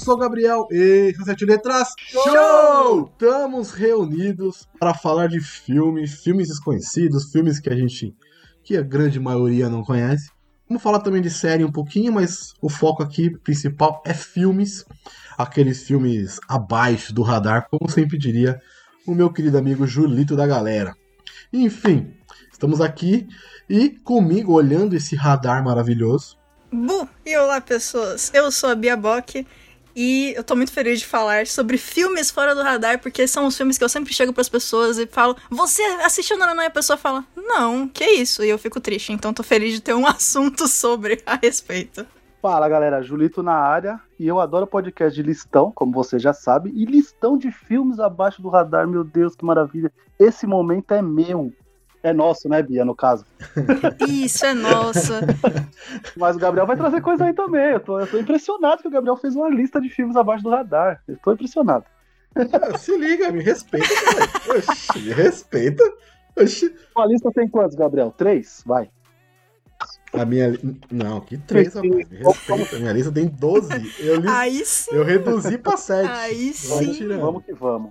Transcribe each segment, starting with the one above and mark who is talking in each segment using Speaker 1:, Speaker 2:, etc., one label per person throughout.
Speaker 1: sou o Gabriel e sete letras. Show! Estamos reunidos para falar de filmes, filmes desconhecidos, filmes que a gente, que a grande maioria não conhece. Vamos falar também de série um pouquinho, mas o foco aqui principal é filmes, aqueles filmes abaixo do radar, como sempre diria o meu querido amigo Julito da galera. Enfim, estamos aqui e comigo olhando esse radar maravilhoso
Speaker 2: Bu! E olá, pessoas! Eu sou a Bia Bock e eu tô muito feliz de falar sobre filmes fora do radar, porque são os filmes que eu sempre chego pras pessoas e falo: Você assistiu Noronha? E a pessoa fala: Não, que isso? E eu fico triste, então tô feliz de ter um assunto sobre a respeito.
Speaker 3: Fala galera, Julito na área e eu adoro podcast de listão, como você já sabe, e listão de filmes abaixo do radar, meu Deus, que maravilha. Esse momento é meu. É nosso, né, Bia, no caso?
Speaker 2: Isso, é nosso.
Speaker 3: Mas o Gabriel vai trazer coisa aí também. Eu tô, eu tô impressionado que o Gabriel fez uma lista de filmes abaixo do radar. Eu tô impressionado.
Speaker 1: Ah, se liga, me respeita, cara. Oxi, me respeita. Oxi.
Speaker 3: A lista tem quantos, Gabriel? Três? Vai.
Speaker 1: A minha. Não, que três, rapaz. Me respeita. A minha lista tem 12. Eu, li...
Speaker 2: Aí sim.
Speaker 1: eu reduzi pra 7.
Speaker 2: Aí
Speaker 3: Vamos,
Speaker 2: sim.
Speaker 3: vamos que vamos.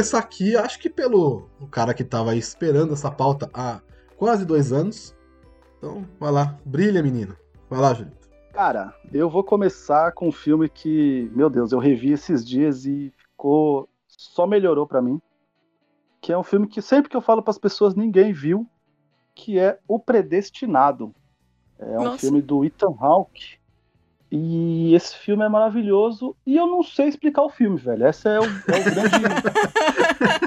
Speaker 1: Começar aqui, acho que pelo o cara que tava aí esperando essa pauta há quase dois anos. Então, vai lá, brilha, menino. Vai lá, Julito.
Speaker 3: Cara, eu vou começar com um filme que, meu Deus, eu revi esses dias e ficou. só melhorou pra mim. Que é um filme que sempre que eu falo pras pessoas ninguém viu, que é O Predestinado. É um
Speaker 2: Nossa.
Speaker 3: filme do Ethan Hawke. E esse filme é maravilhoso e eu não sei explicar o filme, velho. Esse é o, é o grande.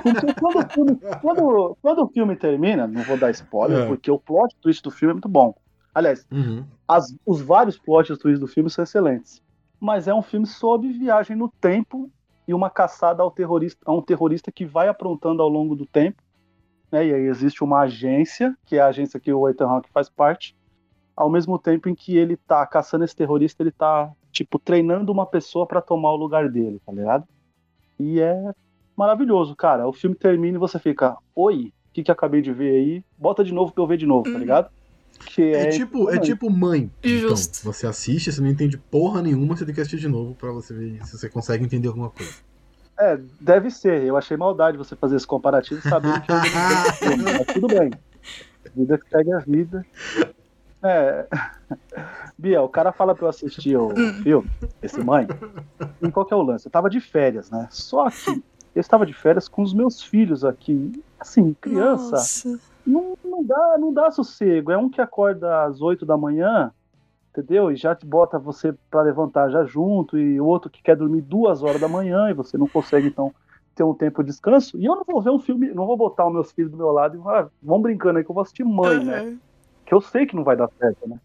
Speaker 3: Quando o, filme, quando, quando o filme termina, não vou dar spoiler,
Speaker 1: É.
Speaker 3: porque o plot twist do filme é muito bom. Aliás,
Speaker 1: Uhum.
Speaker 3: as- os vários plot twists do filme são excelentes. Mas é um filme sobre viagem no tempo e uma caçada ao terrorista, a um terrorista que vai aprontando ao longo do tempo. Né? E aí existe uma agência, que é a agência que o Ethan Hawke faz parte. Ao mesmo tempo em que ele tá caçando esse terrorista, ele tá, tipo, treinando uma pessoa para tomar o lugar dele, tá ligado? E é maravilhoso, cara. O filme termina e você fica, oi, o que, que eu acabei de ver aí? Bota de novo pra eu ver de novo, tá
Speaker 2: Uhum.
Speaker 3: ligado? Que
Speaker 1: É, tipo, é tipo mãe.
Speaker 2: Justo.
Speaker 1: Então, você assiste, você não entende porra nenhuma, você tem que assistir de novo pra você ver se você consegue entender alguma coisa.
Speaker 3: É, deve ser. Eu achei maldade você fazer esse comparativo sabendo que eu não mas tudo bem. Vida que segue a vida. É. Bia, o cara fala pra eu assistir o filme, esse mãe. E qual que é o lance? Eu tava de férias, né? Só que eu estava de férias com os meus filhos aqui. Assim, criança,
Speaker 2: Nossa.
Speaker 3: não, não dá, não dá sossego. É um que acorda às 8 da manhã, entendeu? E já te bota você pra levantar já junto, e o outro que quer dormir duas horas da manhã, e você não consegue, então, ter um tempo de descanso. E eu não vou ver um filme, não vou botar os meus filhos do meu lado e ah, vão brincando aí que eu vou assistir mãe, né? Que eu sei que não vai dar certo, né?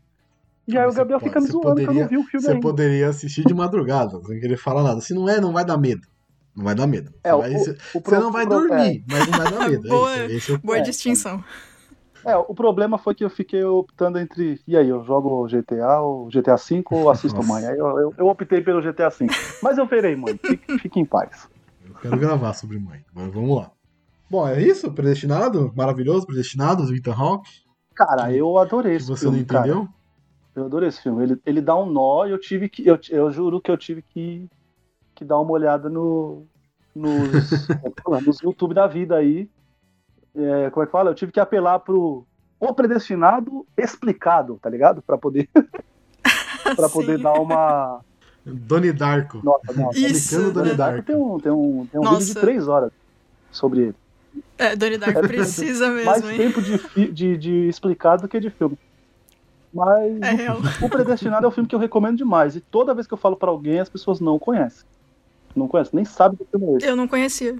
Speaker 3: E aí o Gabriel
Speaker 1: pode-
Speaker 3: fica me zoando que eu
Speaker 1: poderia-
Speaker 3: não vi o filme
Speaker 1: Você
Speaker 3: ainda.
Speaker 1: poderia assistir de madrugada, sem querer falar nada. Se não é, não vai dar medo. Não vai dar medo.
Speaker 3: É,
Speaker 1: Você
Speaker 3: o,
Speaker 1: vai-
Speaker 3: o-
Speaker 1: você-
Speaker 3: o
Speaker 1: você não vai
Speaker 3: pro- é.
Speaker 1: dormir, mas não vai dar medo. É
Speaker 2: Boa.
Speaker 1: isso, é o
Speaker 2: Boa
Speaker 3: É,
Speaker 2: distinção.
Speaker 3: É, o problema foi que eu fiquei optando entre. E aí, eu jogo GTA ou GTA V ou assisto
Speaker 1: Nossa.
Speaker 3: mãe? Aí eu, eu, eu optei pelo GTA V. Mas eu verei, mãe. Fique, fique em paz.
Speaker 1: Eu quero gravar sobre mãe, mas vamos lá. Bom, é isso? Predestinado? Maravilhoso, Predestinado, do Ethan Hawke.
Speaker 3: Cara, eu adorei esse
Speaker 1: você
Speaker 3: filme.
Speaker 1: não entendeu?
Speaker 3: Cara. Eu adorei esse filme. Ele, ele dá um nó e eu tive que. Eu, eu juro que eu tive que, que dar uma olhada no, nos, nos YouTube da vida aí. É, como é que fala? Eu tive que apelar pro o predestinado explicado, tá ligado? Pra poder, pra poder dar uma.
Speaker 1: Donnie Darko.
Speaker 3: Nossa, não.
Speaker 2: Isso,
Speaker 1: Americano Donnie
Speaker 2: né?
Speaker 1: Darko.
Speaker 3: Tem um, tem um, tem um vídeo de
Speaker 2: Nossa.
Speaker 3: três horas sobre ele.
Speaker 2: É, Donnie Darko precisa
Speaker 3: Mais
Speaker 2: mesmo, hein?
Speaker 3: tempo de, de, de explicado do que de filme. Mas
Speaker 2: É real.
Speaker 3: O Predestinado é um filme que eu recomendo demais. E toda vez que eu falo pra alguém, as pessoas não conhecem. Não conhecem, nem sabem que filme é esse.
Speaker 2: Eu não conhecia.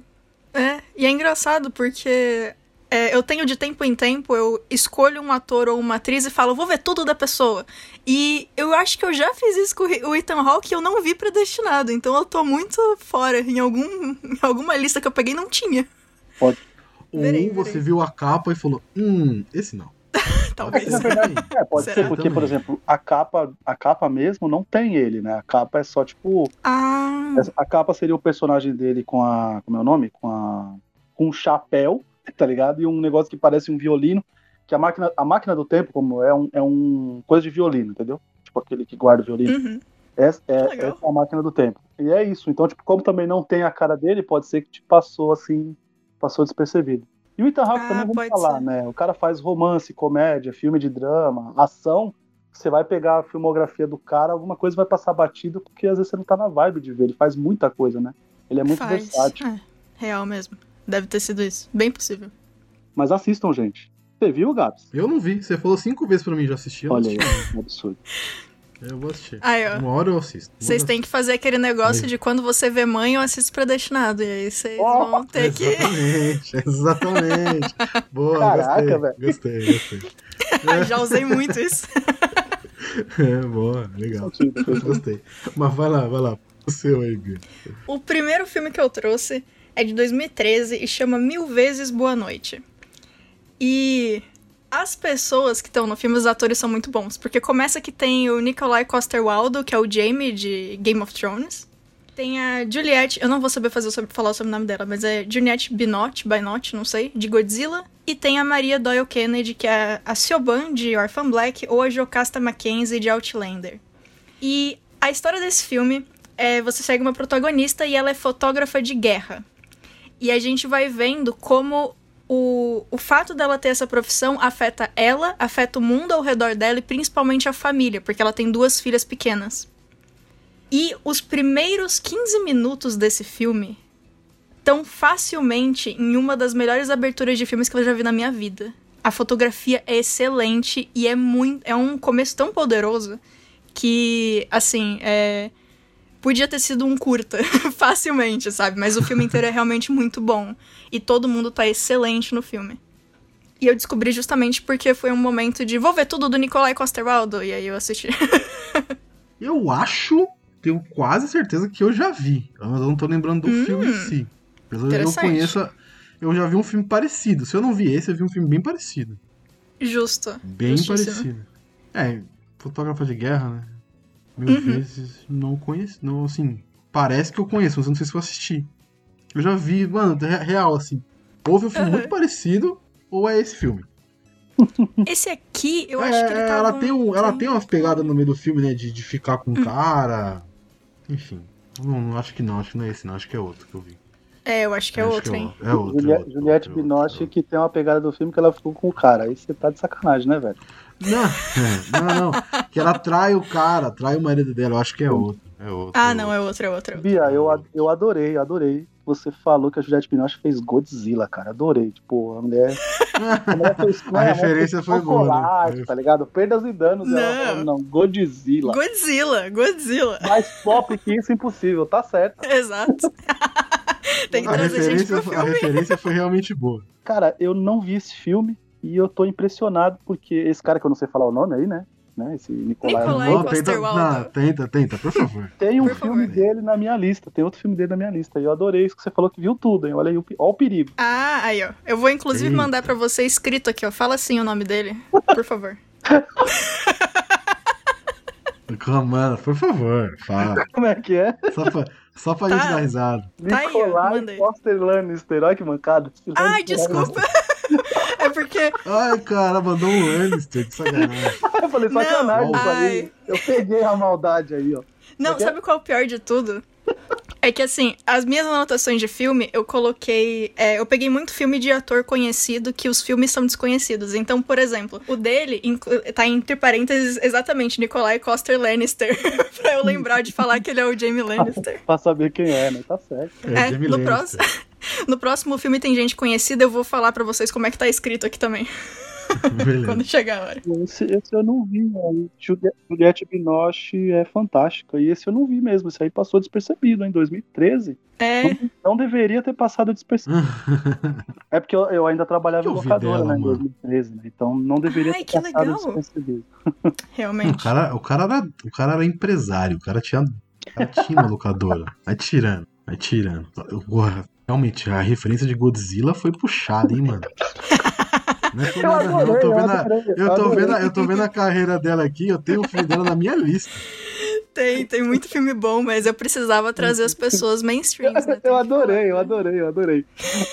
Speaker 2: É, e é engraçado porque é, eu tenho de tempo em tempo, eu escolho um ator ou uma atriz e falo, vou ver tudo da pessoa. E eu acho que eu já fiz isso com o Ethan Hawke e eu não vi Predestinado. Então eu tô muito fora. Em, algum, em alguma lista que eu peguei, não tinha.
Speaker 3: Pode.
Speaker 1: Ou
Speaker 2: Verei,
Speaker 1: você
Speaker 2: verei.
Speaker 1: viu a capa e falou, hum, esse não.
Speaker 2: Talvez.
Speaker 3: Na verdade, é, pode
Speaker 2: Será?
Speaker 3: ser, porque, por exemplo, a capa, a capa mesmo não tem ele, né? A capa é só, tipo,
Speaker 2: Ah,
Speaker 3: a capa seria o personagem dele com a, como é o nome? Com a, com um chapéu, tá ligado? E um negócio que parece um violino, que a máquina, a máquina do tempo, como é um, é um coisa de violino, entendeu? Tipo aquele que guarda o violino.
Speaker 2: uhum.
Speaker 3: Essa é, essa é a máquina do tempo. E é isso. Então, tipo, como também não tem a cara dele, pode ser que te passou assim, passou despercebido. E o Ethan Hawke
Speaker 2: Ah,
Speaker 3: também, vamos falar,
Speaker 2: ser.
Speaker 3: né? O cara faz romance, comédia, filme de drama, ação. Você vai pegar a filmografia do cara, alguma coisa vai passar batido, porque às vezes você não tá na vibe de ver. Ele faz muita coisa, né? Ele é muito
Speaker 2: Faz.
Speaker 3: versátil.
Speaker 2: É, real mesmo. Deve ter sido isso. Bem possível.
Speaker 3: Mas assistam, gente. Você viu, Gabs?
Speaker 1: Eu não vi. Você falou cinco vezes pra mim, já assisti. Eu não
Speaker 3: Olha aí, é um absurdo.
Speaker 1: Eu vou assistir.
Speaker 2: Aí, ó.
Speaker 1: Uma hora eu assisto.
Speaker 2: Vocês têm que fazer aquele negócio
Speaker 1: Aí.
Speaker 2: de quando você vê mãe, eu assisto predestinado. E aí vocês
Speaker 3: Oh,
Speaker 2: vão ter que.
Speaker 1: Exatamente, exatamente. Boa,
Speaker 3: Caraca,
Speaker 1: gostei, gostei, gostei.
Speaker 2: Ai, Já usei muito isso.
Speaker 1: É, boa, legal. Gostei. Mas vai lá, vai lá. O seu aí, Bia.
Speaker 2: O primeiro filme que eu trouxe é de 2013 e chama Mil Vezes Boa Noite. E as pessoas que estão no filme, os atores são muito bons. Porque começa que tem o Nikolai Coster-Waldau, que é o Jamie de Game of Thrones. Tem a Juliette, eu não vou saber fazer sobre- falar o sobrenome dela, mas é Juliette Binotti, Binotti, não sei, de Godzilla. E tem a Maria Doyle Kennedy, que é a Siobhan de Orphan Black, ou a Jocasta Mackenzie de Outlander. E a história desse filme é você segue uma protagonista e ela é fotógrafa de guerra. E a gente vai vendo como o, o fato dela ter essa profissão afeta ela, afeta o mundo ao redor dela e principalmente a família, porque ela tem duas filhas pequenas. E os primeiros 15 minutos desse filme estão facilmente em uma das melhores aberturas de filmes que eu já vi na minha vida. A fotografia é excelente e é muito. É um começo tão poderoso que, assim, é. Podia ter sido um curta, facilmente, sabe? Mas o filme inteiro é realmente muito bom. E todo mundo tá excelente no filme. E eu descobri justamente porque foi um momento de vou ver tudo do Nicolai Coster-Waldau, e aí eu assisti.
Speaker 1: Eu acho, tenho quase certeza que eu já vi. Mas eu não tô lembrando do
Speaker 2: Hum,
Speaker 1: filme em si. Mas eu- eu conheço. Eu já vi um filme parecido. Se eu não vi esse, eu vi um filme bem parecido.
Speaker 2: Justo.
Speaker 1: Bem
Speaker 2: Justíssimo.
Speaker 1: parecido. É, fotógrafa de guerra, né? Mil
Speaker 2: Uhum.
Speaker 1: vezes não conheço. Não, assim, parece que eu conheço, mas eu não sei se eu assisti. Eu já vi, mano, re- real, assim. Houve um filme
Speaker 2: Aham.
Speaker 1: muito parecido, ou é esse filme?
Speaker 2: Esse aqui, eu
Speaker 1: É,
Speaker 2: acho que ele tá.
Speaker 1: ela, tem um, ela tem umas pegadas no meio do filme, né? De, de ficar com o cara. Enfim. Não, não, acho que não, acho que não é esse, não. Acho que é outro que eu vi.
Speaker 2: É, eu acho que é
Speaker 1: Acho
Speaker 2: outro,
Speaker 1: que
Speaker 2: hein?
Speaker 1: É outro. é
Speaker 3: Juliette,
Speaker 1: outro,
Speaker 3: Juliette Binoche, que tem uma pegada do filme que ela ficou com o cara. Aí você tá de sacanagem, né, velho?
Speaker 1: Não, é, não, não. Que ela trai o cara, trai o marido dela. Eu acho que é outro. É outro.
Speaker 2: Ah, não, é outro, é outro. é outro.
Speaker 3: Bia, eu, a- eu adorei, adorei. Você falou que a Juliette Binoche fez Godzilla, cara. Adorei. Tipo, a mulher. A, mulher fez,
Speaker 1: A referência foi boa, né?
Speaker 3: Tá ligado? Perdas e danos. Ela
Speaker 2: Não.
Speaker 3: falou, não, Godzilla.
Speaker 2: Godzilla, Godzilla.
Speaker 3: Mais pop que isso, impossível. Tá certo.
Speaker 2: Exato. Tem que
Speaker 1: A
Speaker 2: trazer gente pro
Speaker 1: a
Speaker 2: filme.
Speaker 1: referência foi realmente boa.
Speaker 3: Cara, eu não vi esse filme e eu tô impressionado porque esse cara que eu não sei falar o nome aí, né? né? Esse Nicolai.
Speaker 2: Nicolai
Speaker 1: Não, tenta, não, tenta, tenta, por favor.
Speaker 3: Tem um
Speaker 2: Por
Speaker 3: filme
Speaker 2: favor.
Speaker 3: dele na minha lista, tem outro filme dele na minha lista. E eu adorei isso que você falou que viu tudo, hein? Olha aí, olha o perigo.
Speaker 2: Ah, aí, ó. Eu vou inclusive
Speaker 1: Eita.
Speaker 2: mandar pra você escrito aqui, ó. Fala assim o nome dele, por favor.
Speaker 1: Mano, por favor, fala.
Speaker 3: Como é que é?
Speaker 1: Só pra, só pra
Speaker 2: Tá.
Speaker 1: gente dar risada.
Speaker 2: Tá
Speaker 3: Nicolai
Speaker 2: manda aí.
Speaker 3: Foster Lannister. Olha que mancada.
Speaker 2: Ai, desculpa. É porque.
Speaker 1: Ai, cara, mandou um Lannister, que sacanagem.
Speaker 3: Eu falei,
Speaker 2: Não,
Speaker 3: sacanagem
Speaker 2: ai.
Speaker 3: aí. Eu peguei a maldade aí, ó.
Speaker 2: Não,
Speaker 3: Porque-
Speaker 2: sabe qual é o pior de tudo? É que assim, as minhas anotações de filme, eu coloquei. é, eu peguei muito filme de ator conhecido que os filmes são desconhecidos. Então, por exemplo, o dele tá entre parênteses exatamente Nikolai Coster Lannister. pra eu lembrar de falar que ele é o Jamie Lannister.
Speaker 3: Pra saber quem é, né? Tá certo.
Speaker 2: É,
Speaker 1: Jamie
Speaker 2: no,
Speaker 1: Lannister.
Speaker 2: próximo, no próximo filme tem gente conhecida, eu vou falar pra vocês como é que tá escrito aqui também. Quando chegar a hora.
Speaker 3: Esse, esse eu não vi, né? Juliette Binoche é fantástica. E esse eu não vi mesmo. Esse aí passou despercebido em 2013.
Speaker 2: É,
Speaker 3: Não deveria ter passado despercebido. É porque eu, eu ainda trabalhava em locadora,
Speaker 1: dela,
Speaker 3: né, em
Speaker 1: mano?
Speaker 3: 2013, né? Então não deveria
Speaker 2: Ai,
Speaker 3: ter passado
Speaker 2: legal.
Speaker 3: despercebido.
Speaker 1: O
Speaker 2: realmente.
Speaker 1: cara, o, cara era, o cara era empresário, o cara tinha, o cara tinha uma locadora. Vai tirando, vai tirando. Porra, realmente, a referência de Godzilla foi puxada, hein, mano? Não é
Speaker 3: Eu
Speaker 1: não. Eu tô vendo a,
Speaker 3: adorei,
Speaker 1: eu tô
Speaker 3: adorei.
Speaker 1: vendo, a- eu tô vendo a carreira dela aqui, eu tenho o filme dela na minha lista.
Speaker 2: Tem, tem muito filme bom, mas eu precisava trazer as pessoas mainstreams, né?
Speaker 3: Eu adorei, eu adorei, eu adorei.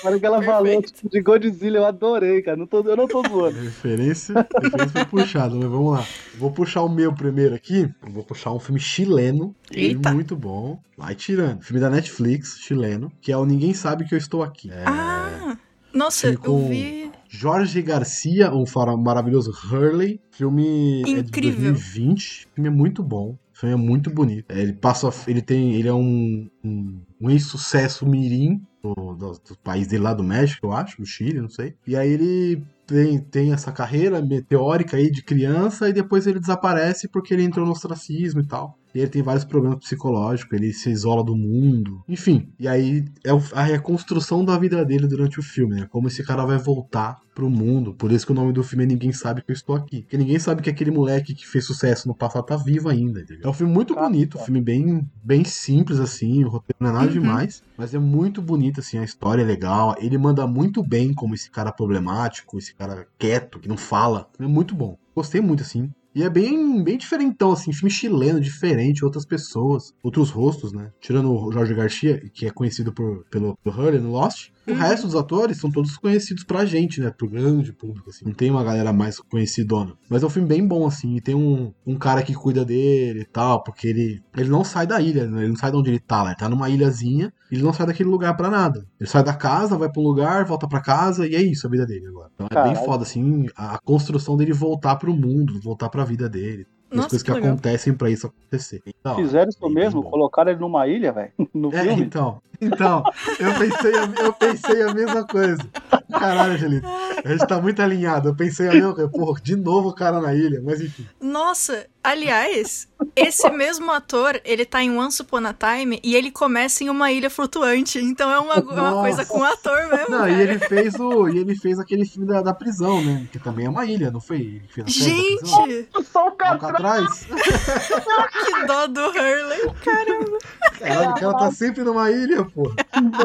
Speaker 3: Agora que ela falou tipo, de Godzilla, eu adorei, cara. Não tô, eu não tô zoando.
Speaker 1: Referência, referência foi puxada, mas vamos lá. Vou puxar o meu primeiro aqui. Eu vou puxar um filme chileno. filme
Speaker 2: Eita.
Speaker 1: Muito bom. Vai tirando. Filme da Netflix, chileno, que é o Ninguém Sabe Que Eu Estou Aqui. É,
Speaker 2: Ah, nossa,
Speaker 1: Filme
Speaker 2: eu
Speaker 1: com-
Speaker 2: vi.
Speaker 1: Jorge Garcia, o fara- maravilhoso Hurley. Filme é de
Speaker 2: Incrível.
Speaker 1: 2020. O filme é muito bom. Filme é muito bonito. É, Ele passa. Ele tem. Ele é um, um, um ex-sucesso mirim do, do, do país dele lá do México, eu acho, do Chile, não sei. E aí ele tem, tem essa carreira meteórica aí de criança e depois ele desaparece porque ele entrou no ostracismo e tal. E ele tem vários problemas psicológicos, ele se isola do mundo. Enfim, e aí é a reconstrução da vida dele durante o filme, né? Como esse cara vai voltar pro mundo. Por isso que o nome do filme é Ninguém Sabe Que Eu Estou Aqui. Porque ninguém sabe que aquele moleque que fez sucesso no passado tá vivo ainda, entendeu? É um filme muito bonito, um filme bem, bem simples, assim, o roteiro não é nada
Speaker 2: Uhum.
Speaker 1: demais, mas é muito bonito, assim, a história é legal. Ele manda muito bem como esse cara problemático, esse cara quieto, que não fala. É muito bom. Gostei muito, assim. E é bem, bem diferentão, assim, filme chileno, diferente, outras pessoas, outros rostos, né? Tirando o Jorge Garcia, que é conhecido por, pelo, pelo Hurley no Lost. O
Speaker 2: Uhum.
Speaker 1: resto dos atores são todos conhecidos pra gente, né? Pro grande público, assim. Não tem uma galera mais conhecidona. Mas é um filme bem bom, assim. E tem um, um cara que cuida dele e tal, porque ele, ele não sai da ilha, né? Ele não sai de onde ele tá lá. Ele tá numa ilhazinha. Ele não sai daquele lugar pra nada. Ele sai da casa, vai pra um lugar, volta pra casa e é isso a vida dele agora. Então é bem
Speaker 3: Caralho.
Speaker 1: foda, assim, a, a construção dele voltar pro mundo, voltar pra vida dele. As
Speaker 2: Nossa,
Speaker 1: coisas que,
Speaker 2: que
Speaker 1: acontecem pra isso acontecer. Então,
Speaker 3: Fizeram isso
Speaker 1: bem
Speaker 3: mesmo,
Speaker 1: bom.
Speaker 3: colocaram ele numa ilha, velho, no
Speaker 1: É,
Speaker 3: filme.
Speaker 1: então. Então, eu pensei, a, eu pensei a mesma coisa. Caralho, Angelito. A gente tá muito alinhado. Eu pensei a mesma coisa. Porra, de novo o cara na ilha, mas enfim.
Speaker 2: Nossa, aliás, esse mesmo ator, ele tá em Once Upon a Time e ele começa em uma ilha flutuante. Então é uma, é uma coisa com o ator mesmo.
Speaker 1: Não,
Speaker 2: cara.
Speaker 1: e ele fez o. E ele fez aquele filme da, da prisão, né? Que também é uma ilha, não foi? Ele fez a série da prisão?
Speaker 2: Gente,
Speaker 3: Só o cara.
Speaker 1: Alcatraz?
Speaker 2: que dó do Hurley. Caramba.
Speaker 1: Caralho, o cara tá sempre numa ilha, pô.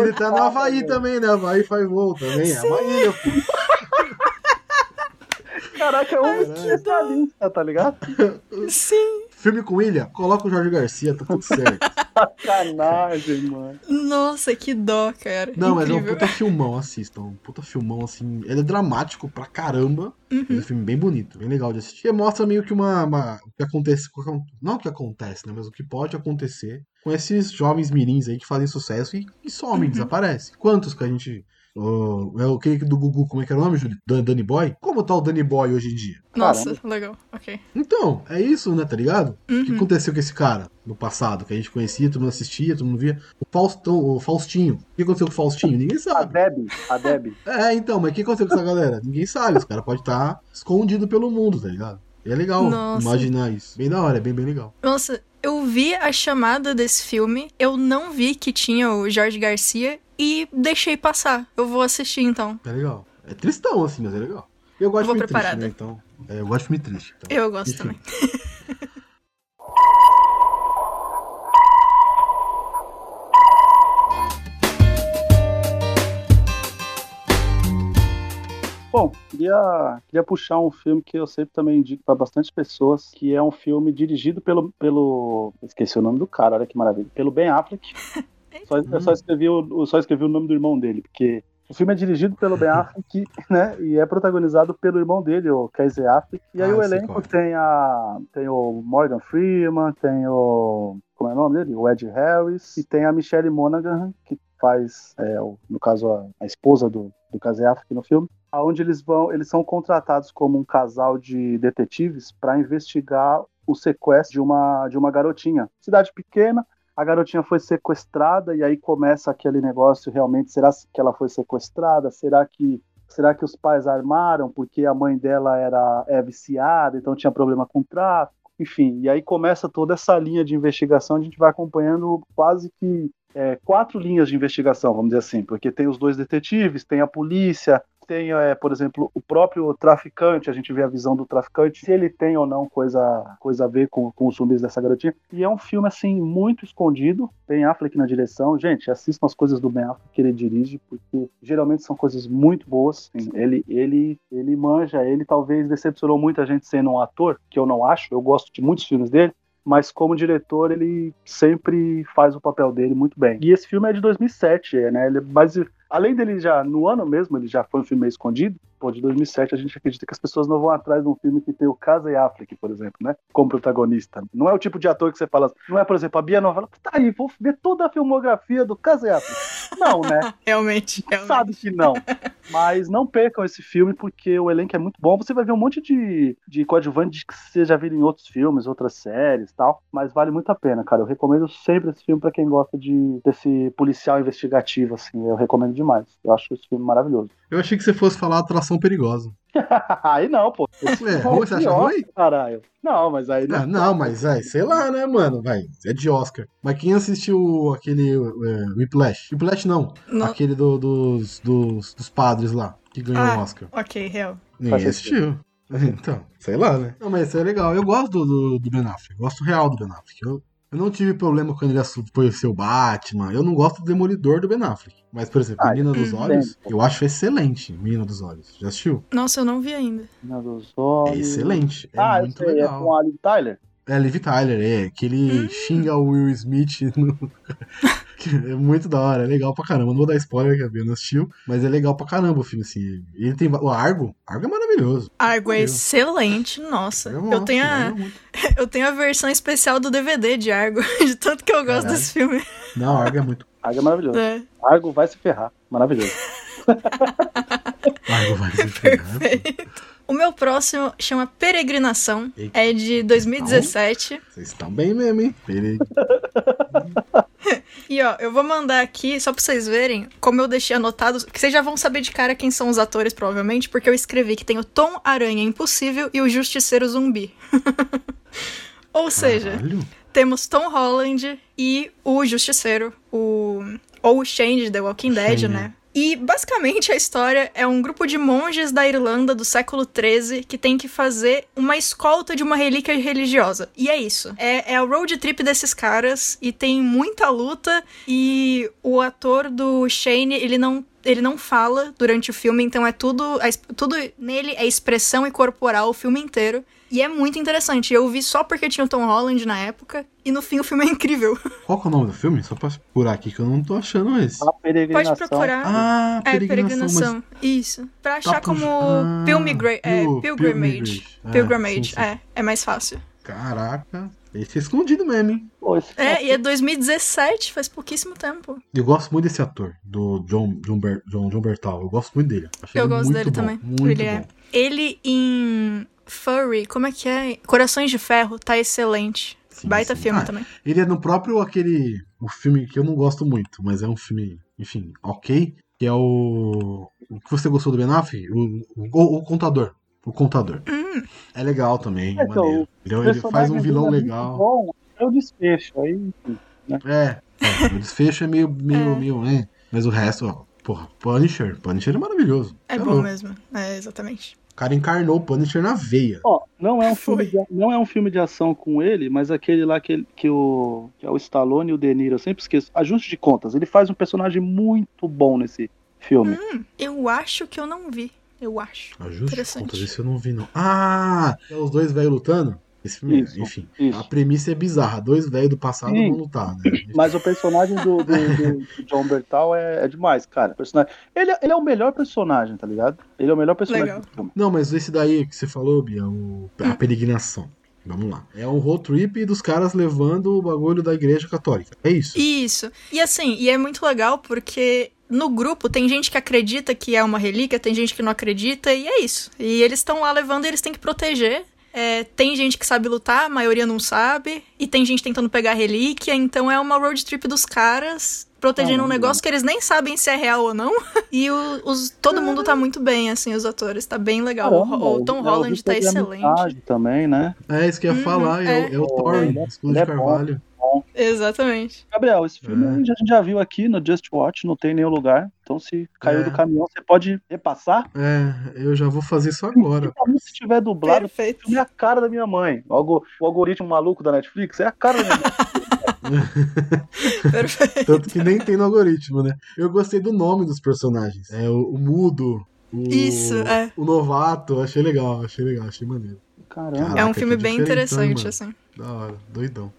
Speaker 1: Ele tá no Havaí também, né? Havaí faz voo também. É uma ilha, pô.
Speaker 3: Caraca, é um especialista, tá ligado?
Speaker 2: Sim.
Speaker 1: Filme com ilha, coloca o Jorge Garcia, tá tudo certo.
Speaker 3: Sacanagem, mano.
Speaker 2: Nossa, que dó, cara.
Speaker 1: Não, mas é um puta filmão, assistam. Um puta filmão, assim. Ele é dramático pra caramba.
Speaker 2: Uhum.
Speaker 1: Mas é um filme bem bonito, bem legal de assistir. E mostra meio que uma. uma- o que acontece. Não o que acontece, né? Mas o que pode acontecer com esses jovens mirins aí que fazem sucesso e, e somem,
Speaker 2: Uhum.
Speaker 1: desaparecem. Quantos que a gente. Oh, é o que do Gugu, como é que era o nome, Júlio? Dan- Danny Boy? Como tá o Danny Boy hoje em dia?
Speaker 2: Nossa, legal. Ok.
Speaker 1: Então, é isso, né? Tá ligado? O que
Speaker 2: Uhum.
Speaker 1: aconteceu com esse cara no passado? Que a gente conhecia, todo mundo assistia, todo mundo via. O Faustão, o Faustinho. O que aconteceu com o Faustinho? Ninguém
Speaker 3: A
Speaker 1: sabe.
Speaker 3: Deb, a Deb.
Speaker 1: É, então, mas o que aconteceu com essa galera? Ninguém sabe. Os caras podem estar escondidos pelo mundo, tá ligado? E é legal
Speaker 2: Nossa.
Speaker 1: imaginar isso. Bem da hora, é bem, bem legal.
Speaker 2: Nossa, eu vi a chamada desse filme, eu não vi que tinha o Jorge Garcia e deixei passar. Eu vou assistir então.
Speaker 1: É legal. É tristão, assim, mas é legal. Eu gosto
Speaker 2: Vou
Speaker 1: de filme
Speaker 2: preparada.
Speaker 1: triste, né? Então, é, eu gosto de filme triste. Então.
Speaker 2: Eu gosto
Speaker 1: Enfim.
Speaker 2: também.
Speaker 3: Bom, queria, queria puxar um filme que eu sempre também indico para bastante pessoas, que é um filme dirigido pelo, pelo. Esqueci o nome do cara, olha que maravilha. Pelo Ben Affleck. Só, eu só escrevi, o, só escrevi o nome do irmão dele, porque o filme é dirigido pelo Ben Affleck, né? E é protagonizado pelo irmão dele, o Casey Affleck. E aí
Speaker 1: Ah,
Speaker 3: o elenco tem a. Tem o Morgan Freeman, tem o. Como é o nome dele? O Ed Harris. E tem a Michelle Monaghan, que faz, é, o- no caso, a, a esposa do, do Casey Affleck no filme. Onde eles vão, eles são contratados como um casal de detetives para investigar o sequestro de uma, de uma garotinha. Cidade pequena, a garotinha foi sequestrada e aí começa aquele negócio realmente, será que ela foi sequestrada? Será que Será que os pais armaram porque a mãe dela era é viciada, então tinha problema com tráfico? Enfim, e aí começa toda essa linha de investigação, a gente vai acompanhando quase que é, quatro linhas de investigação, vamos dizer assim, porque tem os dois detetives, tem a polícia, tem, é, por exemplo, o próprio traficante, a gente vê a visão do traficante, se ele tem ou não coisa, coisa a ver com, com os zumbis dessa garotinha. E é um filme, assim, muito escondido. Tem Affleck na direção. Gente, assistam as coisas do Ben Affleck que ele dirige, porque geralmente são coisas muito boas. Ele, ele, ele manja, ele talvez decepcionou muita gente sendo um ator, que eu não acho. Eu gosto de muitos filmes dele mas como diretor ele sempre faz o papel dele muito bem. E esse filme é de 2007, né? Ele é base... Além dele já, no ano mesmo, ele já foi um filme meio escondido, pô, de 2007 a gente acredita que as pessoas não vão atrás de um filme que tem o Casey Affleck, por exemplo, né, como protagonista. Não é o tipo de ator que você fala, não é, por exemplo, a Bia não fala, tá aí, vou ver toda a filmografia do Casey Affleck. Não, né?
Speaker 2: realmente, realmente.
Speaker 3: Sabe que não. Mas não percam esse filme porque o elenco é muito bom. Você vai ver um monte de, de coadjuvantes que você já viu em outros filmes, outras séries tal, mas vale muito a pena, cara. Eu recomendo sempre esse filme para quem gosta de desse policial investigativo, assim. Eu recomendo demais. Eu acho esse filme maravilhoso.
Speaker 1: Eu achei que você fosse falar atração perigosa.
Speaker 3: aí não, pô.
Speaker 1: É, ruim, você acha ruim?
Speaker 3: Caralho. Não, mas aí.
Speaker 1: Não, não, mas aí, sei lá, né, mano? Vai, é de Oscar. Mas quem assistiu aquele é, Whiplash? Whiplash não.
Speaker 2: Não.
Speaker 1: Aquele do- dos, dos, dos padres lá, que ganhou
Speaker 2: Ah.
Speaker 1: o Oscar.
Speaker 2: Ok, real.
Speaker 1: Ninguém assistiu. Então, sei lá, né? Não, mas isso é legal. Eu gosto do, do, do Ben Affleck. Eu gosto real do Ben Affleck. Eu, eu não tive problema quando ele foi ser o Batman. Eu não gosto do Demolidor do Ben Affleck. Mas, por exemplo,
Speaker 3: Ah,
Speaker 1: Menina dos. Olhos, eu acho excelente. Menina dos Olhos. Já assistiu?
Speaker 2: Nossa, eu não vi ainda.
Speaker 3: Menina dos
Speaker 1: É
Speaker 3: Olhos.
Speaker 1: excelente. É
Speaker 3: ah, eu
Speaker 1: muito
Speaker 3: sei, é
Speaker 1: legal.
Speaker 3: com a Liv Tyler?
Speaker 1: É Liv Tyler, é. Que ele xinga o Will Smith. no- é muito da hora, é legal pra caramba. Não vou dar spoiler que a Bia não assistiu, mas é legal pra caramba o filme, assim. Ele tem. O Argo. Argo é maravilhoso.
Speaker 2: Argo é
Speaker 1: Eu-
Speaker 2: excelente, nossa.
Speaker 1: Eu,
Speaker 2: Eu
Speaker 1: gosto,
Speaker 2: tenho, a,
Speaker 1: é
Speaker 2: eu tenho a versão especial do DVD de Argo, de tanto que eu gosto
Speaker 1: Caralho.
Speaker 2: desse filme.
Speaker 1: Não, Argo é muito.
Speaker 3: Argo é maravilhoso.
Speaker 2: É,
Speaker 3: Argo vai se ferrar. Maravilhoso.
Speaker 1: Argo vai se ferrar.
Speaker 2: perfeito. O meu próximo chama Peregrinação,
Speaker 1: Eita.
Speaker 2: é de 2017.
Speaker 1: Vocês estão bem mesmo, hein? Peraí.
Speaker 2: E ó, eu vou mandar aqui, só pra vocês verem, como eu deixei anotado, que vocês já vão saber de cara quem são os atores, provavelmente, porque eu escrevi que tem o Tom Aranha Impossível e o Justiceiro Zumbi. Ou seja,
Speaker 1: Caralho.
Speaker 2: temos Tom Holland e o Justiceiro, o ou o Shane de The Walking Dead, né? E basicamente a história é um grupo de monges da Irlanda do século XIII que tem que fazer uma escolta de uma relíquia religiosa. E é isso. É, é a road trip desses caras e tem muita luta. E o ator do Shane, ele não. Ele não fala durante o filme, então é tudo. tudo nele é expressão e corporal o filme inteiro. E é muito interessante. Eu vi só porque tinha o Tom Holland na época. E no fim o filme é incrível.
Speaker 1: Qual que é o nome do filme? Só pra procurar aqui que eu não tô achando esse.
Speaker 3: A peregrinação.
Speaker 2: Pode procurar.
Speaker 1: Ah,
Speaker 2: É,
Speaker 1: peregrinação.
Speaker 2: peregrinação. Isso. Pra
Speaker 1: mas tá
Speaker 2: achar como
Speaker 1: Ah,
Speaker 2: Pilmigra é,
Speaker 1: Pil-
Speaker 2: Pilgrimage.
Speaker 1: É,
Speaker 2: Pilgrimage,
Speaker 1: sim, sim.
Speaker 2: é. É mais fácil.
Speaker 1: Caraca. Esse é escondido mesmo, hein?
Speaker 3: Pô,
Speaker 2: É, e é 2017, faz pouquíssimo tempo.
Speaker 1: Eu gosto muito desse ator, do John, John, Ber, John, John Bertal. Eu gosto muito dele. Achei
Speaker 2: Eu gosto
Speaker 1: muito
Speaker 2: dele
Speaker 1: bom,
Speaker 2: também.
Speaker 1: Muito
Speaker 2: ele
Speaker 1: bom.
Speaker 2: é. Ele em Furry, como é que é? Corações de Ferro, tá excelente.
Speaker 1: Sim,
Speaker 2: Baita
Speaker 1: sim.
Speaker 2: filme
Speaker 1: Ah,
Speaker 2: também.
Speaker 1: Ele é no próprio aquele. O filme que eu não gosto muito, mas é um filme, enfim, ok. Que é o. O que você gostou do Ben Affleck? O, o, o Contador. O Contador.
Speaker 2: Hum,
Speaker 1: É legal também,
Speaker 3: É, então,
Speaker 1: maneiro. Ele, ele faz um vilão
Speaker 3: é
Speaker 1: legal.
Speaker 3: Bom, é o desfecho. Aí, enfim.
Speaker 1: É, é, o desfecho é meio, meio,
Speaker 2: É.
Speaker 1: meio, é. Mas o resto, ó, porra, Punisher. Punisher é maravilhoso.
Speaker 2: é
Speaker 1: Tá
Speaker 2: bom
Speaker 1: louco.
Speaker 2: mesmo. É, exatamente.
Speaker 1: O cara encarnou o Punisher na veia.
Speaker 3: Ó, não é um
Speaker 2: Foi.
Speaker 3: filme de, não é um filme de ação com ele, mas aquele lá que, ele- que, o, que é o Stallone e o De Niro, eu sempre esqueço. Ajuste de contas. Ele faz um personagem muito bom nesse filme.
Speaker 2: Eu acho que eu não vi. Eu acho.
Speaker 1: Ajuste de
Speaker 2: Interessante.
Speaker 1: contas, esse eu não vi, não. Ah! É os dois velhos lutando? Esse filme,
Speaker 3: Isso,
Speaker 1: enfim.
Speaker 3: isso.
Speaker 1: A premissa é bizarra. Dois velhos do passado
Speaker 3: Sim.
Speaker 1: vão lutar, né?
Speaker 3: Mas o personagem do, do- do- John Bertal é, é demais, cara. O personagem, ele, ele é o melhor personagem, tá ligado? Ele é o melhor personagem
Speaker 2: Legal.
Speaker 3: do filme.
Speaker 1: Não, mas esse daí que você falou, Bia, o... a peregrinação. Vamos lá. É um road trip dos caras levando o bagulho da igreja católica. É isso.
Speaker 2: Isso. E assim, e é muito legal porque no grupo tem gente que acredita que é uma relíquia, tem gente que não acredita, e é isso. E eles estão lá levando e eles têm que proteger. É, tem gente que sabe lutar, a maioria não sabe. E tem gente tentando pegar a relíquia, então é uma road trip dos caras protegendo
Speaker 3: Ah,
Speaker 2: um negócio que eles nem sabem se é real ou não. E o- os, todo mundo tá muito bem, assim, os atores. Tá bem legal. O-
Speaker 3: Caramba,
Speaker 2: o, Tom
Speaker 3: eu
Speaker 2: Holland tá excelente.
Speaker 3: também, né?
Speaker 1: É isso que eu ia
Speaker 2: Uhum,
Speaker 1: falar, é, o- é o
Speaker 3: é.
Speaker 1: Thor,
Speaker 3: é-
Speaker 1: Escudo de
Speaker 3: é bom.
Speaker 2: Exatamente.
Speaker 3: Gabriel, esse filme
Speaker 1: É.
Speaker 3: a gente já viu aqui no Just Watch, não tem nenhum lugar. Então, se caiu
Speaker 1: É.
Speaker 3: do caminhão, você pode repassar.
Speaker 1: É, eu já vou fazer isso agora.
Speaker 3: Se tiver dublado,
Speaker 2: Perfeito.
Speaker 3: filme é a cara da minha mãe. O, algo- o algoritmo maluco da Netflix é a cara da minha mãe.
Speaker 2: Perfeito.
Speaker 1: Tanto que nem tem no algoritmo, né? Eu gostei do nome dos personagens. É o, o Mudo, o,
Speaker 2: Isso, é.
Speaker 1: o Novato. Achei legal, achei legal, achei maneiro.
Speaker 3: Caramba.
Speaker 2: É um filme bem interessante,
Speaker 1: mano.
Speaker 2: assim.
Speaker 1: Da hora, doidão.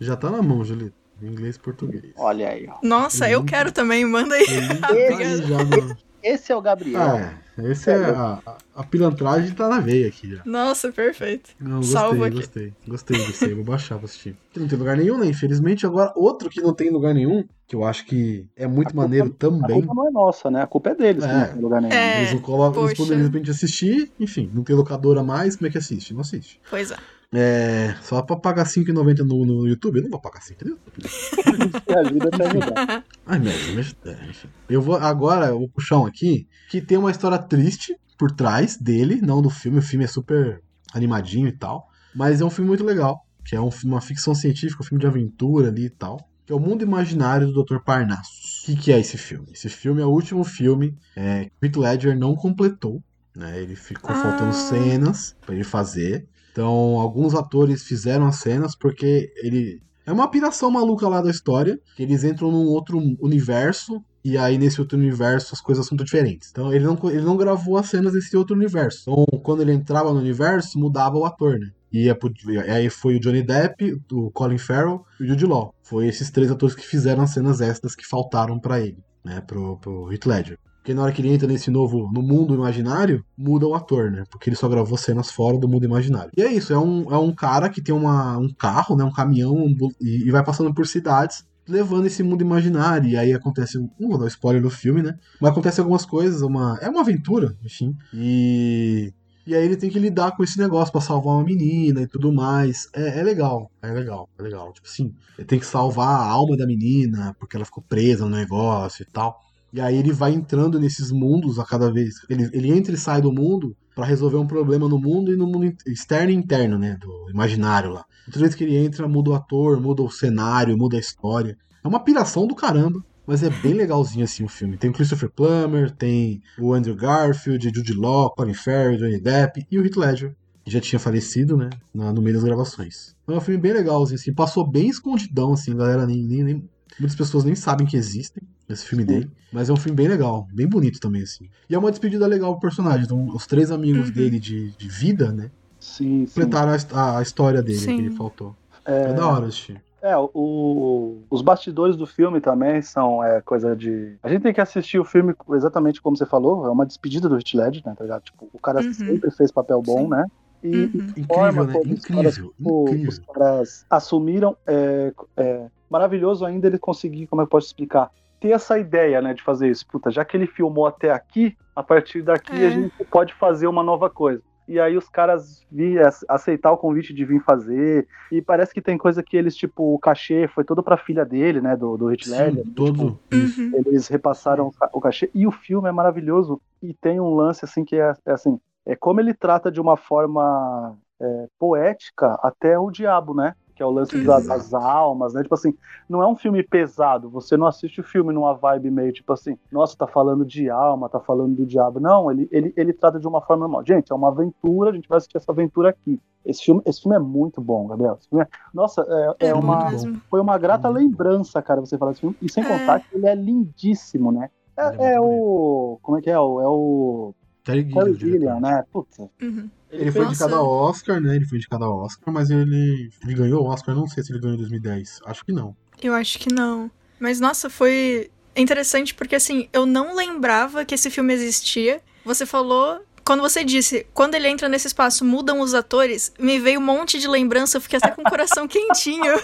Speaker 1: Já tá na mão, Julito. Inglês e português.
Speaker 3: Olha aí, ó.
Speaker 2: Nossa, eu
Speaker 1: Uhum.
Speaker 2: quero também, manda aí.
Speaker 1: Ele tá no-
Speaker 3: Esse é o Gabriel.
Speaker 1: Ah, é. Esse é a, a, a pilantragem tá na veia aqui já.
Speaker 2: Nossa, perfeito.
Speaker 1: Não, gostei,
Speaker 2: Salvo aqui.
Speaker 1: gostei. Gostei desse aí, vou baixar pra assistir. Que não tem lugar nenhum, né? Infelizmente, agora outro que não tem lugar nenhum, que eu acho que é muito
Speaker 3: A culpa-
Speaker 1: maneiro
Speaker 3: A
Speaker 1: também.
Speaker 3: culpa não é nossa, né? A culpa é deles que
Speaker 1: É.
Speaker 3: não tem lugar nenhum.
Speaker 2: É.
Speaker 1: Eles não colocam, eles poderiam de repente assistir, enfim, não tem locadora mais, como é que assiste? Não assiste.
Speaker 2: Pois é.
Speaker 1: É, só pra pagar R$5,90 no, no YouTube, eu não vou pagar 5, entendeu?
Speaker 3: Me ajuda a ajudar.
Speaker 1: Ai, meu Deus, é, enfim. Eu vou agora, eu vou puxar um aqui que tem uma história triste por trás dele, não do filme. O filme é super animadinho e tal, mas é um filme muito legal, que é um, filme- uma ficção científica, um filme de aventura ali e tal, que é o Mundo Imaginário do Dr. Parnassus. O que, que é esse filme? Esse filme é o último filme é, que o Heath Ledger não completou, né? Ele ficou
Speaker 2: Ah.
Speaker 1: faltando cenas pra ele fazer. Então, alguns atores fizeram as cenas porque ele é uma piração maluca lá da história, eles entram num outro universo, e aí nesse outro universo as coisas são diferentes. Então ele não, ele não gravou as cenas desse outro universo. Então quando ele entrava no universo, mudava o ator, né? E pro- aí foi o Johnny Depp, o Colin Farrell e o Jude Law. Foi esses três atores que fizeram as cenas extras que faltaram pra ele, né? Pro, pro Heath Ledger. Porque na hora que ele entra nesse novo, no mundo imaginário, muda o ator, né? Porque ele só gravou cenas fora do mundo imaginário. E é isso, é um, é um cara que tem uma, um carro, né? Um caminhão um e, e vai passando por cidades, levando esse mundo imaginário. E aí acontece, não vou dar spoiler no filme, né? Mas acontece algumas coisas, uma, é uma aventura, enfim. E... E aí ele tem que lidar com esse negócio pra salvar uma menina e tudo mais. É, é legal, é legal, é legal. Tipo assim, ele tem que salvar a alma da menina, porque ela ficou presa no negócio e tal. E aí ele vai entrando nesses mundos a cada vez. Ele, ele entra e sai do mundo pra resolver um problema no mundo e no mundo externo e interno, né? Do imaginário lá. Toda vez que ele entra, muda o ator, muda o cenário, muda a história. É uma piração do caramba. Mas é bem legalzinho assim o filme. Tem o Christopher Plummer, tem o Andrew Garfield, Jude Law, Colin Farrell, Johnny Depp e o Heath Ledger, que já tinha falecido, né, na- no meio das gravações. Então é um filme bem legalzinho, assim, passou bem escondidão, assim, a galera nem, nem, nem- Muitas pessoas nem sabem que existem esse filme dele, mas é um filme bem legal, bem bonito também, assim. E é uma despedida legal pro personagem. Então, os três amigos
Speaker 2: Uhum.
Speaker 1: dele de, de vida, né,
Speaker 3: Sim, sim.
Speaker 1: completaram a his- a, a história dele,
Speaker 2: Sim.
Speaker 1: que ele faltou. É, da hora assistir.
Speaker 3: É, o, os bastidores do filme também são é, coisa de. A gente tem que assistir o filme exatamente como você falou, é uma despedida do Heath Ledger, né? Tá ligado? Tipo, o cara
Speaker 2: Uhum.
Speaker 3: sempre fez papel bom,
Speaker 2: Sim.
Speaker 3: né? E,
Speaker 2: Uhum.
Speaker 3: e
Speaker 1: Incrível,
Speaker 3: forma
Speaker 1: né?
Speaker 3: como caras,
Speaker 1: Incrível,
Speaker 3: tipo,
Speaker 1: incrível.
Speaker 3: os caras assumiram. É, é, maravilhoso ainda ele conseguir, como é que eu posso explicar? Ter essa ideia, né, de fazer isso. Puta, já que ele filmou até aqui, a partir daqui
Speaker 2: É.
Speaker 3: a gente pode fazer uma nova coisa. E aí os caras vi, aceitar o convite de vir fazer. E parece que tem coisa que eles, tipo, o cachê foi todo pra filha dele, né? Do, do Heath Ledger.
Speaker 1: Sim, todo. isso.
Speaker 2: Uhum.
Speaker 3: Eles repassaram o cachê. E o filme é maravilhoso. E tem um lance, assim, que é, é assim: é como ele trata de uma forma é, poética até o diabo, né? Que é o lance da- das almas, né? Tipo assim, não é um filme pesado. Você não assiste o filme numa vibe meio tipo assim, nossa, tá falando de alma, tá falando do diabo. Não, ele, ele, ele trata de uma forma normal. Gente, é uma aventura, a gente vai assistir essa aventura aqui. Esse filme, esse filme é muito bom, Gabriel. Esse filme é- nossa, é, é
Speaker 2: É
Speaker 3: uma, foi uma grata lembrança, cara, você falar desse filme. E sem
Speaker 2: É.
Speaker 3: contar que ele é lindíssimo, né?
Speaker 1: É
Speaker 3: É, é o. Como é que é? O- É o.
Speaker 1: Terry Gilliam,
Speaker 3: né? Puta.
Speaker 2: Uhum.
Speaker 1: Ele foi
Speaker 2: Nossa.
Speaker 1: indicado ao Oscar, né? Ele foi indicado ao Oscar, mas ele, ele ganhou o Oscar. Não sei se ele ganhou em 2010. Acho que não.
Speaker 2: Eu acho que não. Mas nossa, foi interessante porque assim, eu não lembrava que esse filme existia. Você falou. Quando você disse, quando ele entra nesse espaço, mudam os atores, me veio um monte de lembrança, eu fiquei até com o coração quentinho.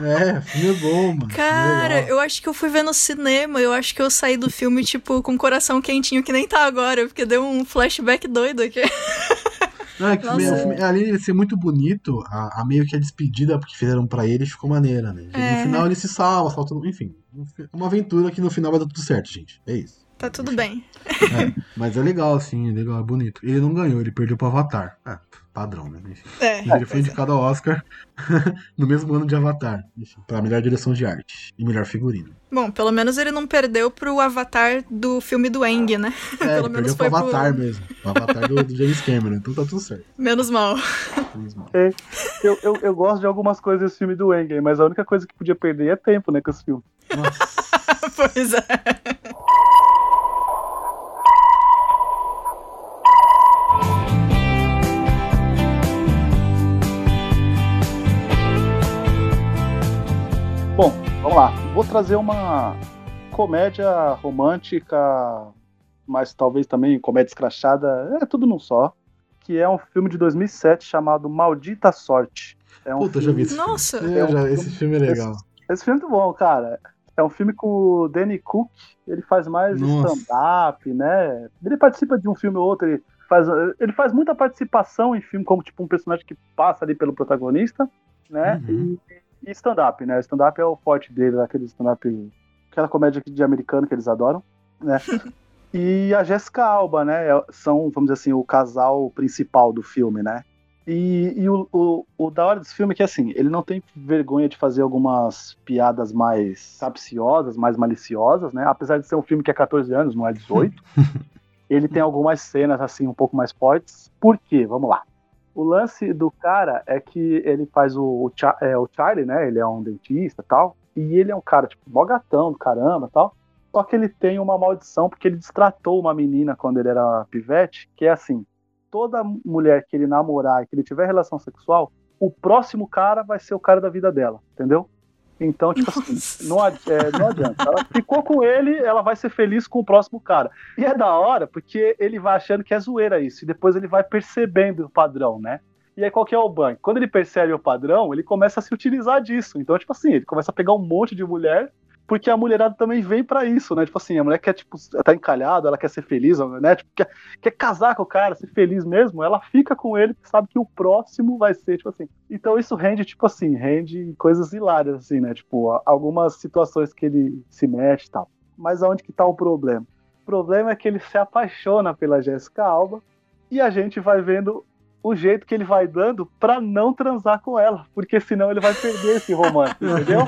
Speaker 1: É, filme é bom, mano.
Speaker 2: Cara,
Speaker 1: Legal.
Speaker 2: eu acho que eu fui ver no cinema, eu acho que eu saí do filme, tipo, com o coração quentinho, que nem tá agora, porque deu um flashback doido aqui.
Speaker 1: Não, é que
Speaker 2: Nossa.
Speaker 1: meio- o filme- ali ia ser muito bonito, a, a meio que a despedida que fizeram pra ele ficou maneira, né? E
Speaker 2: É.
Speaker 1: No final ele se salva, salta, enfim. Uma aventura que no final vai dar tudo certo, gente. É isso.
Speaker 2: Tá tudo bem.
Speaker 1: É, mas é legal, assim, é legal, é bonito. Ele não ganhou, ele perdeu pro Avatar. Ah, padrão, né? Enfim.
Speaker 2: É,
Speaker 1: Ele foi
Speaker 2: pois é.
Speaker 1: indicado ao Oscar no mesmo ano de Avatar, enfim, pra melhor direção de arte e melhor figurino.
Speaker 2: Bom, pelo menos ele não perdeu pro avatar do filme do Eng, né?
Speaker 1: É,
Speaker 2: Pelo
Speaker 1: ele
Speaker 2: menos
Speaker 1: perdeu pro
Speaker 2: foi pro-
Speaker 1: Avatar mesmo. O Avatar do, do James Cameron, então tá tudo certo.
Speaker 2: Menos mal.
Speaker 1: Menos mal.
Speaker 3: Eu, eu, eu gosto de algumas coisas desse filme do Engen, mas a única coisa que podia perder é tempo, né, com esse filme.
Speaker 1: Nossa.
Speaker 2: pois é.
Speaker 3: Bom, vamos lá. Vou trazer uma comédia romântica, mas talvez também comédia escrachada, é tudo num só, que é um filme de 2007 chamado Maldita Sorte. É um
Speaker 1: Puta, já vi
Speaker 3: filme...
Speaker 1: esse
Speaker 2: Nossa.
Speaker 1: filme. Eu já- esse filme é legal.
Speaker 3: Esse filme é muito bom, cara. É um filme com o Danny Cook, ele faz mais stand-up, né? Ele participa de um filme ou outro, ele faz, ele faz muita participação em filme, como tipo um personagem que passa ali pelo protagonista, né?
Speaker 1: Uhum.
Speaker 3: E, e stand-up, né? Stand-up é o forte dele, aquele stand-up, aquela comédia de americano que eles adoram, né? e a Jessica Alba, né? é- São, vamos dizer assim, o casal principal do filme, né? E, e o, o, o da hora desse filme é que, assim, ele não tem vergonha de fazer algumas piadas mais capciosas, mais maliciosas, né? Apesar de ser um filme que é 14 anos, não é 18. ele tem algumas cenas, assim, um pouco mais fortes. Por quê? Vamos lá. O lance do cara é que ele faz o, o, é, o Charlie, né? Ele é um dentista e tal. E ele é um cara, tipo, mó gatão do caramba tal. Só que ele tem uma maldição porque ele destratou uma menina quando ele era pivete, que é assim: toda mulher que ele namorar e que ele tiver relação sexual, o próximo cara vai ser o cara da vida dela, entendeu? Então, tipo assim,
Speaker 2: Nossa.
Speaker 3: não, ad- é, não adianta. Ela ficou com ele, ela vai ser feliz com o próximo cara. E é da hora, porque ele vai achando que é zoeira isso, e depois ele vai percebendo o padrão, né? E aí qual que é o banco? Quando ele percebe o padrão, ele começa a se utilizar disso. Então, tipo assim, ele começa a pegar um monte de mulher, porque a mulherada também vem pra isso, né? Tipo assim, a mulher quer, tipo, tá encalhada, ela quer ser feliz, né? Tipo, quer, quer casar com o cara, ser feliz mesmo, ela fica com ele, sabe que o próximo vai ser, tipo assim. Então isso rende, tipo assim, rende coisas hilárias, assim, né? Tipo, algumas situações que ele se mete e tal. Mas aonde que tá o problema? O problema é que ele se apaixona pela Jéssica Alba e a gente vai vendo o jeito que ele vai dando pra não transar com ela, porque senão ele vai perder esse romance, entendeu?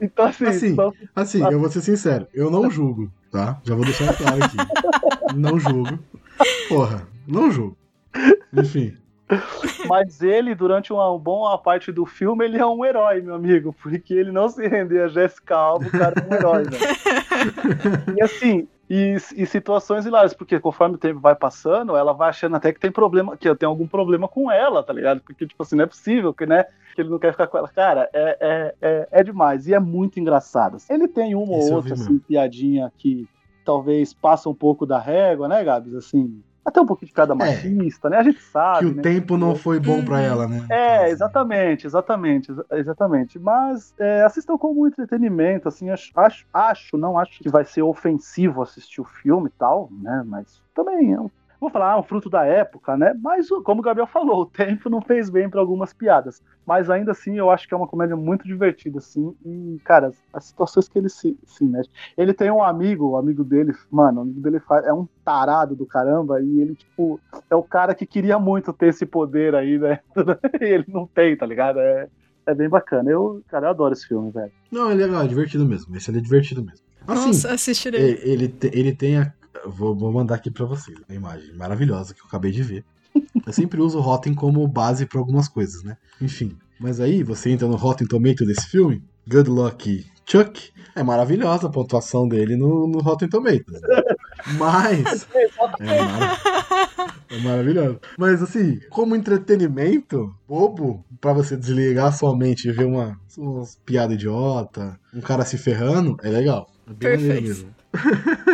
Speaker 3: Então, assim,
Speaker 1: Assim,
Speaker 3: são-
Speaker 1: Assim, eu vou ser sincero, eu não julgo, tá? Já vou deixar claro aqui. Não julgo. Porra, não julgo. Enfim.
Speaker 3: Mas ele, durante uma boa parte do filme, ele é um herói, meu amigo. Porque ele não se render a Jessica Alba, o cara é um herói, velho. E assim, e, e situações hilárias, porque conforme o tempo vai passando, ela vai achando até que tem problema, que eu tenho algum problema com ela, tá ligado? Porque, tipo assim, não é possível que, né, que ele não quer ficar com ela. Cara, é, é, é, é demais. E é muito engraçado. Ele tem uma
Speaker 1: Isso
Speaker 3: ou outra, assim, piadinha que talvez passa um pouco da régua, né, Gabs? Assim, até um pouquinho de piada machista, né? A gente sabe,
Speaker 1: Que o
Speaker 3: né?
Speaker 1: tempo não foi bom pra ela, né?
Speaker 3: É, exatamente, exatamente, exa- exatamente. Mas é, assistam como um entretenimento, assim, acho, acho, acho, não acho que vai ser ofensivo assistir o filme e tal, né? Mas também é um, vou falar, é um fruto da época, né? Mas, como o Gabriel falou, o tempo não fez bem para algumas piadas. Mas ainda assim, eu acho que é uma comédia muito divertida, assim. E, cara, as, situações que ele se, se mexe. Ele tem um amigo, o amigo dele, mano, o amigo dele é um tarado do caramba, e ele, tipo, é o cara que queria muito ter esse poder aí, né? e ele não tem, tá ligado? É, é bem bacana. Eu, cara, eu adoro esse filme, velho.
Speaker 1: Não, é legal, é divertido mesmo. Esse ele é divertido mesmo. Assim,
Speaker 2: Nossa, assistirei.
Speaker 1: ele, ele, te- ele tem a. Vou, vou mandar aqui pra vocês a imagem maravilhosa que eu acabei de ver. Eu sempre uso o Rotten como base pra algumas coisas, né? Enfim. Mas aí você entra no Rotten Tomato desse filme, Good Luck Chuck, é maravilhosa a pontuação dele no, no Rotten Tomatoes. Mas. É, mara- é maravilhoso. Mas assim, como entretenimento bobo, pra você desligar sua mente e ver uma, umas piadas idiota, um cara se ferrando, é legal. É bem
Speaker 2: Perfeito.
Speaker 1: mesmo.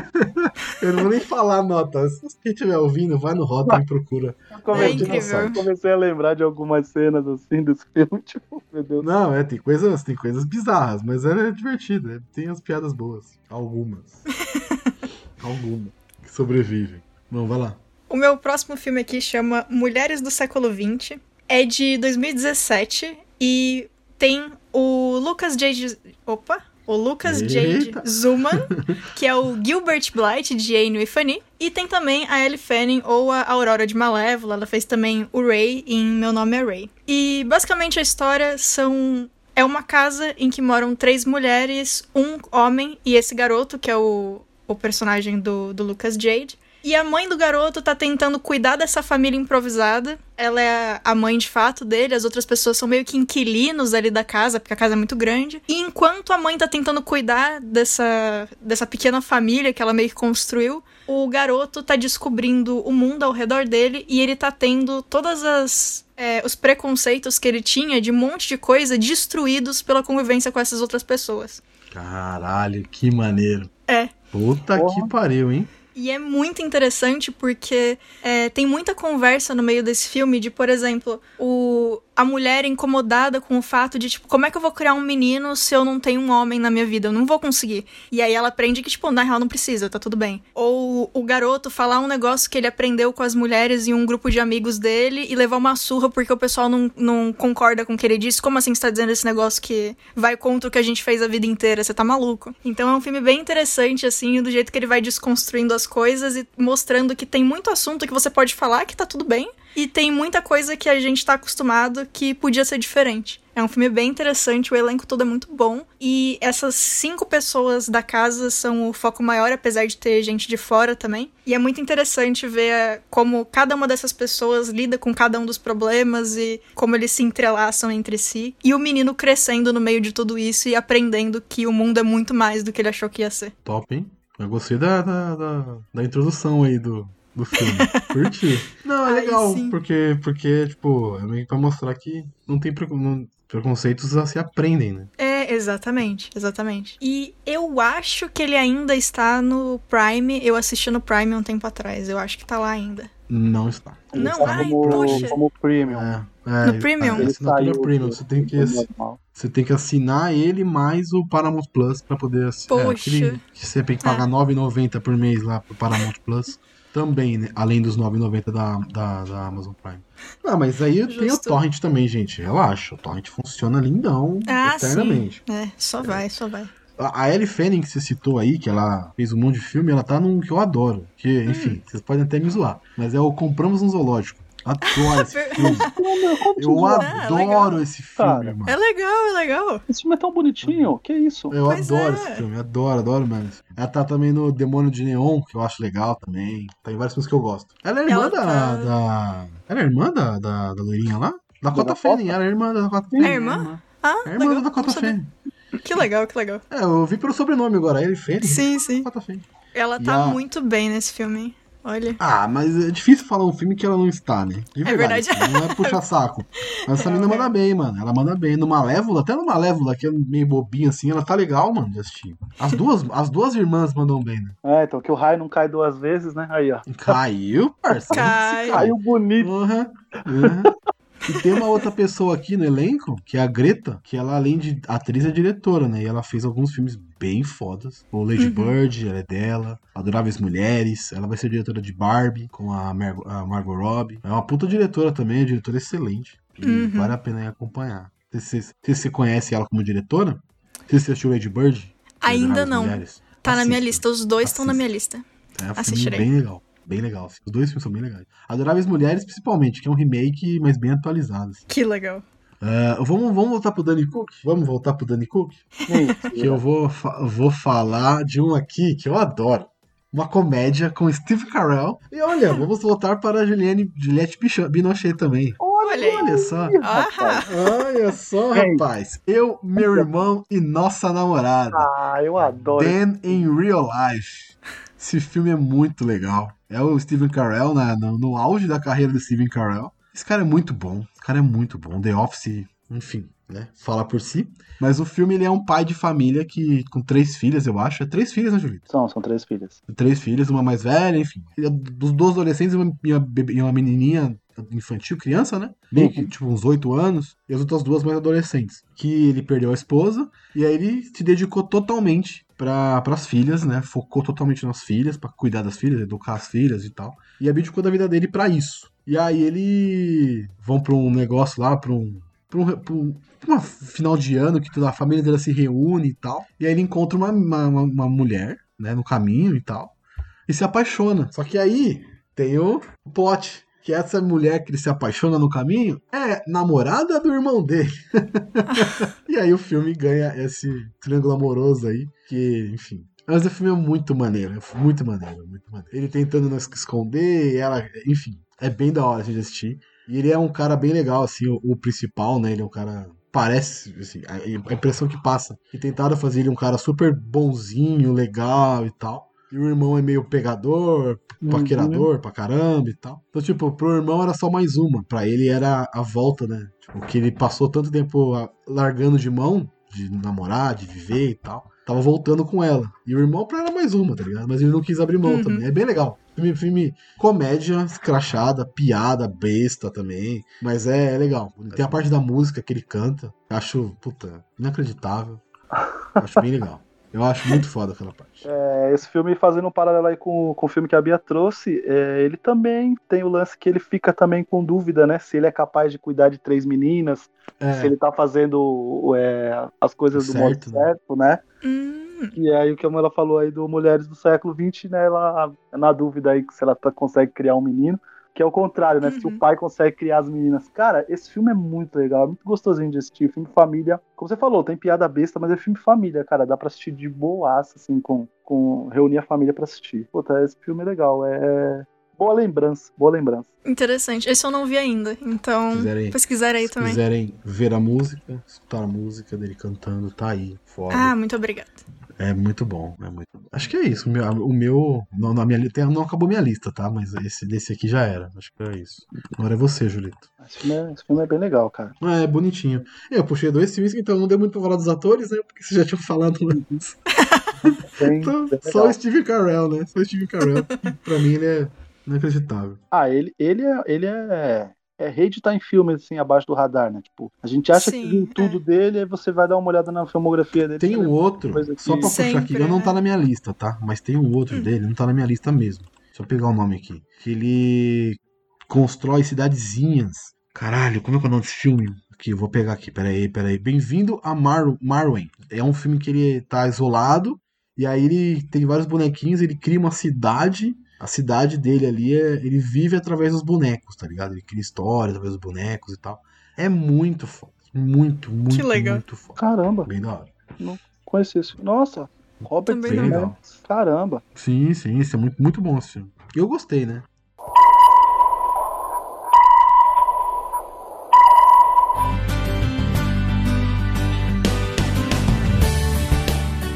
Speaker 1: Eu não vou nem falar a nota. Se quem estiver ouvindo, vai no Rotten e procura.
Speaker 3: Eu comecei,
Speaker 2: incrível.
Speaker 3: eu comecei a lembrar de algumas cenas assim desse filme, tipo, meu Deus.
Speaker 1: Não, é, tem coisas, tem coisas bizarras, mas é divertido. é- tem as piadas boas. Algumas. Algumas. Que sobrevivem. Não, vai lá.
Speaker 2: O meu próximo filme aqui chama Mulheres do Século XX. É de 2017 e tem o Lucas J. Opa! O Lucas Jade. Zuman, que é o Gilbert Blight de Jane e Fanny. E tem também a Ellie Fanning, ou a Aurora de Malévola. Ela fez também o Ray em Meu Nome é Ray. E basicamente a história são. É uma casa em que moram três mulheres, um homem e esse garoto, que é o, o personagem do, do Lucas Jade. E a mãe do garoto tá tentando cuidar dessa família improvisada. Ela é a mãe de fato dele, as outras pessoas são meio que inquilinos ali da casa, porque a casa é muito grande. E enquanto a mãe tá tentando cuidar dessa, dessa pequena família que ela meio que construiu, o garoto tá descobrindo o mundo ao redor dele e ele tá tendo todas as. é, os preconceitos que ele tinha de um monte de coisa destruídos pela convivência com essas outras pessoas.
Speaker 1: Caralho, que maneiro.
Speaker 2: É.
Speaker 1: Puta
Speaker 3: Porra.
Speaker 1: que pariu, hein?
Speaker 2: E é muito interessante porque é, tem muita conversa no meio desse filme de, por exemplo, o, a mulher incomodada com o fato de, tipo, como é que eu vou criar um menino se eu não tenho um homem na minha vida? Eu não vou conseguir. E aí ela aprende que, tipo, na real não precisa, tá tudo bem. Ou o garoto falar um negócio que ele aprendeu com as mulheres em um grupo de amigos dele e levar uma surra porque o pessoal não, não concorda com o que ele disse. Como assim você tá dizendo esse negócio que vai contra o que a gente fez a vida inteira? Você tá maluco? Então é um filme bem interessante, assim, do jeito que ele vai desconstruindo as coisas e mostrando que tem muito assunto que você pode falar que tá tudo bem. E tem muita coisa que a gente tá acostumado que podia ser diferente. É um filme bem interessante, o elenco todo é muito bom. E essas cinco pessoas da casa são o foco maior, apesar de ter gente de fora também. E é muito interessante ver eh, como cada uma dessas pessoas lida com cada um dos problemas e como eles se entrelaçam entre si. E o menino crescendo no meio de tudo isso e aprendendo que o mundo é muito mais do que ele achou que ia ser.
Speaker 1: Top, hein? Eu gostei da, da, da, da introdução aí do, do filme. Curti. Não, é
Speaker 2: Ai,
Speaker 1: legal,
Speaker 2: sim.
Speaker 1: porque, porque, tipo, é meio que pra mostrar que não tem preconceitos a se aprendem, né?
Speaker 2: É, exatamente, exatamente. E eu acho que ele ainda está no Prime. Eu assisti no Prime um tempo atrás. Eu acho que tá lá ainda.
Speaker 1: Não está.
Speaker 3: Ele
Speaker 2: Não,
Speaker 3: está
Speaker 2: ai,
Speaker 3: como,
Speaker 2: poxa.
Speaker 3: como premium.
Speaker 1: É, é,
Speaker 2: No Premium?
Speaker 1: É,
Speaker 3: Ele
Speaker 1: assinatura
Speaker 3: saiu
Speaker 1: Premium. Você tem, que, você tem que assinar ele mais o Paramount Plus pra poder assinar.
Speaker 2: Poxa.
Speaker 1: que você tem que pagar R$ 9,90 por mês lá pro Paramount Plus. Também, né? Além dos R$ 9,90 da, da, da Amazon Prime. Ah, mas aí tem o
Speaker 2: Justo.
Speaker 1: Torrent também, gente. Relaxa. O Torrent funciona lindão
Speaker 2: Ah,
Speaker 1: eternamente.
Speaker 2: sim. É, só vai, só vai.
Speaker 1: A Ellie Fanning que você citou aí, que ela fez um monte de filme, ela tá num que eu adoro. Que,
Speaker 2: Hum.
Speaker 1: enfim, vocês podem até me zoar. Mas é o Compramos um Zoológico. Adoro esse filme. Eu
Speaker 2: Ah,
Speaker 1: adoro esse filme, irmão.
Speaker 2: É legal, é legal.
Speaker 3: Esse filme é tão bonitinho. Que isso?
Speaker 1: Eu
Speaker 2: Pois
Speaker 1: adoro
Speaker 2: é.
Speaker 1: esse filme, adoro, adoro mesmo. Ela tá também no Demônio de Neon, que eu acho legal também. Tem vários filmes que eu gosto. Ela é irmã
Speaker 2: Ela
Speaker 1: da,
Speaker 2: tá-
Speaker 1: da. Ela é irmã da, da, da loirinha lá? Dakota
Speaker 3: Dakota?
Speaker 1: Fanning, ela é irmã da Dakota Fanning.
Speaker 2: É irmã? Ah,
Speaker 1: É irmã
Speaker 2: legal.
Speaker 1: da Dakota. Fanning.
Speaker 2: Que legal, que legal.
Speaker 1: É, eu vi pelo sobrenome agora, Ellie Fanning.
Speaker 2: Sim, sim.
Speaker 1: Dakota Fanning.
Speaker 2: Ela tá
Speaker 1: a-
Speaker 2: muito bem nesse filme, hein? Olha.
Speaker 1: Ah, mas é difícil falar um filme que ela não está, né? De
Speaker 2: É
Speaker 1: verdade.
Speaker 2: verdade.
Speaker 1: Não é puxar saco. Mas essa menina manda bem, mano. Ela manda bem. No Malévola, até no Malévola, que é meio bobinha assim, ela tá legal, mano, de assistir. As duas, as duas irmãs mandam bem, né?
Speaker 3: É, então que o raio não cai duas vezes, né? Aí, ó.
Speaker 1: Caiu, parceiro.
Speaker 2: Cai.
Speaker 3: Caiu bonito.
Speaker 1: Uhum, uhum. E tem uma outra pessoa aqui no elenco, que é a Greta, que ela, além de atriz, é diretora, né? E ela fez alguns filmes bem fodas. O Lady
Speaker 2: Uhum.
Speaker 1: Bird, ela é dela. Adoráveis Mulheres. Ela vai ser diretora de Barbie, com a, Mar a Margot Robbie. É uma puta diretora também, é diretora excelente. E
Speaker 2: Uhum.
Speaker 1: vale a pena acompanhar. Se você, você conhece ela como diretora, se você assistiu Lady Bird...
Speaker 2: Ainda não.
Speaker 1: Mulheres,
Speaker 2: Tá na minha lista. Os dois estão na minha lista.
Speaker 1: É um
Speaker 2: Assistirei.
Speaker 1: bem legal. Bem legal. assim. Os dois filmes são bem legais. Adoráveis Mulheres, principalmente, que é um remake, mas bem atualizado. assim.
Speaker 2: Que legal.
Speaker 1: Ah, vamos, vamos voltar pro Danny Cook? Vamos voltar pro Danny Cook? Que eu vou, fa- vou falar de um aqui que eu adoro. Uma comédia com Steve Carell. E olha, vamos voltar para a Juliane, Juliette Binochet também.
Speaker 2: Olha.
Speaker 1: Olha só. Olha só, rapaz. Eu, meu irmão e nossa namorada.
Speaker 3: Ah, eu adoro.
Speaker 1: Dan in Real Life. Esse filme é muito legal. É o Steven Carell na- no, no auge da carreira do Steven Carell. Esse cara é muito bom. Esse cara é muito bom. The Office, enfim, né? Fala por si. Mas o filme ele é um pai de família que com três filhas, eu acho. É três filhas, né, Julito?
Speaker 3: São, são três filhas.
Speaker 1: Três filhas, uma mais velha, enfim. Dos dois adolescentes e uma, e e uma menininha infantil, criança, né? Meio que, tipo, uns 8 anos. E as outras duas mais adolescentes. Que ele perdeu a esposa. E aí ele se dedicou totalmente para as filhas, né? Focou totalmente nas filhas, para cuidar das filhas, educar as filhas e tal. E abdicou da vida dele para isso. E aí ele vão para um negócio lá, para um pra, um, pra, um, uma final de ano que toda a família dela se reúne e tal. E aí ele encontra uma, uma, uma mulher, né, no caminho e tal. E se apaixona. Só que aí tem o plot. Que essa mulher que ele se apaixona no caminho é namorada do irmão dele. e aí o filme ganha esse triângulo amoroso aí. Que, enfim, mas o filme é muito maneiro, é muito maneiro, muito maneiro. Ele tentando não se esconder, ela, enfim, é bem da hora de assistir. E ele é um cara bem legal, assim, o, o principal, né? Ele é um cara. Parece, assim, a, a impressão que passa. Que tentaram fazer ele um cara super bonzinho, legal e tal. E o irmão é meio pegador, uhum. paquerador uhum. pra caramba e tal. Então, tipo, pro irmão era só mais uma. Pra ele era a volta, né? Tipo, que ele passou tanto tempo largando de mão, de namorar, de viver e tal. Tava voltando com ela. E o irmão pra ela mais uma, tá ligado? Mas ele não quis abrir mão uhum. também. É bem legal. Filme, filme comédia, escrachada, piada, besta também. Mas é, é, legal. Tem a parte da música que ele canta. Acho, puta, inacreditável. Acho bem legal. Eu acho muito foda aquela parte.
Speaker 3: É, esse filme, fazendo um paralelo aí com, com o filme que a Bia trouxe, é, ele também tem o lance que ele fica também com dúvida, né? Se ele é capaz de cuidar de três meninas, é. se ele tá fazendo é, as coisas do certo, modo certo, né? Hum. E aí o que a ela falou aí do Mulheres do século XX, né? Ela na dúvida aí se ela tá, consegue criar um menino. Que é o contrário, né? Uhum. Se o uhum. pai consegue criar as meninas. Cara, esse filme é muito legal, é muito gostosinho de assistir. Filme família. Como você falou, tem piada besta, mas é filme família, cara. Dá pra assistir de boaça, assim, com, com reunir a família pra assistir. Puta, esse filme é legal. É. Boa lembrança, boa lembrança.
Speaker 2: Interessante. Esse eu não vi ainda, então quiserem, pesquisar aí também.
Speaker 1: Se quiserem ver a música, escutar a música dele cantando, tá aí, fora.
Speaker 2: Ah, muito obrigada.
Speaker 1: É muito bom, é muito bom. Acho que é isso. O meu, o meu não, na minha lista não acabou minha lista, tá? Mas esse desse aqui já era. Acho que é isso. Agora é você, Julito.
Speaker 3: Esse filme é, esse filme é bem legal, cara.
Speaker 1: É, é bonitinho. Eu puxei dois filmes, então não deu muito pra falar dos atores, né? Porque você já tinha falado antes. Bem, então, bem só o Steve Carell, né? Só o Steve Carell. pra mim ele é inacreditável.
Speaker 3: Ah, ele, ele, é, ele é é rei de estar em filmes assim abaixo do radar, né? Tipo, a gente acha Sim, que viu tudo é. dele, aí você vai dar uma olhada na filmografia dele.
Speaker 1: Tem um outro, só pra Sempre, puxar aqui, não tá na minha lista, tá? Mas tem um outro hum. dele, não tá na minha lista mesmo. Deixa eu pegar o nome aqui. Que ele constrói cidadezinhas. Caralho, como é que é o nome desse filme? Aqui, eu vou pegar aqui, peraí, peraí. Bem-vindo a Mar Marwen. É um filme que ele tá isolado, e aí ele tem vários bonequinhos, ele cria uma cidade a cidade dele ali, é, ele vive através dos bonecos, tá ligado? Ele cria histórias através dos bonecos e tal. É muito foda. Muito, muito, que legal. muito foda.
Speaker 3: Caramba.
Speaker 1: Bem da hora.
Speaker 3: Não conheci isso. Nossa, Robert Também bem legal. Caramba.
Speaker 1: Sim, sim, isso é muito, muito bom esse filme. Eu gostei, né?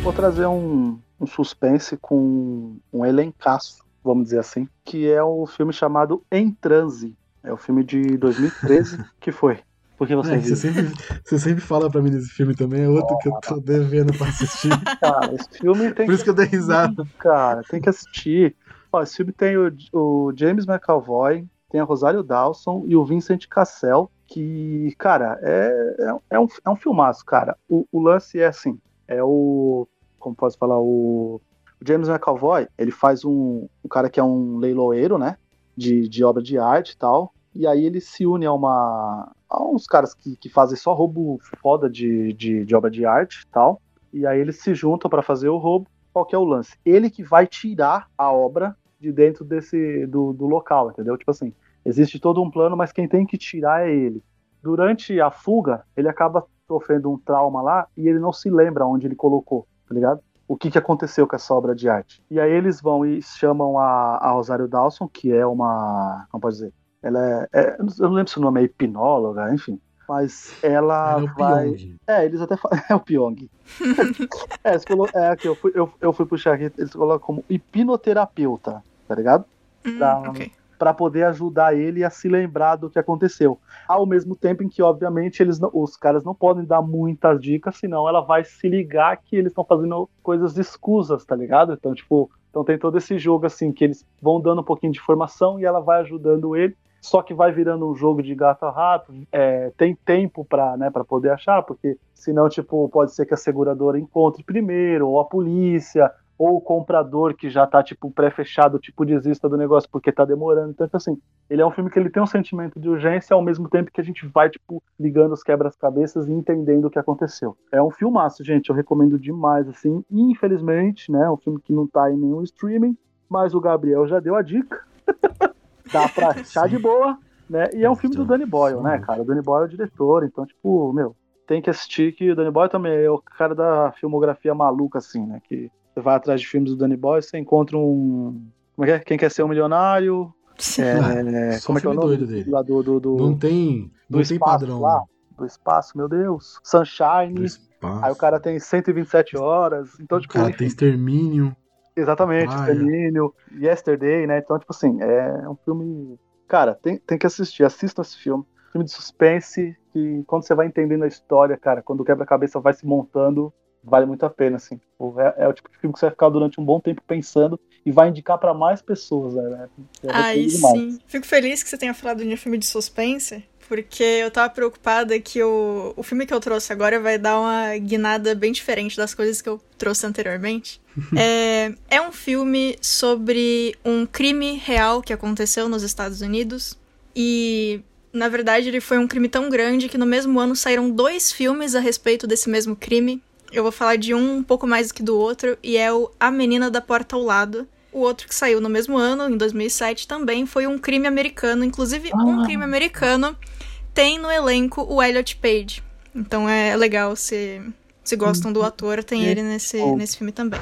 Speaker 3: Vou trazer um, um suspense com um elencaço vamos dizer assim, que é o filme chamado Em Transe. É o filme de 2013 que foi. Porque você, é,
Speaker 1: você, sempre, você sempre fala pra mim desse filme também, é outro que eu tô devendo pra assistir.
Speaker 3: Cara, esse filme tem
Speaker 1: Por isso que eu dei risada.
Speaker 3: Cara, tem que assistir. Ó, esse filme tem o, o James McAvoy, tem a Rosário Dawson e o Vincent Cassel, que, cara, é, é, é, um, é um filmaço, cara. O, o lance é assim, é o, como posso falar, o o James McAvoy, ele faz um, um cara que é um leiloeiro, né? De, de obra de arte e tal. E aí ele se une a uma. a uns caras que, que fazem só roubo foda de, de, de obra de arte e tal. E aí eles se juntam para fazer o roubo. Qual que é o lance? Ele que vai tirar a obra de dentro desse do, do local, entendeu? Tipo assim, existe todo um plano, mas quem tem que tirar é ele. Durante a fuga, ele acaba sofrendo um trauma lá e ele não se lembra onde ele colocou, tá ligado? O que, que aconteceu com essa obra de arte. E aí eles vão e chamam a, a Rosário Dawson, que é uma. Como pode dizer? Ela é, é, Eu não lembro se o nome é hipnóloga, enfim. Mas ela é vai. Pyong. É, eles até falam. É o Pyong. é, falou... é aqui, eu fui, eu, eu fui puxar aqui, eles colocam como hipnoterapeuta, tá ligado?
Speaker 2: Hum, okay
Speaker 3: para poder ajudar ele a se lembrar do que aconteceu. Ao mesmo tempo em que, obviamente, eles não, os caras não podem dar muitas dicas, senão ela vai se ligar que eles estão fazendo coisas escusas, tá ligado? Então, tipo, então tem todo esse jogo assim que eles vão dando um pouquinho de informação e ela vai ajudando ele só que vai virando um jogo de gato a rato, é, tem tempo para né, poder achar, porque senão, tipo, pode ser que a seguradora encontre primeiro, ou a polícia, ou o comprador que já tá, tipo, pré-fechado, tipo, desista do negócio porque tá demorando. Então, tipo assim, ele é um filme que ele tem um sentimento de urgência ao mesmo tempo que a gente vai, tipo, ligando os quebras-cabeças e entendendo o que aconteceu. É um filmaço, gente, eu recomendo demais, assim. Infelizmente, né, é um filme que não tá em nenhum streaming, mas o Gabriel já deu a dica. Dá pra achar de boa, né? E é um filme do Danny Boyle, né, cara? O Danny Boyle é o diretor, então, tipo, meu, tem que assistir que o Danny Boyle também é o cara da filmografia maluca, assim, né? Que você vai atrás de filmes do Danny Boyle, você encontra um. Como é que é? Quem quer ser um milionário? É,
Speaker 1: Só
Speaker 3: como é que é o nome?
Speaker 1: doido dele.
Speaker 3: Lá do, do, do,
Speaker 1: Não tem,
Speaker 3: do
Speaker 1: não tem
Speaker 3: espaço
Speaker 1: padrão.
Speaker 3: lá. Do espaço, meu Deus. Sunshine.
Speaker 1: Do.
Speaker 3: Aí o cara tem 127 horas. Então,
Speaker 1: O
Speaker 3: tipo,
Speaker 1: cara
Speaker 3: enfim,
Speaker 1: tem extermínio.
Speaker 3: exatamente,
Speaker 1: Praia.
Speaker 3: Extermínio, Yesterday, né? Então, tipo assim, é um filme. Cara, tem, tem que assistir, assistam esse filme. Filme de suspense, que quando você vai entendendo a história, cara, quando o quebra-cabeça vai se montando, vale muito a pena, assim. Tipo, É, é o tipo de filme que você vai ficar durante um bom tempo pensando e vai indicar pra mais pessoas, né? É
Speaker 2: Aí
Speaker 3: demais.
Speaker 2: sim. Fico feliz que você tenha falado de um filme de suspense, porque eu tava preocupada que o, o filme que eu trouxe agora vai dar uma guinada bem diferente das coisas que eu trouxe anteriormente. é, é um filme sobre um crime real que aconteceu nos Estados Unidos e. Na verdade, ele foi um crime tão grande que no mesmo ano saíram dois filmes a respeito desse mesmo crime. Eu vou falar de um um pouco mais do que do outro, e é o A Menina da Porta ao Lado. O outro que saiu no mesmo ano, em 2007, também foi um crime americano. Inclusive, um
Speaker 3: Ah.
Speaker 2: crime americano tem no elenco o Elliot Page. Então é legal se, se gostam do ator, tem ele nesse, nesse filme também.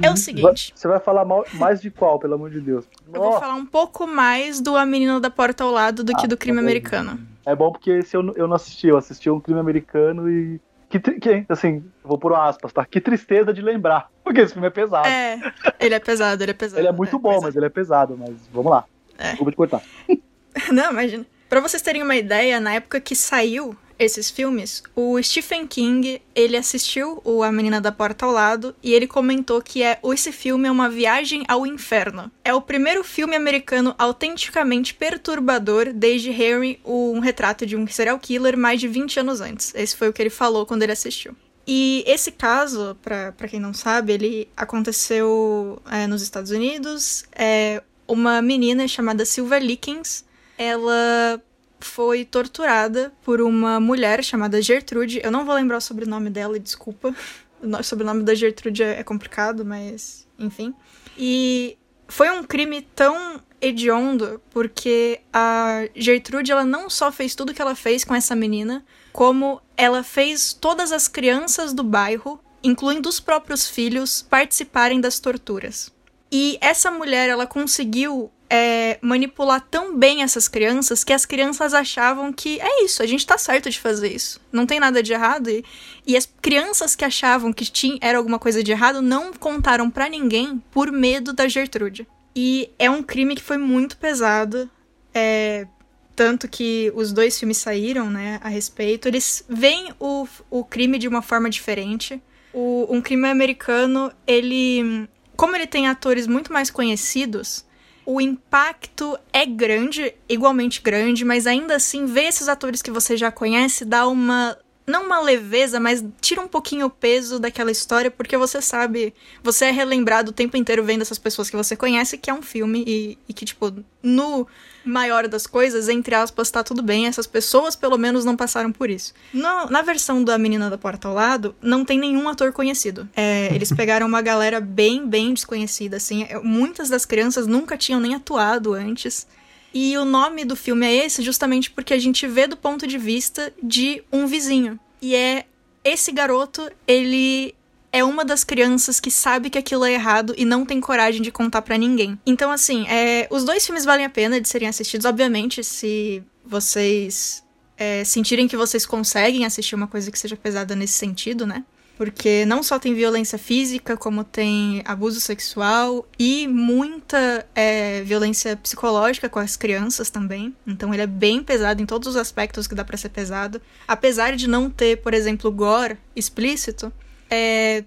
Speaker 2: É o seguinte,
Speaker 3: Você vai falar mal- mais de qual, pelo amor de Deus?
Speaker 2: eu vou falar um pouco mais do A Menina da Porta ao Lado do que
Speaker 3: Ah,
Speaker 2: do crime
Speaker 3: tá
Speaker 2: americano.
Speaker 3: É bom porque esse eu, eu não assisti, eu assisti um crime americano e. Que, que, assim, vou por aspas, tá? Que tristeza de lembrar. Porque esse filme é pesado.
Speaker 2: É, ele é pesado, ele é pesado.
Speaker 3: ele é muito bom,
Speaker 2: pesado.
Speaker 3: mas ele é pesado, mas vamos lá.
Speaker 2: É.
Speaker 3: Desculpa te cortar.
Speaker 2: Não, imagina. Pra vocês terem uma ideia, na época que saiu esses filmes, o Stephen King, ele assistiu o A Menina da Porta ao Lado e ele comentou que é esse filme é uma viagem ao inferno. É o primeiro filme americano autenticamente perturbador desde Harry, um retrato de um serial killer mais de 20 anos antes. Esse foi o que ele falou quando ele assistiu. E esse caso, pra quem não sabe, ele aconteceu é, nos Estados Unidos. É, uma menina chamada Silver Likens, ela foi torturada por uma mulher chamada Gertrude. Eu não vou lembrar o sobrenome dela, desculpa. O no- sobrenome da Gertrude é é complicado, mas enfim. E foi um crime tão hediondo porque a Gertrude ela não só fez tudo que ela fez com essa menina, como ela fez todas as crianças do bairro, incluindo os próprios filhos, participarem das torturas. E essa mulher, ela conseguiu é, manipular tão bem essas crianças que as crianças achavam que é isso, a gente tá certo de fazer isso. Não tem nada de errado. E, e as crianças que achavam que tinha, era alguma coisa de errado não contaram pra ninguém por medo da Gertrude. E é um crime que foi muito pesado. É, tanto que os dois filmes saíram, né, a respeito. Eles veem o, o crime de uma forma diferente. O, um crime americano, ele. Como ele tem atores muito mais conhecidos, o impacto é grande, igualmente grande, mas ainda assim, ver esses atores que você já conhece dá uma. Não uma leveza, mas tira um pouquinho o peso daquela história, porque você sabe. Você é relembrado o tempo inteiro vendo essas pessoas que você conhece, que é um filme, e, e que, tipo, no maior das coisas, entre aspas, tá tudo bem. Essas pessoas, pelo menos, não passaram por isso. No- na versão da Menina da Porta ao Lado, não tem nenhum ator conhecido. É, eles pegaram uma galera bem, bem desconhecida, assim. É, Muitas das crianças nunca tinham nem atuado antes. E o nome do filme é esse justamente porque a gente vê do ponto de vista de um vizinho. E é esse garoto, ele é uma das crianças que sabe que aquilo é errado e não tem coragem de contar pra ninguém. Então, assim, é, os dois filmes valem a pena de serem assistidos, obviamente, se vocês é, sentirem que vocês conseguem assistir uma coisa que seja pesada nesse sentido, né? Porque não só tem violência física, como tem abuso sexual e muita é, violência psicológica com as crianças também. Então ele é bem pesado em todos os aspectos que dá pra ser pesado. Apesar de não ter, por exemplo, gore explícito, é,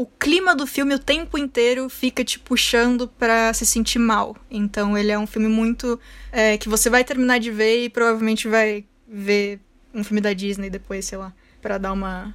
Speaker 2: o clima do filme o tempo inteiro fica te puxando pra se sentir mal. Então ele é um filme muito. É, que você vai terminar de ver e provavelmente vai ver um filme da Disney depois, sei lá, pra dar uma.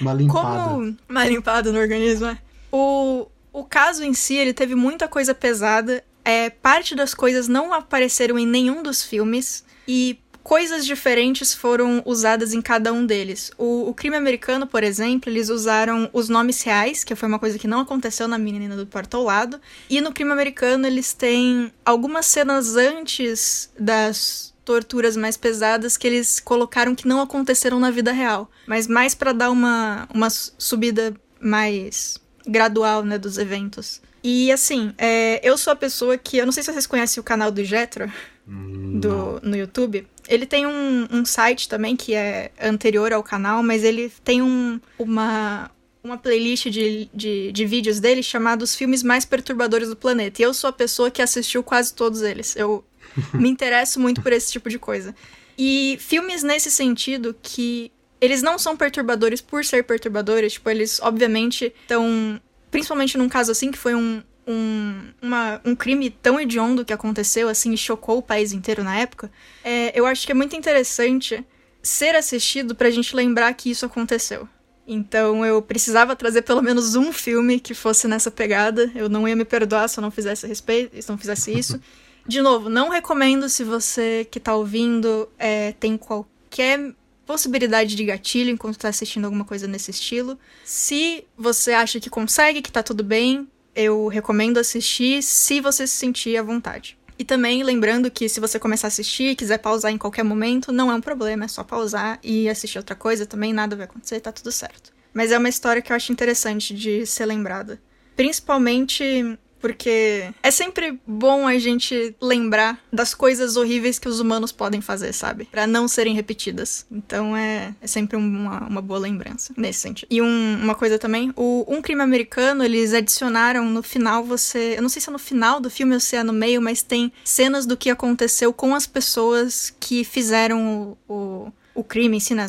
Speaker 1: Uma limpada.
Speaker 2: Como uma limpada no organismo, é. O, o caso em si, ele teve muita coisa pesada. É, parte das coisas não apareceram em nenhum dos filmes. E coisas diferentes foram usadas em cada um deles. O, o, crime americano, por exemplo, eles usaram os nomes reais, que foi uma coisa que não aconteceu na Menina do Porto ao Lado. E no crime americano, eles têm algumas cenas antes das torturas mais pesadas que eles colocaram que não aconteceram na vida real, mas mais para dar uma, uma subida mais gradual, né, dos eventos. E assim, é, eu sou a pessoa que. Eu não sei se vocês conhecem o canal do Jetro
Speaker 1: Hum,
Speaker 2: do, no YouTube. Ele tem um, um site também que é anterior ao canal, mas ele tem um, uma, uma playlist de, de, de vídeos dele chamados Filmes Mais Perturbadores do Planeta. E eu sou a pessoa que assistiu quase todos eles. Eu me interesso muito por esse tipo de coisa. E filmes nesse sentido que eles não são perturbadores por ser perturbadores, tipo, eles obviamente estão. Principalmente num caso assim, que foi um, um, uma, um crime tão hediondo que aconteceu, assim, e chocou o país inteiro na época. É, eu acho que é muito interessante ser assistido pra gente lembrar que isso aconteceu. Então eu precisava trazer pelo menos um filme que fosse nessa pegada. Eu não ia me perdoar se eu não fizesse respeito, se não fizesse isso. De novo, não recomendo se você que tá ouvindo é, tem qualquer possibilidade de gatilho enquanto tá assistindo alguma coisa nesse estilo. Se você acha que consegue, que tá tudo bem, eu recomendo assistir se você se sentir à vontade. E também lembrando que se você começar a assistir e quiser pausar em qualquer momento, não é um problema, é só pausar e assistir outra coisa também, nada vai acontecer, tá tudo certo. Mas é uma história que eu acho interessante de ser lembrada. Principalmente porque é sempre bom a gente lembrar das coisas horríveis que os humanos podem fazer, sabe? Para não serem repetidas. Então é, é sempre uma, uma boa lembrança nesse sentido. E um, uma coisa também, o Um Crime Americano, eles adicionaram no final você. Eu não sei se é no final do filme ou se é no meio, mas tem cenas do que aconteceu com as pessoas que fizeram o, o o crime em si, né?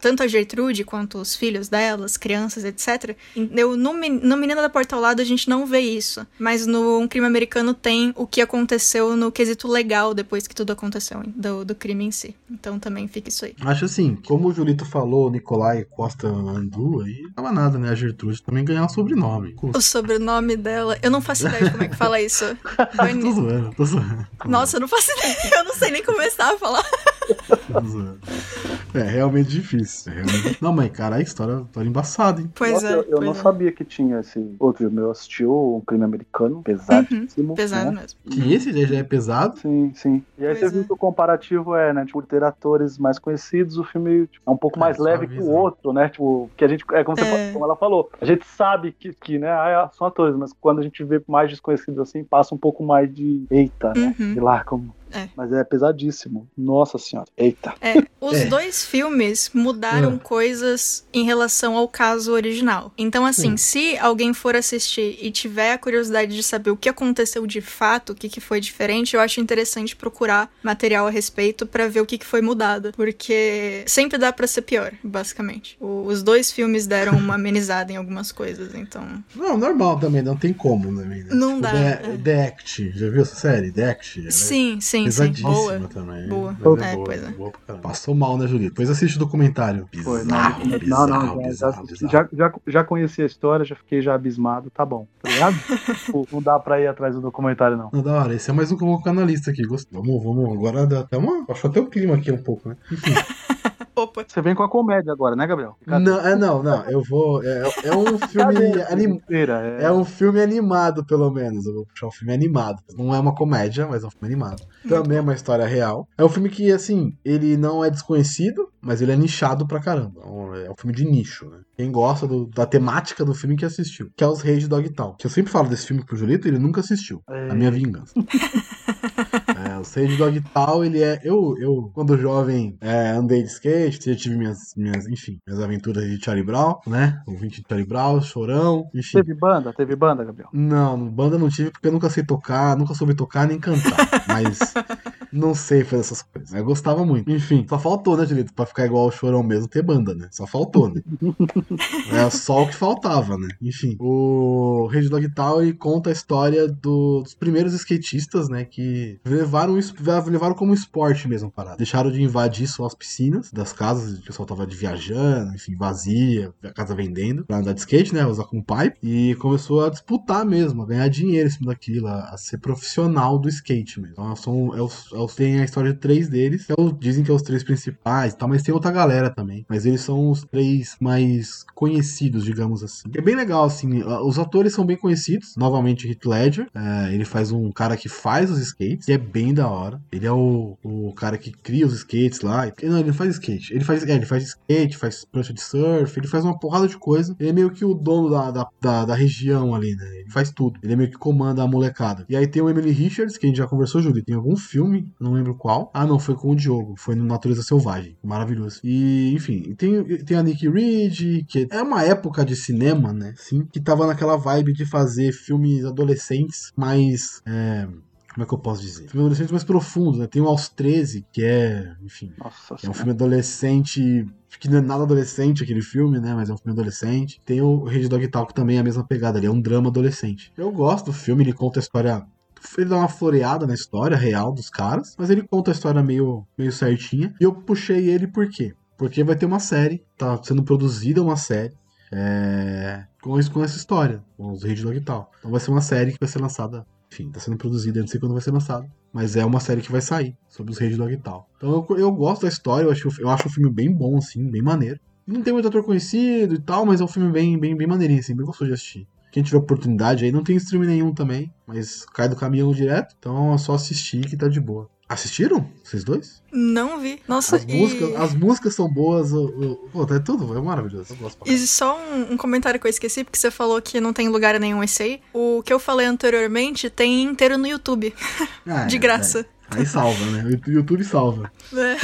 Speaker 2: Tanto a Gertrude quanto os filhos delas, crianças, etc. Eu, no, no Menina da Porta ao Lado a gente não vê isso. Mas no Um Crime Americano tem o que aconteceu no quesito legal depois que tudo aconteceu, do, do crime em si. Então também fica isso aí.
Speaker 1: Acho assim, como o Julito falou, Nicolai Costa Andu, aí não tava nada, né? A Gertrude também ganhar um sobrenome.
Speaker 2: O sobrenome dela, eu não faço ideia de como é que fala isso.
Speaker 1: tô zoando, tô zoando.
Speaker 2: Nossa, eu não faço ideia, eu não sei nem começar a falar.
Speaker 1: É realmente difícil. É realmente... Não, mãe, cara, a história, história embaçada, hein?
Speaker 2: Pois
Speaker 3: Nossa,
Speaker 2: é.
Speaker 3: eu, eu
Speaker 2: pois
Speaker 3: não
Speaker 2: é.
Speaker 3: sabia que tinha esse outro filme. Eu assisti o Um Crime Americano, pesadíssimo.
Speaker 2: Pesado
Speaker 3: né?
Speaker 2: mesmo.
Speaker 1: Que esse já é pesado.
Speaker 3: Sim, sim. E aí
Speaker 2: Pois
Speaker 3: você viu
Speaker 2: é.
Speaker 3: que o comparativo é, né? Tipo, por ter atores mais conhecidos, o filme tipo, é um pouco
Speaker 1: É,
Speaker 3: mais leve que o outro, né? Tipo, que a gente. É como, você
Speaker 2: É.
Speaker 3: como ela falou. A gente sabe que, que né, ah, são atores, mas quando a gente vê mais desconhecidos assim, passa um pouco mais de. Eita, né?
Speaker 2: Uhum.
Speaker 3: Sei lá, como.
Speaker 2: É.
Speaker 3: Mas é pesadíssimo. Nossa senhora. Eita.
Speaker 2: É, os
Speaker 1: É.
Speaker 2: dois filmes mudaram
Speaker 1: Ah.
Speaker 2: coisas em relação ao caso original. Então, assim,
Speaker 1: Hum.
Speaker 2: se alguém for assistir e tiver a curiosidade de saber o que aconteceu de fato, o que, que foi diferente, eu acho interessante procurar material a respeito pra ver o que, que foi mudado. Porque sempre dá pra ser pior, basicamente. O- os dois filmes deram uma amenizada em algumas coisas, então.
Speaker 1: Não, normal também, não tem como. Né?
Speaker 2: Não
Speaker 1: Tipo,
Speaker 2: dá,
Speaker 1: The,
Speaker 2: é.
Speaker 1: The Act, já viu essa série? The Act? Ela é
Speaker 2: Sim, sim, sim.
Speaker 1: Pesadíssima
Speaker 2: Boa.
Speaker 1: também.
Speaker 2: Boa.
Speaker 1: Mas
Speaker 2: É,
Speaker 1: boa,
Speaker 2: pois é.
Speaker 1: boa. Passou mal, né, Julito? Depois assiste o documentário. Bizarro,
Speaker 3: não,
Speaker 1: bizarro,
Speaker 3: não, não, já,
Speaker 1: bizarro,
Speaker 3: já,
Speaker 1: bizarro.
Speaker 3: já, já, já conheci a história, já fiquei já abismado, tá bom, tá ligado? Tipo, não dá pra ir atrás do documentário, não.
Speaker 1: Não, da hora. Esse é mais um que eu vou colocar na lista aqui. Gostei. Vamos, vamos. Agora dá até uma. Acho até o clima aqui um pouco, né? Enfim.
Speaker 2: Opa.
Speaker 3: Você vem com a comédia agora, né, Gabriel?
Speaker 1: não, é, não, não. Eu vou. É, é um filme. anim,
Speaker 3: Inteira, é,
Speaker 1: é um filme animado, pelo menos. Eu vou puxar um filme animado. Não é uma comédia, mas é um filme animado. Também é uma história real. É um filme que, assim, ele não é desconhecido, mas ele é nichado pra caramba. É um filme de nicho, né? Quem gosta do- da temática do filme que assistiu. Que é Os Reis de Dogtown. Que eu sempre falo desse filme pro Julito, ele nunca assistiu.
Speaker 3: É.
Speaker 1: A minha vingança. Sage Dogtown, ele é. Eu, eu quando jovem, é, andei de skate, já tive minhas, minhas, enfim, minhas aventuras de Charlie Brown, né? Ouvinte de Charlie Brown, chorão, enfim.
Speaker 3: Teve banda? Teve banda, Gabriel?
Speaker 1: Não, banda não tive porque eu nunca sei tocar, nunca soube tocar nem cantar. Mas não sei fazer essas coisas. Eu gostava muito. Enfim, só faltou, né, Julito? Pra ficar igual o Chorão mesmo, ter banda, né? Só faltou, né? é só o que faltava, né? Enfim, o Rede Dog Tower conta a história do, dos primeiros skatistas, né? Que levaram, levaram como esporte mesmo parada. Deixaram de invadir só as piscinas das casas, o pessoal tava de viajando, enfim, vazia, a casa vendendo, pra andar de skate, né? Usar como pipe. E começou a disputar mesmo, a ganhar dinheiro em cima daquilo, a, a ser profissional do skate mesmo. Então, são, é os, os, tem a história de três deles, é os, dizem que é os três principais, tá? mas tem outra galera também. Mas eles são os três mais conhecidos, digamos assim. É bem legal, assim, os atores são bem conhecidos. Novamente, Heath Ledger, é, ele faz um cara que faz os skates, e é bem da hora. Ele é o, o cara que cria os skates lá. Não, ele não faz skate. Ele faz, é, ele faz skate, faz prancha de surf, ele faz uma porrada de coisa. Ele é meio que o dono da, da, da, da região ali, né? Ele faz tudo. Ele é meio que comanda a molecada. E aí tem o Emily Richards, que a gente já conversou, Júlio. Tem algum filme, não lembro qual. Ah, não, foi com o Diogo. Foi no Natureza Selvagem. Maravilhoso. E, enfim, tem, tem a Nick Reed, que é uma época de cinema, né? Sim, que tava naquela vibe de fazer filmes adolescentes mais. É, como é que eu posso dizer? Filme adolescente mais profundo, né? Tem o Aos 13, que é, enfim, Nossa, é um filme adolescente que não é nada adolescente aquele filme, né? Mas é um filme adolescente. Tem o Red Dog Talk também, é a mesma pegada ali, é um drama adolescente. Eu gosto do filme, ele conta a história ele dá uma floreada na história real dos caras, mas ele conta a história meio, meio certinha. E eu puxei ele por quê? Porque vai ter uma série, tá sendo produzida uma série é, com, com essa história, com os Rede Dog e tal. Então vai ser uma série que vai ser lançada enfim, tá sendo produzida, não sei quando vai ser lançado. Mas é uma série que vai sair sobre os Reis Dog e tal. Então eu, eu gosto da história, eu acho, eu acho o filme bem bom, assim, bem maneiro. Não tem muito ator conhecido e tal, mas é um filme bem, bem, bem maneirinho, assim, bem gostoso de assistir. Quem tiver oportunidade aí, não tem stream nenhum também, mas cai do caminhão direto, então é só assistir que tá de boa. Assistiram? Vocês dois?
Speaker 2: Não vi. Nossa,
Speaker 1: as, e... músicas, as músicas são boas. O, o, é tudo, é maravilhoso.
Speaker 2: E só um, um, comentário que eu esqueci, porque você falou que não tem lugar nenhum esse aí. O que eu falei anteriormente tem inteiro no YouTube. Ah, de é, graça.
Speaker 1: É. Aí salva, né? O YouTube salva. É.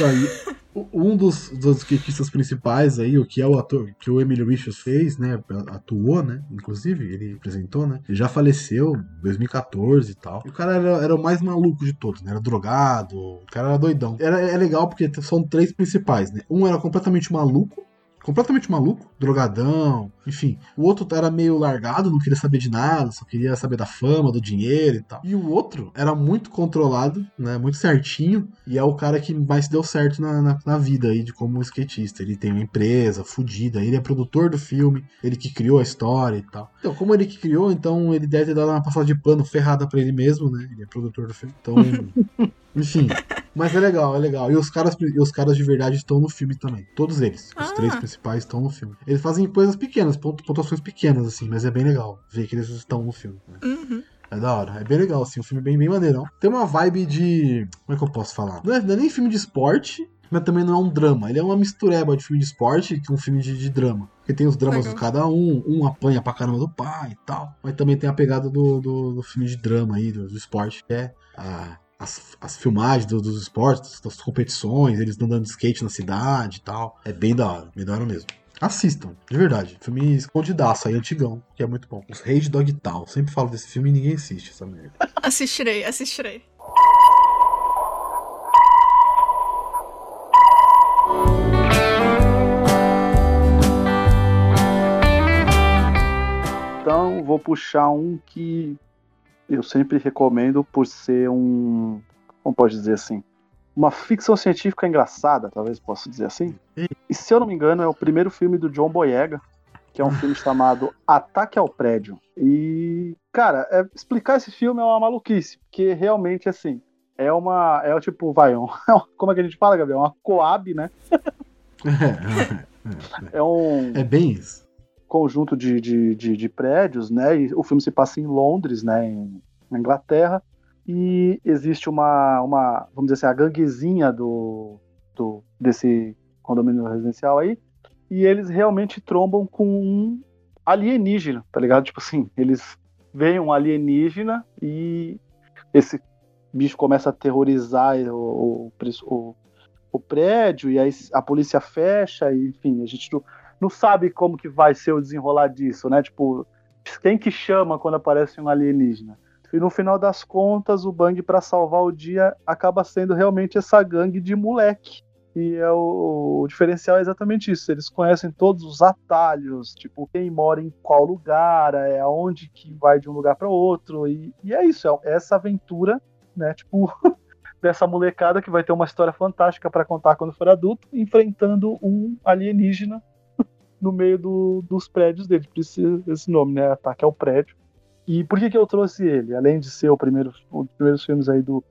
Speaker 1: Um dos, dos skatistas principais aí, o que é o ator que o Emily Richards fez, né? Atuou, né? Inclusive, ele apresentou, né? Ele já faleceu em 2014 e tal. E o cara era, era o mais maluco de todos, né? Era drogado, o cara era doidão. Era, é legal porque são três principais, né? Um era completamente maluco, completamente maluco, drogadão, enfim. O outro era meio largado, não queria saber de nada, só queria saber da fama, do dinheiro e tal. E o outro era muito controlado, né, muito certinho, e é o cara que mais deu certo na, na, na vida aí de como skatista. Ele tem uma empresa fudida, ele é produtor do filme, ele que criou a história e tal. Então, como ele que criou, então ele deve ter dado uma passada de pano ferrada para ele mesmo, né? Ele é produtor do filme. Então, enfim. Mas é legal, é legal. E os caras, e os caras de verdade estão no filme também. Todos eles. Os ah. três principais estão no filme. Eles fazem coisas pequenas, pontuações pequenas, assim, mas é bem legal ver que eles estão no filme. Né?
Speaker 2: Uhum.
Speaker 1: É da hora, é bem legal, assim, um filme bem, bem maneirão. Tem uma vibe de. Como é que eu posso falar? Não é, não é nem filme de esporte, mas também não é um drama. Ele é uma mistureba de filme de esporte com um filme de, de drama. Porque tem os dramas Legal. de cada um, um apanha pra caramba do pai e tal. Mas também tem a pegada do, do, do filme de drama aí, do, do esporte, que é a as, as filmagens do, dos esportes, das competições, eles andando de skate na cidade e tal. É bem da hora, bem da hora mesmo. Assistam, de verdade. Filme escondidaço aí, antigão, que é muito bom. Os Reis de Dog Tal. Sempre falo desse filme e ninguém assiste essa merda.
Speaker 2: Assistirei, assistirei.
Speaker 3: Então, vou puxar um que eu sempre recomendo por ser um, como pode dizer assim, uma ficção científica engraçada, talvez possa dizer assim. E se eu não me engano, é o primeiro filme do John Boyega, que é um filme chamado Ataque ao Prédio. E, cara, é, explicar esse filme é uma maluquice, porque realmente, assim, é uma. É o tipo, vai, um, como é que a gente fala, Gabriel? Uma coab, né?
Speaker 1: é, um. É bem isso
Speaker 3: conjunto de, de, de, de, prédios, né? E o filme se passa em Londres, né? Em, na Inglaterra. E existe uma, uma, vamos dizer assim, a ganguezinha do, do, desse condomínio residencial aí. E eles realmente trombam com um alienígena, tá ligado? Tipo assim, eles veem um alienígena e esse bicho começa a aterrorizar o, o, o, o prédio, e aí a polícia fecha, e, enfim, a gente não sabe como que vai ser o desenrolar disso, né? Tipo, quem que chama quando aparece um alienígena? E no final das contas, o Bang, para salvar o dia, acaba sendo realmente essa gangue de moleque. E é o, o, diferencial é exatamente isso. Eles conhecem todos os atalhos, tipo, quem mora em qual lugar, é aonde que vai de um lugar para outro. E, e, é isso, é essa aventura, né? Tipo, dessa molecada que vai ter uma história fantástica para contar quando for adulto, enfrentando um alienígena no meio do, dos prédios dele. Por isso esse nome, né? Ataque ao prédio. E por que, que eu trouxe ele? Além de ser o primeiro, um dos primeiros filmes aí do,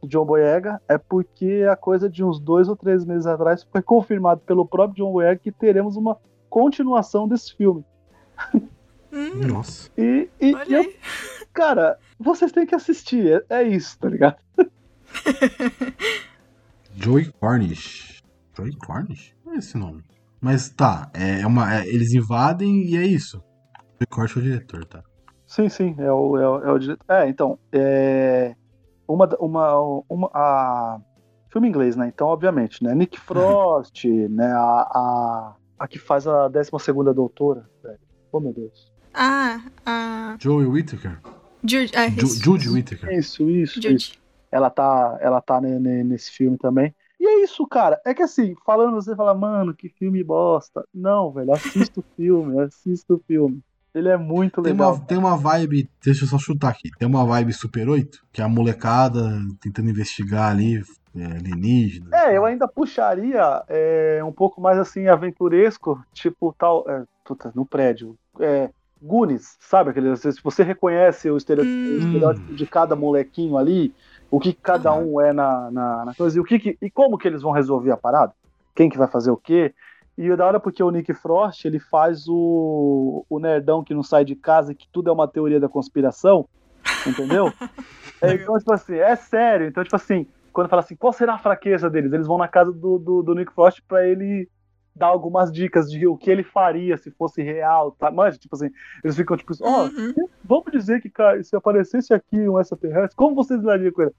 Speaker 3: do John Boyega, é porque a coisa de uns dois ou três meses atrás foi confirmado pelo próprio John Boyega que teremos uma continuação desse filme.
Speaker 2: Hum,
Speaker 1: Nossa.
Speaker 3: E, e, e eu, cara, vocês têm que assistir, é, é isso, tá ligado?
Speaker 1: Joey Cornish. Joey Cornish? Não é esse nome. Mas tá, é uma, é- eles invadem e é isso. Joey Cornish é o diretor, tá?
Speaker 3: Sim, sim, é o, é o, é o diretor. É, então, é. Uma, uma, uma, a. Filme inglês, né? Então, obviamente, né? Nick Frost, né? A, a, a que faz a 12 doutora, velho. Oh, meu Deus.
Speaker 2: Ah, a.
Speaker 1: Joey Whittaker.
Speaker 2: Jude. Ah,
Speaker 1: Ju-
Speaker 2: isso.
Speaker 1: Jude Whittaker.
Speaker 3: Isso, isso, isso.
Speaker 2: Jude.
Speaker 3: Ela tá, ela tá ne- ne- nesse filme também. E é isso, cara. É que assim, falando você fala, mano, que filme bosta. Não, velho, assista o filme, assista o filme. Ele é muito
Speaker 1: Tem
Speaker 3: legal.
Speaker 1: uma, tem uma vibe, deixa eu só chutar aqui. Tem uma vibe Super 8, que é a molecada tentando investigar ali é, alienígena.
Speaker 3: É, eu ainda puxaria é, um pouco mais assim, aventuresco, tipo tal. É, puta, no prédio. É, Goonies, sabe? Aquele, se você reconhece o estereótipo, o
Speaker 2: Hum.
Speaker 3: estereótipo de cada molequinho ali, o que cada um é na, na, na coisa, e, o que, que- e como que eles vão resolver a parada? Quem que vai fazer o quê? E é da hora porque o Nick Frost, ele faz o, o nerdão que não sai de casa e que tudo é uma teoria da conspiração, entendeu? É, então, tipo assim, é sério. Então, tipo assim, quando fala assim, qual será a fraqueza deles? Eles vão na casa do, do, do Nick Frost pra ele dar algumas dicas de o que ele faria se fosse real, tá? Mas, tipo assim, eles ficam tipo, ó,
Speaker 2: Uhum.
Speaker 3: vamos dizer que cara, se aparecesse aqui um extraterrestre, como vocês lidariam com ele?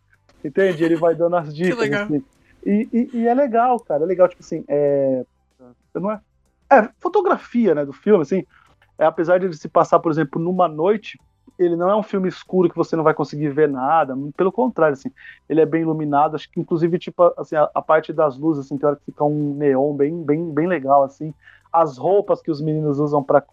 Speaker 3: Entende? Ele vai dando as dicas.
Speaker 2: legal.
Speaker 3: assim. E, e- e é legal, cara. É legal, tipo assim, é. Não é. É, fotografia, né, do filme, assim. É, apesar de ele se passar, por exemplo, numa noite, ele não é um filme escuro que você não vai conseguir ver nada. Pelo contrário, assim. Ele é bem iluminado. Acho que, inclusive, tipo, assim, a, a parte das luzes, assim, tem hora que fica um neon bem, bem, bem legal, assim. As roupas que os meninos usam pra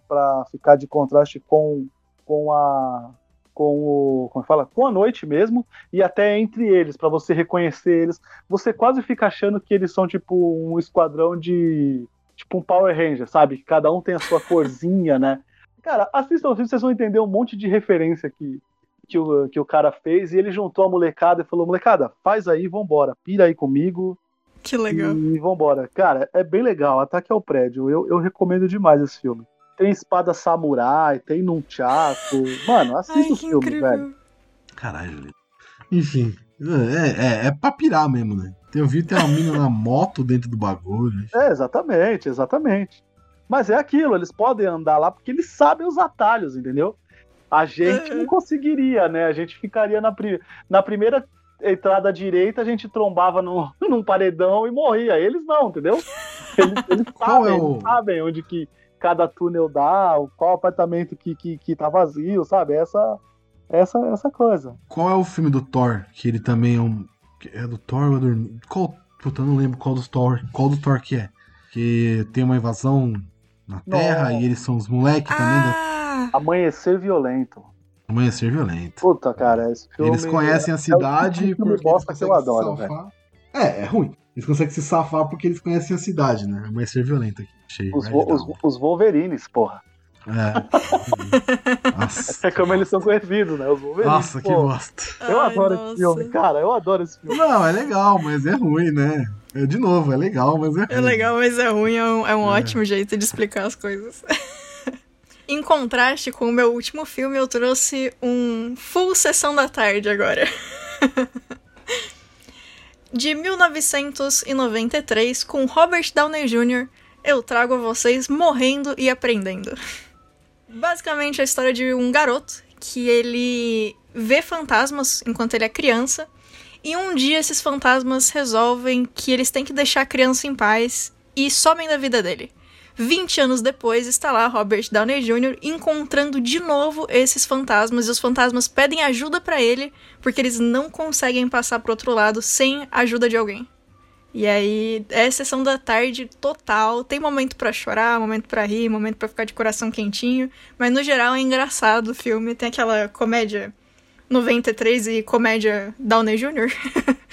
Speaker 3: ficar de contraste com, com a. Com o. Como fala? Com a noite mesmo e até entre eles, pra você reconhecer eles. Você quase fica achando que eles são tipo um esquadrão de. Tipo um Power Ranger, sabe? Que cada um tem a sua corzinha, né? Cara, assistam o filme, vocês vão entender um monte de referência que, que, o, que o cara fez. E ele juntou a molecada e falou: molecada, faz aí, vambora, pira aí comigo
Speaker 2: Que legal.
Speaker 3: e vambora. Cara, é bem legal. Ataque ao prédio. Eu, eu recomendo demais esse filme. Tem espada samurai, tem nunchaku. Mano, assista
Speaker 2: Ai,
Speaker 3: o filme,
Speaker 2: incrível.
Speaker 3: velho.
Speaker 1: Caralho. Enfim, é, é, é pra pirar mesmo, né? Eu vi tem uma mina na moto dentro do bagulho.
Speaker 3: É, exatamente, exatamente. Mas é aquilo, eles podem andar lá porque eles sabem os atalhos, entendeu? A gente não conseguiria, né? A gente ficaria na, pri- na primeira entrada direita, a gente trombava no, num paredão e morria. Eles não, entendeu? Eles, eles sabem,
Speaker 1: é o-
Speaker 3: eles sabem onde que cada túnel dá, qual apartamento que, que, que tá vazio, sabe? Essa, essa, essa coisa.
Speaker 1: Qual é o filme do Thor? Que ele também é um. É do Thor ou é do. Qual. Puta, eu não lembro qual dos Thor. Qual do Thor que é? Que tem uma invasão na Terra
Speaker 3: Nossa.
Speaker 1: e eles são os moleques também da
Speaker 2: Ah,
Speaker 3: Amanhecer violento.
Speaker 1: Amanhecer Violento.
Speaker 3: Puta, cara, esse filme.
Speaker 1: Eles conhecem a cidade
Speaker 3: é o tipo de filme
Speaker 1: porque
Speaker 3: bosta
Speaker 1: eles
Speaker 3: que eu
Speaker 1: conseguem
Speaker 3: adoro,
Speaker 1: se safar. É, é ruim. Eles conseguem se safar porque eles conhecem a cidade, né? Amanhecer Violento aqui. Achei
Speaker 3: Os,
Speaker 1: mais
Speaker 3: vo- os, os Wolverines, porra.
Speaker 1: É. Nossa,
Speaker 3: É como eles são conhecidos, né? Os Wolverines.
Speaker 1: Nossa que
Speaker 3: pô.
Speaker 1: bosta.
Speaker 3: Eu
Speaker 2: ai,
Speaker 3: adoro
Speaker 2: nossa.
Speaker 3: esse filme, cara. Eu adoro esse filme.
Speaker 1: Não, é legal, mas é ruim, né? É, de novo, é legal, mas é ruim.
Speaker 2: É legal, mas é ruim, é um, é um
Speaker 1: É.
Speaker 2: ótimo jeito de explicar as coisas. em contraste com o meu último filme, eu trouxe um full sessão da tarde agora. De 1993, com Robert Downey Jr., eu trago a vocês Morrendo e Aprendendo. Basicamente a história de um garoto que ele vê fantasmas enquanto ele é criança, e um dia esses fantasmas resolvem que eles têm que deixar a criança em paz e somem da vida dele. 20 anos depois, está lá Robert Downey Jr. encontrando de novo esses fantasmas e os fantasmas pedem ajuda para ele porque eles não conseguem passar pro outro lado sem a ajuda de alguém. E aí é sessão da tarde total, tem momento para chorar, momento para rir, momento para ficar de coração quentinho, mas no geral é engraçado o filme, tem aquela comédia 93 e comédia Downey Jr.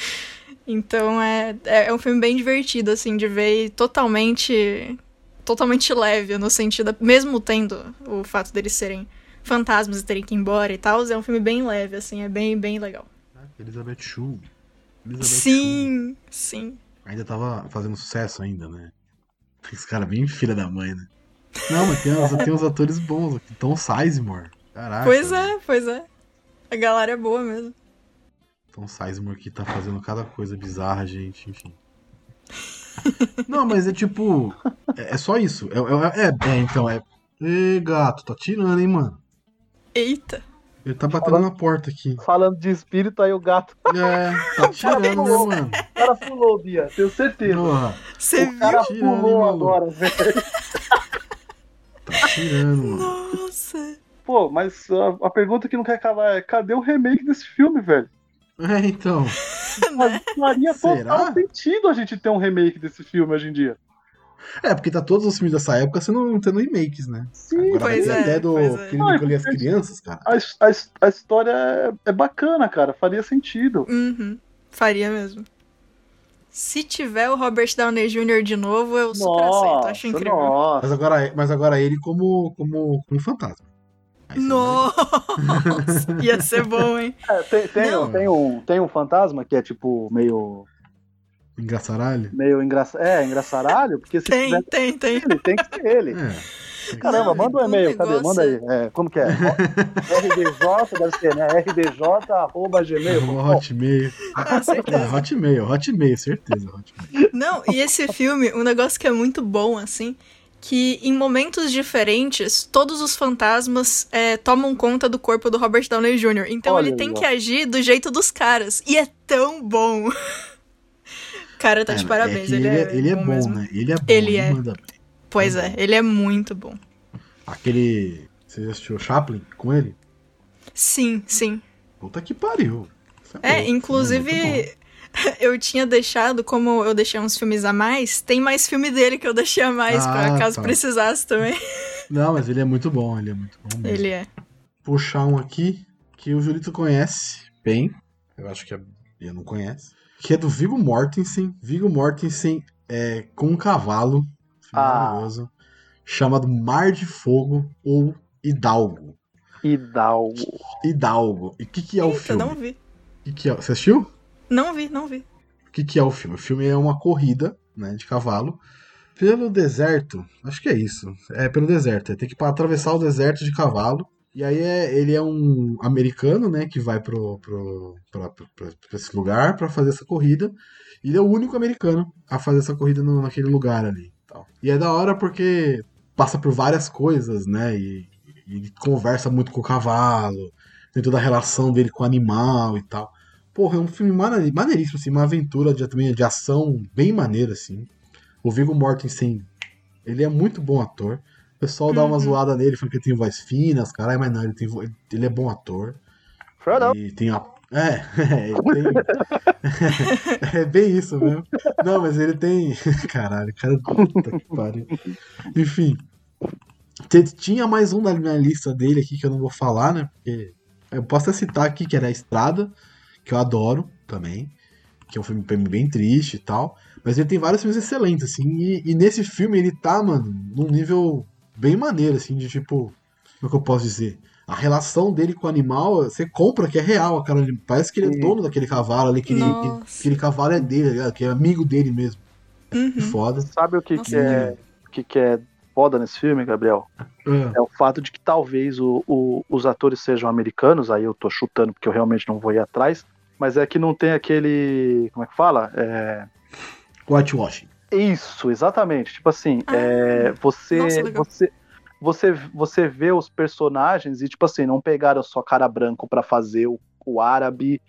Speaker 2: então é, é um filme bem divertido assim de ver e totalmente totalmente leve, no sentido, mesmo tendo o fato deles serem fantasmas e terem que ir embora e tal, é um filme bem leve, assim, é bem, bem legal.
Speaker 1: Elizabeth Shue. Elizabeth
Speaker 2: sim, Shue. sim.
Speaker 1: Ainda tava fazendo sucesso ainda, né? Esse cara bem filha da mãe, né? Não, mas tem, tem uns atores bons aqui. Tom Sizemore. Caraca.
Speaker 2: Pois é, pois é. A galera é boa mesmo.
Speaker 1: Tom Sizemore que tá fazendo cada coisa bizarra, gente, enfim. Não, mas é tipo. É, é só isso. É, é, é, é, então, é. Ê, gato, tá tirando, hein, mano.
Speaker 2: Eita.
Speaker 1: Ele tá batendo falando, na porta aqui.
Speaker 3: Falando de espírito, aí o gato.
Speaker 1: É, tá tirando, né, mano?
Speaker 3: O cara pulou, Bia, tenho certeza.
Speaker 2: Porra. Você
Speaker 3: o cara
Speaker 2: viu?
Speaker 3: pulou agora, velho.
Speaker 1: Tá tirando, mano.
Speaker 2: Nossa.
Speaker 3: Pô, mas a, a pergunta que não quer calar é: cadê o remake desse filme, velho?
Speaker 1: É, então.
Speaker 3: Mas faria total sentido a gente ter um remake desse filme hoje em dia.
Speaker 1: É, porque tá todos os filmes dessa época sendo tendo remakes, né?
Speaker 3: Sim,
Speaker 1: Agora
Speaker 2: pois é,
Speaker 1: até do
Speaker 2: pois é.
Speaker 1: Clínico e as Crianças, cara.
Speaker 3: A, a, a história é, é, bacana, cara. Faria sentido.
Speaker 2: Uhum. Faria mesmo. Se tiver o Robert Downey Jr. de novo, eu super
Speaker 3: nossa,
Speaker 2: aceito. Acho incrível.
Speaker 3: Nossa.
Speaker 1: Mas agora, mas agora ele como, como, como fantasma. Aí
Speaker 2: Nossa! Ia ser bom, hein?
Speaker 3: É, tem, tem,
Speaker 2: Não.
Speaker 3: tem, um, tem um fantasma que é tipo meio.
Speaker 1: Engraçaralho?
Speaker 3: meio engraça... É, engraçaralho, porque se
Speaker 2: Tem,
Speaker 3: tiver
Speaker 2: tem, tem.
Speaker 3: ele, tem que ser ele.
Speaker 1: É.
Speaker 3: Caramba,
Speaker 2: Não,
Speaker 3: manda um
Speaker 2: o
Speaker 3: e-mail, cadê?
Speaker 2: negócio
Speaker 3: Manda aí. É, como que é? RDJ, deve ser, né? RDJ, arroba gmail.
Speaker 1: Hotmail.
Speaker 2: Certeza.
Speaker 1: É, Hotmail, Hotmail, certeza. Hotmail.
Speaker 2: Não, e esse filme, um negócio que é muito bom, assim, que em momentos diferentes, todos os fantasmas é, tomam conta do corpo do Robert Downey Jr. Então
Speaker 3: Olha
Speaker 2: ele tem que agir do jeito dos caras. E é tão bom. Cara, tá de
Speaker 1: É,
Speaker 2: parabéns.
Speaker 1: que
Speaker 2: ele, é,
Speaker 1: ele é
Speaker 2: bom,
Speaker 1: bom, né? Ele é bom,
Speaker 2: Ele
Speaker 1: ele
Speaker 2: é. Pois é, ele é muito bom.
Speaker 1: Aquele. Você assistiu Chaplin com ele?
Speaker 2: Sim, sim.
Speaker 1: Puta que pariu.
Speaker 2: É, inclusive,
Speaker 1: é
Speaker 2: eu tinha deixado, como eu deixei uns filmes a mais, tem mais filme dele que eu deixei a mais,
Speaker 1: Ah,
Speaker 2: pra caso
Speaker 1: tá.
Speaker 2: precisasse também.
Speaker 1: Não, mas ele é muito bom, ele é muito bom mesmo.
Speaker 2: Ele é.
Speaker 1: Puxar um aqui que o Julito conhece bem. Eu acho que a Bia não conhece. Que é do Viggo Mortensen. Viggo Mortensen é, com um cavalo.
Speaker 3: Ah.
Speaker 1: Maravilhoso. Chamado Mar de Fogo ou Hidalgo.
Speaker 3: Hidalgo.
Speaker 1: Hidalgo. E o que, que é o
Speaker 2: Eita,
Speaker 1: filme?
Speaker 2: não vi.
Speaker 1: O que, que é? Você assistiu?
Speaker 2: Não vi, não vi.
Speaker 1: O que, que é o filme? O filme é uma corrida né, de cavalo pelo deserto. Acho que é isso. É pelo deserto. É ter que atravessar o deserto de cavalo. E aí é, ele é um americano, né, que vai pro, pro, pra, pra- pra- esse lugar pra fazer essa corrida. E ele é o único americano a fazer essa corrida no- naquele lugar ali. tal. E é da hora porque passa por várias coisas, né? E, e ele conversa muito com o cavalo. Tem toda a relação dele com o animal e tal. Porra, é um filme mane- maneiríssimo, assim, uma aventura de, também de ação bem maneira, assim. O Viggo Mortensen, ele é muito bom ator. O pessoal dá uma
Speaker 2: Uhum.
Speaker 1: zoada nele, falando que ele tem voz fina, os caralho, mas não, ele, tem ele é bom ator.
Speaker 3: Frodão.
Speaker 1: E tem a. É, ele tem. é bem isso mesmo. Não, mas ele tem. Caralho, cara. Puta que pariu. Enfim. Tinha mais um na minha lista dele aqui que eu não vou falar, né? Porque. Eu posso até citar aqui que era a Estrada, que eu adoro também. Que é um filme pra mim bem triste e tal. Mas ele tem vários filmes excelentes, assim. E, e nesse filme ele tá, mano, num nível bem maneiro, assim, de tipo. Como é que eu posso dizer? A relação dele com o animal, você compra que é real, cara. Parece que ele é
Speaker 3: Sim.
Speaker 1: dono daquele cavalo ali, que ele- aquele cavalo é dele, tá ligado? que é amigo dele mesmo. Que
Speaker 2: Uhum.
Speaker 1: foda.
Speaker 3: Sabe o que,
Speaker 2: Nossa.
Speaker 3: que, é, o que, que é foda nesse filme, Gabriel?
Speaker 1: Ah,
Speaker 3: É o fato de que talvez o- o- os atores sejam americanos, aí eu tô chutando porque eu realmente não vou ir atrás, mas é que não tem aquele. Como é que fala? É,
Speaker 1: Whitewashing.
Speaker 3: Isso, exatamente. Tipo assim,
Speaker 2: Ah,
Speaker 3: é, você,
Speaker 2: nossa,
Speaker 3: você, você, você vê os personagens e, tipo assim, não pegaram só cara branco pra fazer o, o árabe,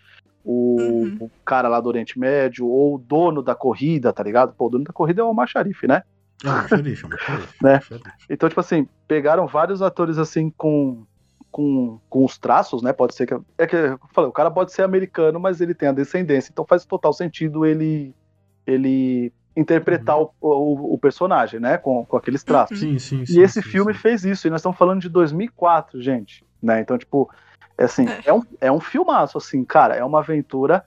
Speaker 3: o,
Speaker 2: Uhum.
Speaker 3: o cara lá do Oriente Médio, ou o dono da corrida, tá ligado? Pô, o dono da corrida é o Omar Sharif, né?
Speaker 1: Xerife, xerife.
Speaker 3: Né?
Speaker 1: xerife.
Speaker 3: Então, tipo assim, pegaram vários atores assim com, com, com os traços, né? Pode ser que. É que eu falei, o cara pode ser americano, mas ele tem a descendência, então faz total sentido ele ele interpretar o, o, o personagem, né? Com, com aqueles traços.
Speaker 1: Sim, sim, sim.
Speaker 3: E esse
Speaker 1: sim,
Speaker 3: filme
Speaker 1: sim.
Speaker 3: fez isso, e nós estamos falando de 2004, gente, né? Então, tipo, é assim,
Speaker 2: É.
Speaker 3: é, um, é um filmaço, assim, cara, é uma aventura.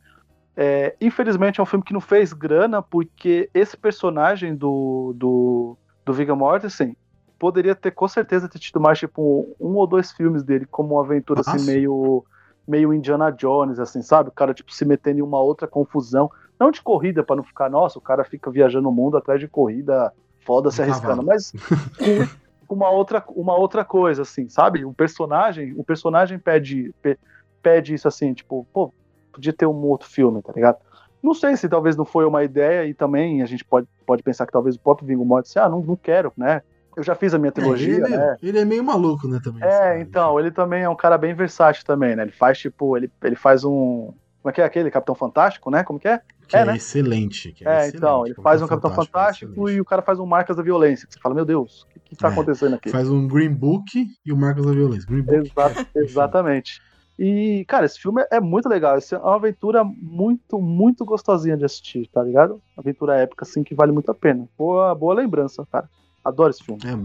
Speaker 3: É, infelizmente é um filme que não fez grana, porque esse personagem do, do, do Viggo Mortensen poderia ter, com certeza, ter tido mais, tipo, um, ou dois filmes dele, como uma aventura, assim,
Speaker 1: Nossa.
Speaker 3: meio, meio Indiana Jones, assim, sabe? O cara, tipo, se metendo em uma outra confusão. Não de corrida, pra não ficar, nossa, o cara fica viajando o mundo atrás de corrida foda se
Speaker 1: Um
Speaker 3: arriscando, mas com uma outra, uma outra coisa, assim, sabe? O personagem, o personagem pede, pe- pede isso assim, tipo, pô, podia ter um outro filme, tá ligado? Não sei se talvez não foi uma ideia e também a gente pode, pode pensar que talvez o próprio Vingo Mortensen, ah, não, não quero, né? Eu já fiz a minha
Speaker 1: É,
Speaker 3: trilogia,
Speaker 1: ele,
Speaker 3: né?
Speaker 1: ele é meio maluco, né, também.
Speaker 3: É,
Speaker 1: cara.
Speaker 3: então, ele também é um cara bem versátil também, né? Ele faz, tipo, ele, ele faz um... Como é que é aquele? Capitão Fantástico, né? Como que é?
Speaker 1: Que
Speaker 3: é,
Speaker 1: é,
Speaker 3: né?
Speaker 1: excelente. Que é,
Speaker 3: É,
Speaker 1: excelente.
Speaker 3: então, ele faz um Capitão Fantástico,
Speaker 1: excelente.
Speaker 3: e o cara faz um Marcas da Violência. que Você fala, meu Deus, o que, que tá
Speaker 1: É,
Speaker 3: acontecendo aqui?
Speaker 1: Faz um Green Book e o Marcos da Violência. Green Book.
Speaker 3: Exa- exatamente. E, cara, esse filme é muito legal. Essa é uma aventura muito, muito gostosinha de assistir, tá ligado? Aventura épica, assim, que vale muito a pena. Boa, boa lembrança, cara. Adoro esse filme.
Speaker 1: É,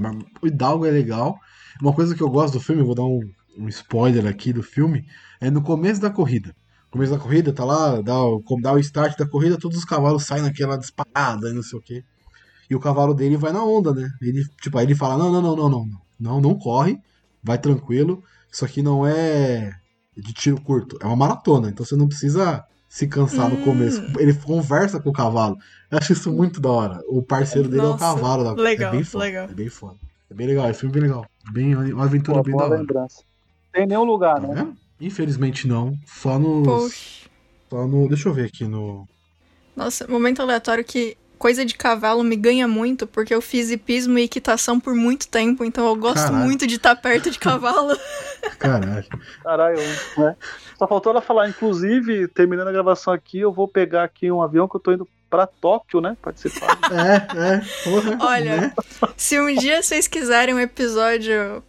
Speaker 1: o Hidalgo é legal. Uma coisa que eu gosto do filme, vou dar um, um spoiler aqui do filme, é no começo da corrida. No começo da corrida, tá lá, dá dá o start da corrida, todos os cavalos saem naquela disparada e não sei o quê. E o cavalo dele vai na onda, né? Ele, tipo, aí ele fala: não, não, não, não, não, não, não corre, vai tranquilo. Isso aqui não é de tiro curto, é uma maratona, então você não precisa se cansar no
Speaker 2: Hum.
Speaker 1: começo. Ele conversa com o cavalo. Eu acho isso muito da hora. O parceiro dele é o
Speaker 2: Nossa,
Speaker 1: cavalo da
Speaker 2: legal,
Speaker 1: É bem foda.
Speaker 2: legal.
Speaker 1: É bem foda. É bem legal, é filme bem legal. Bem, uma aventura
Speaker 3: Boa,
Speaker 1: bem da hora.
Speaker 3: lembrança. Tem nenhum lugar,
Speaker 1: Tá
Speaker 3: né?
Speaker 1: vendo? Infelizmente não. Só no. Só no. Deixa eu ver aqui no.
Speaker 2: Nossa, momento aleatório que coisa de cavalo me ganha muito, porque eu fiz hipismo e equitação por muito tempo, então eu gosto
Speaker 1: Caralho.
Speaker 2: muito de estar perto de cavalo.
Speaker 1: Caralho.
Speaker 3: Caralho, né? Só faltou ela falar, inclusive, terminando a gravação aqui, eu vou pegar aqui um avião que eu tô indo pra Tóquio, né? Participar.
Speaker 1: É, é. Porra,
Speaker 2: Olha,
Speaker 1: né?
Speaker 2: se um dia vocês quiserem um episódio,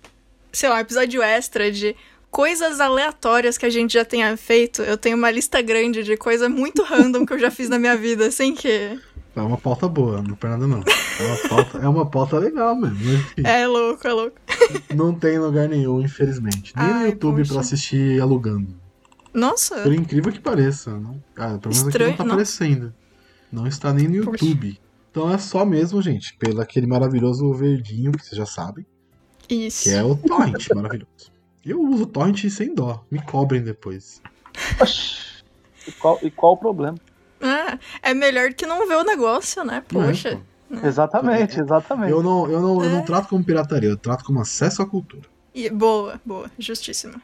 Speaker 2: sei lá, um episódio extra de coisas aleatórias que a gente já tenha feito, eu tenho uma lista grande de coisa muito random que eu já fiz na minha vida, sem que.
Speaker 1: É uma pauta boa, não é nada não. É uma pauta, é uma pauta legal mesmo. enfim,
Speaker 2: É louco, é louco.
Speaker 1: Não tem em lugar nenhum, infelizmente. Nem no
Speaker 2: Ai,
Speaker 1: YouTube
Speaker 2: poxa.
Speaker 1: pra assistir alugando.
Speaker 2: Nossa,
Speaker 1: Por incrível que pareça. Não, ah, pelo menos aqui
Speaker 2: Estranho,
Speaker 1: não tá
Speaker 2: não.
Speaker 1: aparecendo. Não está nem no
Speaker 2: Poxa.
Speaker 1: YouTube. Então é só mesmo, gente, pelo aquele maravilhoso verdinho que vocês já sabem.
Speaker 2: isso.
Speaker 1: Que é o torrent maravilhoso. Eu uso torrent sem dó. Me cobrem depois.
Speaker 3: e, qual, e qual o problema?
Speaker 2: Ah, é melhor que não ver o negócio, né?
Speaker 1: É,
Speaker 2: Poxa.
Speaker 1: pô.
Speaker 3: Exatamente, exatamente.
Speaker 1: Eu não, eu, não, eu não
Speaker 2: É.
Speaker 1: trato como pirataria, eu trato como acesso à cultura.
Speaker 2: E, boa, boa, justíssima.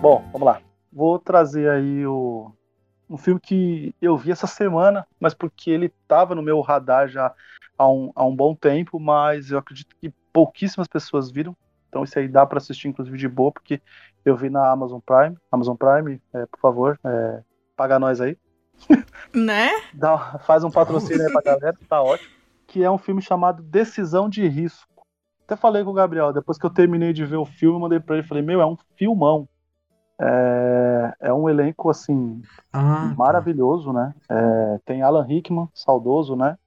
Speaker 3: Bom, vamos lá. Vou trazer aí o, um filme que eu vi essa semana, mas porque ele estava no meu radar já há um, há um bom tempo, mas eu acredito que pouquíssimas pessoas viram. Então isso aí dá para assistir, inclusive, de boa, porque eu vi na Amazon Prime. Amazon Prime, é, por favor, é, paga nós aí.
Speaker 2: Né?
Speaker 3: Dá- faz um patrocínio aí pra galera, tá ótimo. Que é um filme chamado Decisão de Risco. Até falei com o Gabriel, depois que eu terminei de ver o filme, eu mandei pra ele, falei, meu, é um filmão. É, é um elenco, assim,
Speaker 1: Ah, tá.
Speaker 3: maravilhoso, né? É, tem Alan Rickman, saudoso, né?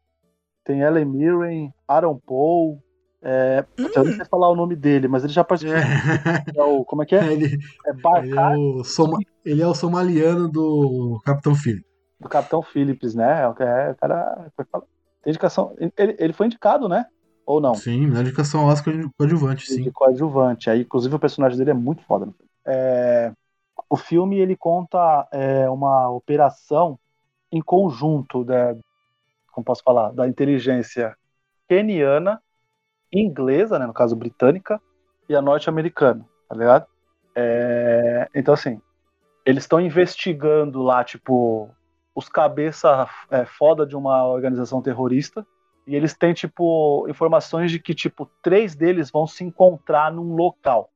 Speaker 3: Tem Ellen Mirren, Aaron Paul. É, putz, Eu não sei falar o nome dele, mas ele já participou.
Speaker 1: É,
Speaker 3: É o, como é que é?
Speaker 1: ele,
Speaker 3: É
Speaker 1: ele, é
Speaker 3: Barcar,
Speaker 1: o soma, ele é o somaliano do Capitão Philip.
Speaker 3: do Capitão Phillips, né? É, o cara. foi falar- Tem indicação. Ele, ele foi indicado, né? Ou não?
Speaker 1: Sim, na indicação Oscar de coadjuvante, sim.
Speaker 3: de coadjuvante. Aí, inclusive, o personagem dele é muito foda. filme. É, o filme ele conta é, uma operação em conjunto, da, como posso falar, da inteligência keniana, inglesa, né, no caso britânica, e a norte-americana, tá ligado? É, então, assim, eles estão investigando lá, tipo, os cabeça é, foda de uma organização terrorista, E eles têm, tipo, informações de que, tipo, três deles vão se encontrar num local.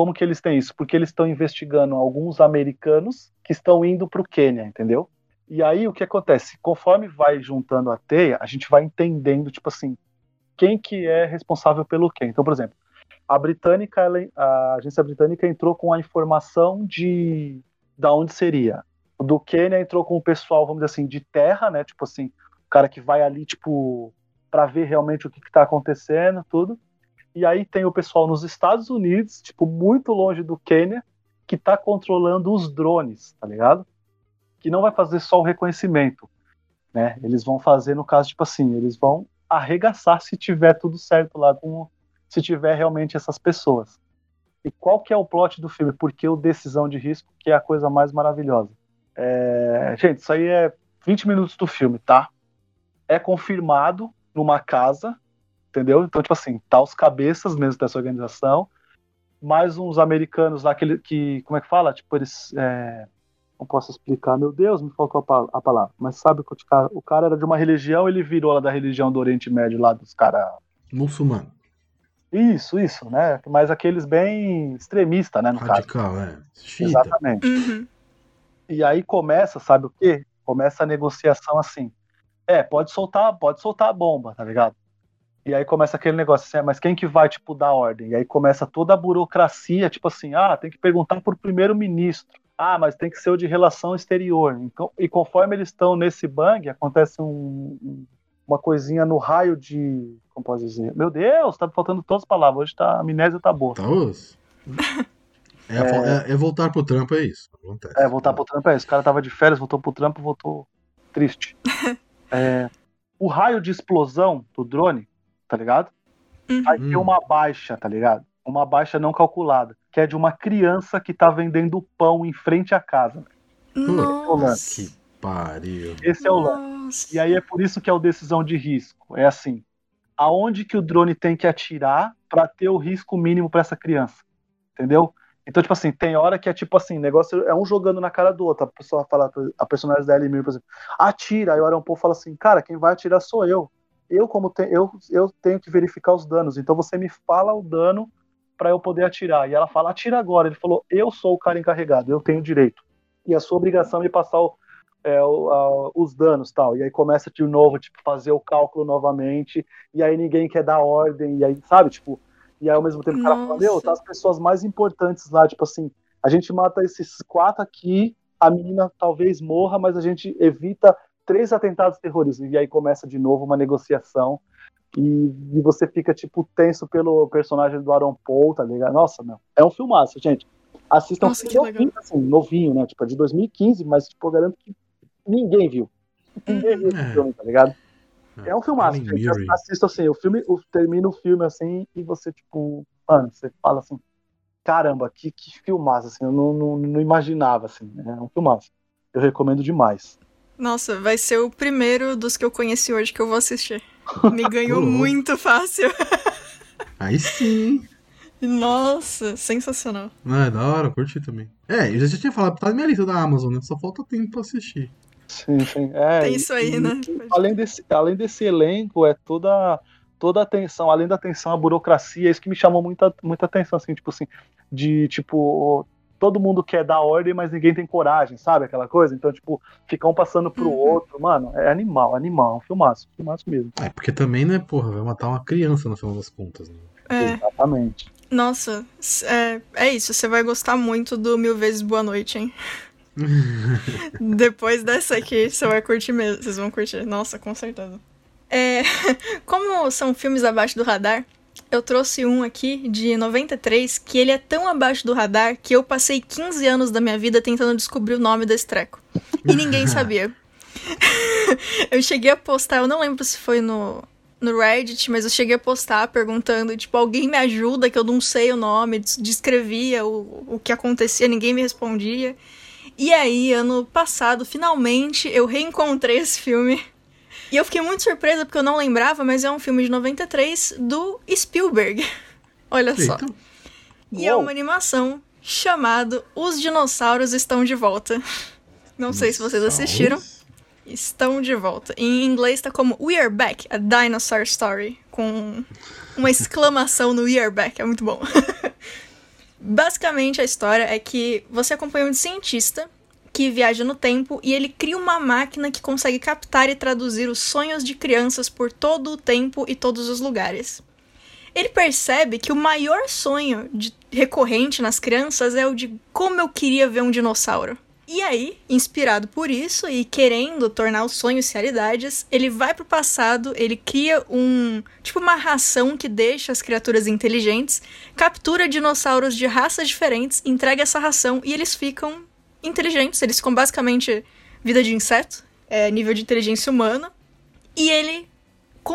Speaker 3: Como que eles têm isso? Porque eles estão investigando alguns americanos que estão indo para o Quênia, entendeu? E aí o que acontece? Conforme vai juntando a teia, a gente vai entendendo, tipo assim, quem que é responsável pelo quê. Então, por exemplo, a britânica, ela, a agência britânica entrou com a informação de da onde seria. Do Quênia entrou com o pessoal, vamos dizer assim, de terra, né? Tipo assim, o cara que vai ali, tipo, para ver realmente o que está acontecendo, tudo. E aí tem o pessoal nos Estados Unidos, tipo, muito longe do Quênia, que está controlando os drones, tá ligado? que não vai fazer só o reconhecimento, né? Eles vão fazer no caso tipo assim, eles vão arregaçar se tiver tudo certo lá com se tiver realmente essas pessoas. E qual que é o plot do filme? Porque o decisão de risco que é a coisa mais maravilhosa. É... Gente, isso aí é 20 minutos do filme, tá? É confirmado numa casa, entendeu? Então, tipo assim, tá os cabeças mesmo dessa organização, mais uns americanos lá que, que como é que fala? Tipo, eles é, não posso explicar, meu Deus, me faltou a, a palavra. Mas sabe que o cara, o cara era de uma religião, ele virou lá da religião do Oriente Médio, lá dos caras.
Speaker 1: Muçulmano.
Speaker 3: Isso, isso, né? Mas aqueles bem extremistas, né? No
Speaker 1: Radical,
Speaker 3: caso.
Speaker 1: é.
Speaker 3: Chita. Exatamente.
Speaker 2: Uhum.
Speaker 3: E aí começa, sabe o quê? Começa a negociação assim. É, pode soltar, pode soltar a bomba, tá ligado? E aí começa aquele negócio assim, é, mas quem que vai, tipo, dar ordem? E aí começa toda a burocracia, tipo assim, ah, tem que perguntar pro primeiro-ministro ah, mas tem que ser o de relação exterior. Então, e conforme eles estão nesse bang, acontece um, uma coisinha no raio de. Como posso dizer? Meu Deus, tá faltando todas as palavras. Hoje tá, a amnésia tá boa.
Speaker 1: Tá osso. É, é, é, voltar pro trampo, é isso.
Speaker 3: Acontece. É, voltar pro trampo é isso. O cara tava de férias, voltou pro trampo, voltou triste. é, o raio de explosão do drone, tá ligado?
Speaker 2: Uhum.
Speaker 3: Vai ter uma baixa, tá ligado? Uma baixa não calculada que é de uma criança que tá vendendo pão em frente à casa.
Speaker 2: Nossa.
Speaker 1: Que pariu.
Speaker 3: Esse é o lance. E aí é por isso que é o decisão de risco. É assim, aonde que o drone tem que atirar para ter o risco mínimo para essa criança. Entendeu? Então, tipo assim, tem hora que é tipo assim, negócio é um jogando na cara do outro. A pessoa fala, a personagem da Ellie por exemplo, atira. Aí o Paul fala assim, cara, quem vai atirar sou eu. Eu, como te, eu, eu tenho que verificar os danos. Então você me fala o dano para eu poder atirar. E ela fala, atira agora. Ele falou, eu sou o cara encarregado, eu tenho direito. E a sua obrigação é me passar o, é, o, a, os danos tal. E aí começa de novo, tipo, fazer o cálculo novamente, e aí ninguém quer dar ordem, e aí, sabe, tipo, e aí ao mesmo tempo o cara fala, meu, tá as pessoas mais importantes lá, tipo assim, a gente mata esses quatro aqui, a menina talvez morra, mas a gente evita três atentados terroristas. E aí começa de novo uma negociação e, e, você fica, tipo, tenso pelo personagem do Aaron Paul, tá ligado? Nossa, meu. É um filmaço, gente. Assistam
Speaker 2: Nossa,
Speaker 3: um novinho, assim, novinho, né? Tipo, é de 2015, mas, tipo, eu garanto que ninguém viu. Ninguém viu esse
Speaker 1: É.
Speaker 3: filme, tá ligado? É um filmaço,
Speaker 1: Alan
Speaker 3: gente. Assista assim, o filme, o, termina o filme assim, e você, tipo, mano, você fala assim, caramba, que, que filmaço, assim, eu não, não, não imaginava, assim, é um filmaço. Eu recomendo demais.
Speaker 2: Nossa, vai ser o primeiro dos que eu conheci hoje que eu vou assistir. Me ganhou muito fácil.
Speaker 1: Aí sim.
Speaker 2: Nossa, sensacional.
Speaker 1: Ah, é da hora, curti também. É, eu já tinha falado, tá na minha lista da Amazon, né? Só falta tempo pra assistir.
Speaker 3: Sim, sim. É,
Speaker 2: Tem isso aí,
Speaker 3: e-
Speaker 2: né?
Speaker 3: além, desse, além desse elenco, é toda toda a atenção, além da atenção à burocracia, é isso que me chamou muita, muita atenção, assim, tipo assim, de tipo, todo mundo quer dar ordem, mas ninguém tem coragem, sabe? Aquela coisa. Então, tipo, fica um passando pro
Speaker 2: Uhum.
Speaker 3: outro, mano, é animal, animal, é um filmaço, filmaço mesmo.
Speaker 1: É, porque também, né, porra, vai matar uma criança no final das contas, né?
Speaker 2: É,
Speaker 3: Exatamente.
Speaker 2: nossa, é, é isso. Você vai gostar muito do Mil Vezes Boa Noite, hein? Depois dessa aqui, você vai curtir mesmo. Vocês vão curtir. Nossa, com certeza. É, como são filmes abaixo do radar, eu trouxe um aqui de 93 que ele é tão abaixo do radar que eu passei 15 anos da minha vida tentando descobrir o nome desse treco. E ninguém sabia. eu cheguei a postar, eu não lembro se foi no, no Reddit, mas eu cheguei a postar perguntando, tipo, alguém me ajuda, que eu não sei o nome, des- descrevia o, o que acontecia, ninguém me respondia. E aí, ano passado, finalmente, eu reencontrei esse filme. E eu fiquei muito surpresa porque eu não lembrava, mas é um filme de 93 do Spielberg. Olha só.
Speaker 1: Eita.
Speaker 2: E é
Speaker 3: Uou.
Speaker 2: uma animação chamado Os Dinossauros Estão de Volta. Não sei se vocês assistiram. Estão de volta. Em inglês tá como We Are Back, a Dinosaur Story, com uma exclamação no We Are Back, é muito bom. Basicamente a história é que você acompanha um cientista que viaja no tempo e ele cria uma máquina que consegue captar e traduzir os sonhos de crianças por todo o tempo e todos os lugares. Ele percebe que o maior sonho de, recorrente nas crianças é o de como eu queria ver um dinossauro. E aí, inspirado por isso e querendo tornar os sonhos realidades, ele vai pro passado, ele cria um, tipo uma ração que deixa as criaturas inteligentes, captura dinossauros de raças diferentes, entrega essa ração e eles ficam inteligentes, eles ficam basicamente vida de inseto, é, nível de inteligência humana. E ele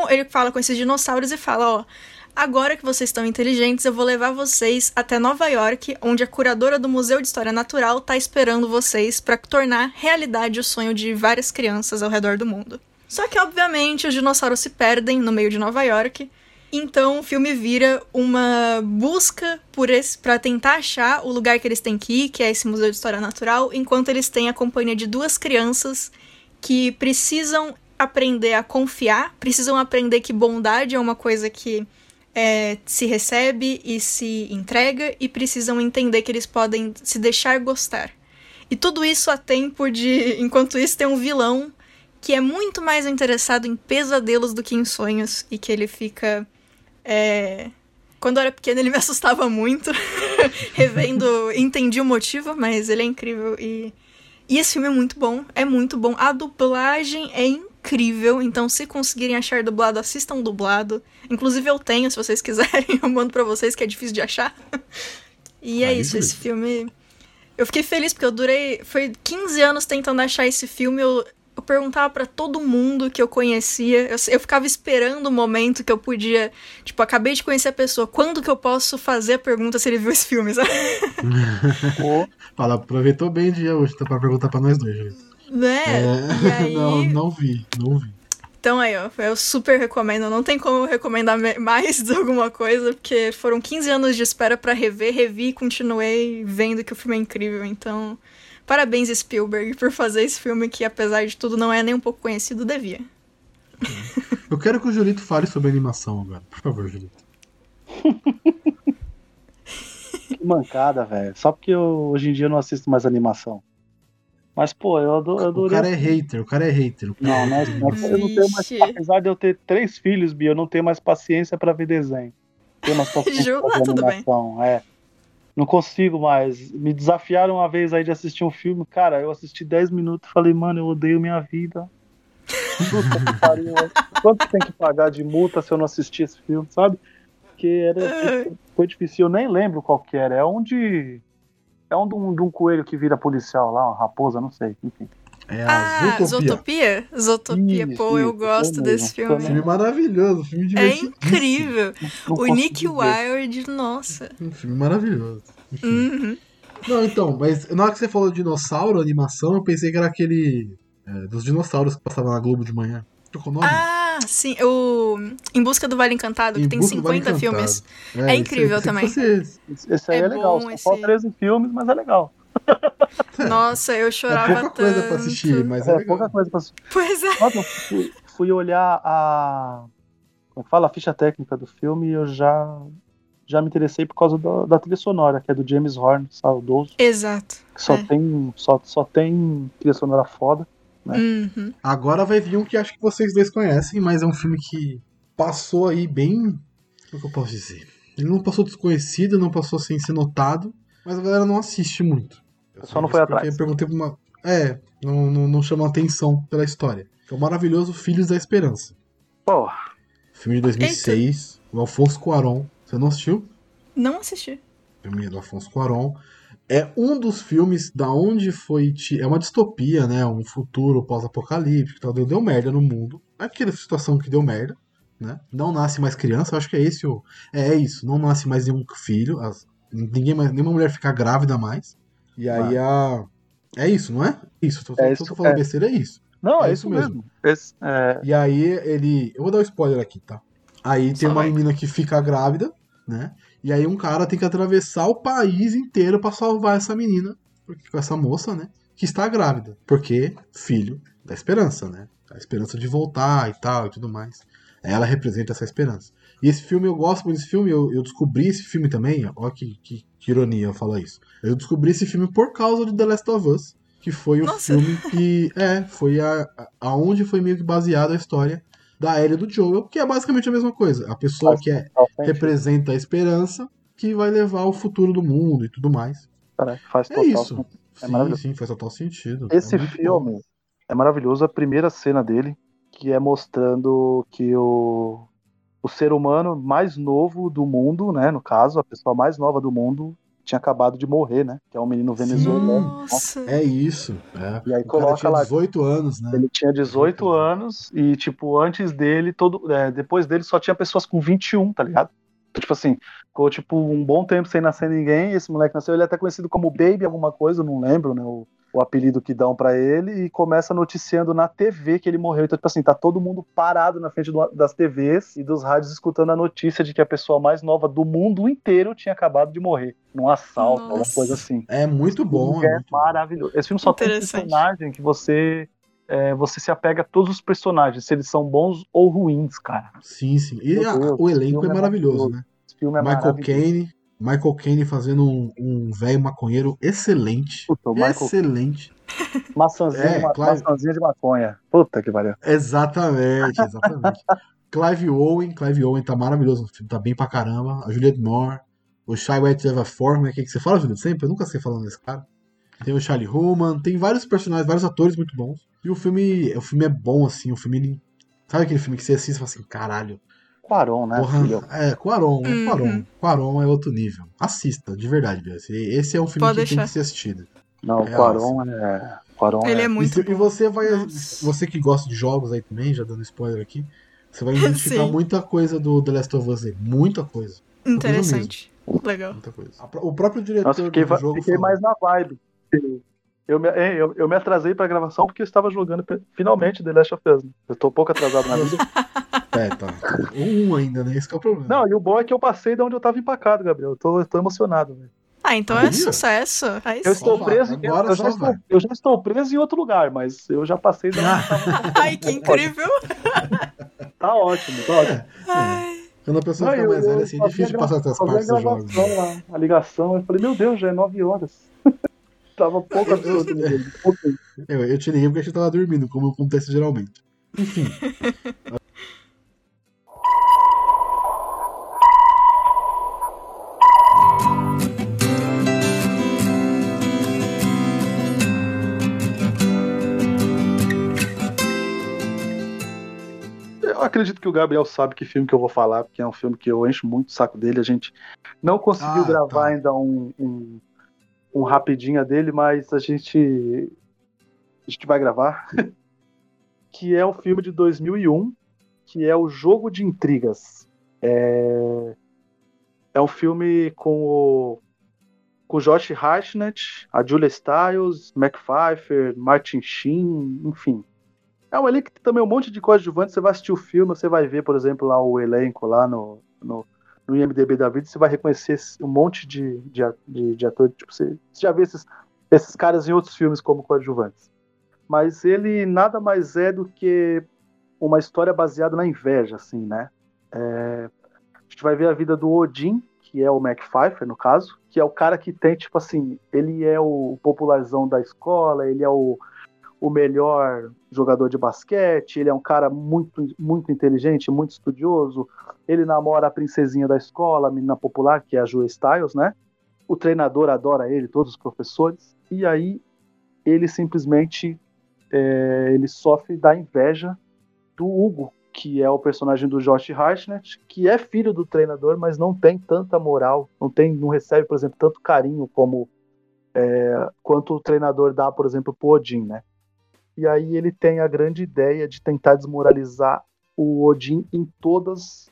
Speaker 2: ele fala com esses dinossauros e fala, ó, Agora que vocês estão inteligentes, eu vou levar vocês até Nova York, onde a curadora do Museu de História Natural está esperando vocês para tornar realidade o sonho de várias crianças ao redor do mundo. Só que, obviamente, os dinossauros se perdem no meio de Nova York, então o filme vira uma busca por esse para tentar achar o lugar que eles têm que ir, que é esse Museu de História Natural, enquanto eles têm a companhia de duas crianças que precisam aprender a confiar, precisam aprender que bondade é uma coisa que é, se recebe e se entrega e precisam entender que eles podem se deixar gostar. E tudo isso a tempo de. Enquanto isso, tem um vilão que é muito mais interessado em pesadelos do que em sonhos e que ele fica. É... Quando eu era pequeno, ele me assustava muito. Revendo, entendi o motivo, mas ele é incrível e. E esse filme é muito bom, é muito bom. A dublagem é incrível. Então, se conseguirem achar dublado, assistam dublado. Inclusive, eu tenho, se vocês quiserem, eu mando pra vocês, que é difícil de achar. e é isso, esse filme. Eu fiquei feliz porque eu durei. Foi 15 anos tentando achar esse filme. Eu, eu perguntava para todo mundo que eu conhecia. Eu, eu ficava esperando o momento que eu podia. Tipo, acabei de conhecer a pessoa. Quando que eu posso fazer a pergunta se ele viu esse filme, sabe?
Speaker 1: Fala, aproveitou bem o dia hoje tá, pra perguntar pra nós dois, gente.
Speaker 2: Né? É, aí...
Speaker 1: não, não vi, não vi.
Speaker 2: Então aí, ó, eu super recomendo. Não tem como recomendar mais de alguma coisa, porque foram 15 anos de espera para rever, revi e continuei vendo que o filme é incrível. Então, parabéns Spielberg por fazer esse filme que, apesar de tudo, não é nem um pouco conhecido, devia.
Speaker 1: Eu quero que o Julito fale sobre animação agora. Por favor, Julito.
Speaker 3: que mancada, velho. Só porque eu, hoje em dia eu não assisto mais animação. Mas, pô, eu, adoro, adorei.
Speaker 1: O cara é hater, o cara é hater.
Speaker 3: Não, não, eu não tenho mais. Apesar de eu ter três filhos, Bia, eu não tenho mais paciência para ver desenho. Tenho mais paciência pra ver animação. É. Não consigo mais. Me desafiaram uma vez aí de assistir um filme. Cara, eu assisti 10 minutos e falei, mano, eu odeio minha vida. Puta que pariu. Quanto tem que pagar de multa se eu não assistir esse filme, sabe? Porque era, foi difícil. Eu nem lembro qual que era. É onde é um de um, de um coelho que vira policial lá, uma raposa, não sei, enfim.
Speaker 2: É a ah, Zootopia? Zootopia, isso, pô, isso, eu gosto desse filme.
Speaker 1: Filme maravilhoso, filme É
Speaker 2: incrível. o Nick Wilde, nossa.
Speaker 1: Um filme maravilhoso. Uhum. Não, então, mas na hora que você falou de dinossauro, animação, eu pensei que era aquele é, dos dinossauros que passava na Globo de manhã.
Speaker 2: Trocou nome? Ah, sim. O Em Busca do Vale Encantado, que tem 50 filmes. É, é incrível esse, também.
Speaker 3: Esse, esse aí é, é legal. São esse... só 13 filmes, mas é legal.
Speaker 2: Nossa, eu chorava
Speaker 1: é pouca
Speaker 2: tanto.
Speaker 1: coisa pra assistir, mas é, é
Speaker 3: pouca coisa pra assistir.
Speaker 2: Pois é.
Speaker 3: Nossa, fui, fui, olhar a. Como fala? A ficha técnica do filme e eu já. Já me interessei por causa da, da trilha sonora, que é do James Horn, saudoso.
Speaker 2: Exato.
Speaker 3: Que só, é. tem, só, só tem trilha sonora foda. Né?
Speaker 2: Uhum.
Speaker 1: Agora vai vir um que acho que vocês dois conhecem, mas é um filme que passou aí bem. Como que eu posso dizer? Ele não passou desconhecido, não passou sem ser notado, mas a galera não assiste muito.
Speaker 3: Eu só não foi atrás.
Speaker 1: Eu perguntei pra uma. É, não, não, não chamou atenção pela história. É o maravilhoso Filhos da Esperança.
Speaker 3: Porra.
Speaker 1: Filme de 2006, Eita. o Alfonso Cuaron. Você não assistiu?
Speaker 2: Não assisti.
Speaker 1: Filme do Alfonso Cuaron é um dos filmes da onde foi. É uma distopia, né? Um futuro pós-apocalíptico tal. Deu, deu merda no mundo. Aquela situação que deu merda, né? Não nasce mais criança, eu acho que é esse o. É, é isso, não nasce mais nenhum filho. As, ninguém mais, nenhuma mulher fica grávida mais. E aí a. É isso, não é? Isso, tô, é isso, tô falando é. besteira, é isso.
Speaker 3: Não, é, é isso mesmo. mesmo. Esse, é...
Speaker 1: E aí ele. Eu vou dar um spoiler aqui, tá? Aí tem uma menina que fica grávida, né? E aí um cara tem que atravessar o país inteiro para salvar essa menina, com essa moça, né? que está grávida, porque filho da esperança, né? A esperança de voltar e tal e tudo mais. Ela representa essa esperança. E esse filme, eu gosto muito desse filme, eu, eu descobri esse filme também, ó que, que, que, ironia eu falar isso. Eu descobri esse filme por causa de The Last of Us, que foi o
Speaker 2: Nossa.
Speaker 1: filme que, é, foi a, aonde foi meio que baseada a história da Ellie do Joel, que é basicamente a mesma coisa. A pessoa
Speaker 3: Faz
Speaker 1: que é, representa a esperança, que vai levar ao futuro do mundo e tudo mais.
Speaker 3: Cara, faz
Speaker 1: É
Speaker 3: total
Speaker 1: isso.
Speaker 3: sentido. É
Speaker 1: sim,
Speaker 3: maravilhoso.
Speaker 1: sim, faz total sentido.
Speaker 3: Esse
Speaker 1: É muito bom.
Speaker 3: filme é maravilhoso. A primeira cena dele, que é mostrando que o, o ser humano mais novo do mundo, né? No caso, a pessoa mais nova do mundo, tinha acabado de morrer, né? Que é um menino venezuelano.
Speaker 2: Nossa.
Speaker 1: É isso. É.
Speaker 3: E aí
Speaker 1: o cara
Speaker 3: coloca
Speaker 1: tinha
Speaker 3: lá.
Speaker 1: 18 anos, né?
Speaker 3: Ele tinha 18 anos e, tipo, antes dele, todo, é, depois dele só tinha pessoas com 21, tá ligado? Então, tipo assim, ficou tipo um bom tempo sem nascer ninguém. Esse moleque nasceu, ele é até conhecido como Baby alguma coisa, não lembro, né? O, o apelido que dão pra ele. E começa noticiando na TV que ele morreu. Então, tipo assim, tá todo mundo parado na frente do- das TVs e dos rádios escutando a notícia de que a pessoa mais nova do mundo inteiro tinha acabado de morrer. Num assalto, alguma
Speaker 2: Nossa.
Speaker 3: coisa assim.
Speaker 1: É muito bom.
Speaker 3: é
Speaker 1: É muito bom.
Speaker 3: maravilhoso. Esse filme só tem personagem que você é, você se apega a todos os personagens, se eles são bons ou ruins, cara.
Speaker 1: Sim, sim. E a-
Speaker 3: Deus,
Speaker 1: o
Speaker 3: esse
Speaker 1: elenco é
Speaker 3: é
Speaker 1: maravilhoso,
Speaker 3: maravilhoso.
Speaker 1: né?
Speaker 3: Esse filme é
Speaker 1: Michael
Speaker 3: maravilhoso.
Speaker 1: Caine. Michael Caine fazendo um, um velho maconheiro excelente.
Speaker 3: Puta, o Michael
Speaker 1: Excelente.
Speaker 3: Maçãzinha,
Speaker 1: É,
Speaker 3: de,
Speaker 1: claro.
Speaker 3: maçãzinha de maconha. Puta que valeu.
Speaker 1: Exatamente, exatamente. Clive Owen, Clive Owen tá maravilhoso no filme, tá bem pra caramba. A Juliette Moore, o Shai White Leva Forma, que, que você fala, Juliette, sempre? Eu nunca sei falando desse cara. Tem o Charlie Human, tem vários personagens, vários atores muito bons. E o filme, o filme é bom, assim, o filme. Sabe aquele filme que você assiste e fala assim, caralho,
Speaker 3: Quaron, né,
Speaker 1: porra,
Speaker 3: filho?
Speaker 1: é, Quaron, é
Speaker 2: Uhum.
Speaker 1: Quaron. Quaron é outro nível. Assista, de verdade, viu? Esse, é um filme
Speaker 2: Pode
Speaker 1: que tem
Speaker 2: deixar.
Speaker 1: que ser assistido.
Speaker 3: Não, o
Speaker 1: É,
Speaker 3: Quaron é. Quaron
Speaker 2: Ele é
Speaker 1: E,
Speaker 2: muito
Speaker 1: e
Speaker 2: bom.
Speaker 1: você vai. Você que gosta de jogos aí também, já dando spoiler aqui, você vai identificar muita coisa do The Last of Us aí. Muita coisa.
Speaker 2: Interessante. Legal.
Speaker 1: Muita coisa. O próprio diretor
Speaker 3: Nossa, fiquei,
Speaker 1: do jogo
Speaker 3: fiquei
Speaker 1: falou.
Speaker 3: mais na vibe. Eu me, é, eu, eu me atrasei pra gravação porque eu estava jogando finalmente The Last of Us. né? Eu tô um pouco atrasado na vida.
Speaker 1: É, tá. Um ainda, né? Esse que é o problema.
Speaker 3: Não, e o bom é que eu passei de onde eu tava empacado, Gabriel. Eu tô, eu tô emocionado, velho.
Speaker 2: Ah, então é
Speaker 1: Aí,
Speaker 2: sucesso. Aí
Speaker 3: Eu
Speaker 2: sim.
Speaker 3: estou preso.
Speaker 1: agora
Speaker 3: eu, já estou, eu já estou preso em outro lugar, mas eu já passei da onde eu tava.
Speaker 2: Ai, que incrível.
Speaker 3: Tá ótimo, tá ótimo.
Speaker 2: Ai.
Speaker 1: Quando a pessoa
Speaker 3: Não,
Speaker 1: fica
Speaker 3: eu-
Speaker 1: mais
Speaker 3: eu
Speaker 1: velha assim, é difícil de passar essas
Speaker 3: Fazer a
Speaker 1: partes dos jogos.
Speaker 3: lá, a ligação, eu falei, meu Deus, já é 9 horas. Tava pouco
Speaker 1: Eu-
Speaker 3: absurdo.
Speaker 1: eu-
Speaker 3: mesmo. Pouco.
Speaker 1: Eu, eu te liguei porque a gente tava dormindo, como acontece geralmente. Enfim.
Speaker 3: Eu acredito que o Gabriel sabe que filme que eu vou falar, porque é um filme que eu encho muito o saco dele. A gente não conseguiu
Speaker 1: Ah,
Speaker 3: gravar
Speaker 1: tá.
Speaker 3: ainda um, um, um rapidinha dele, mas a gente, a gente vai gravar. que é um filme de 2001, que é o Jogo de Intrigas. É, é um filme com o, com Josh Hartnett, a Julia Stiles, Mac Martin Sheen, enfim. É um elenco que tem também um monte de coadjuvantes. Você vai assistir o filme, você vai ver, por exemplo, lá o elenco lá no, no, no IMDB da vida, você vai reconhecer um monte de, de, de, atores. Tipo, você, você já vê esses, esses caras em outros filmes como coadjuvantes. Mas ele nada mais é do que uma história baseada na inveja, assim, né? É, a gente vai ver a vida do Odin, que é o Mac Pfeiffer, no caso, que é o cara que tem, tipo assim, ele é o popularzão da escola, ele é o, o melhor jogador de basquete, ele é um cara muito, muito inteligente, muito estudioso, ele namora a princesinha da escola, a menina popular, que é a Joe Styles, né? O treinador adora ele, todos os professores, e aí ele simplesmente é, ele sofre da inveja do Hugo, que é o personagem do Josh Hartnett, que é filho do treinador, mas não tem tanta moral, não tem, não recebe, por exemplo, tanto carinho como é, quanto o treinador dá, por exemplo, pro Odin, né? E aí ele tem a grande ideia de tentar desmoralizar o Odin em todas,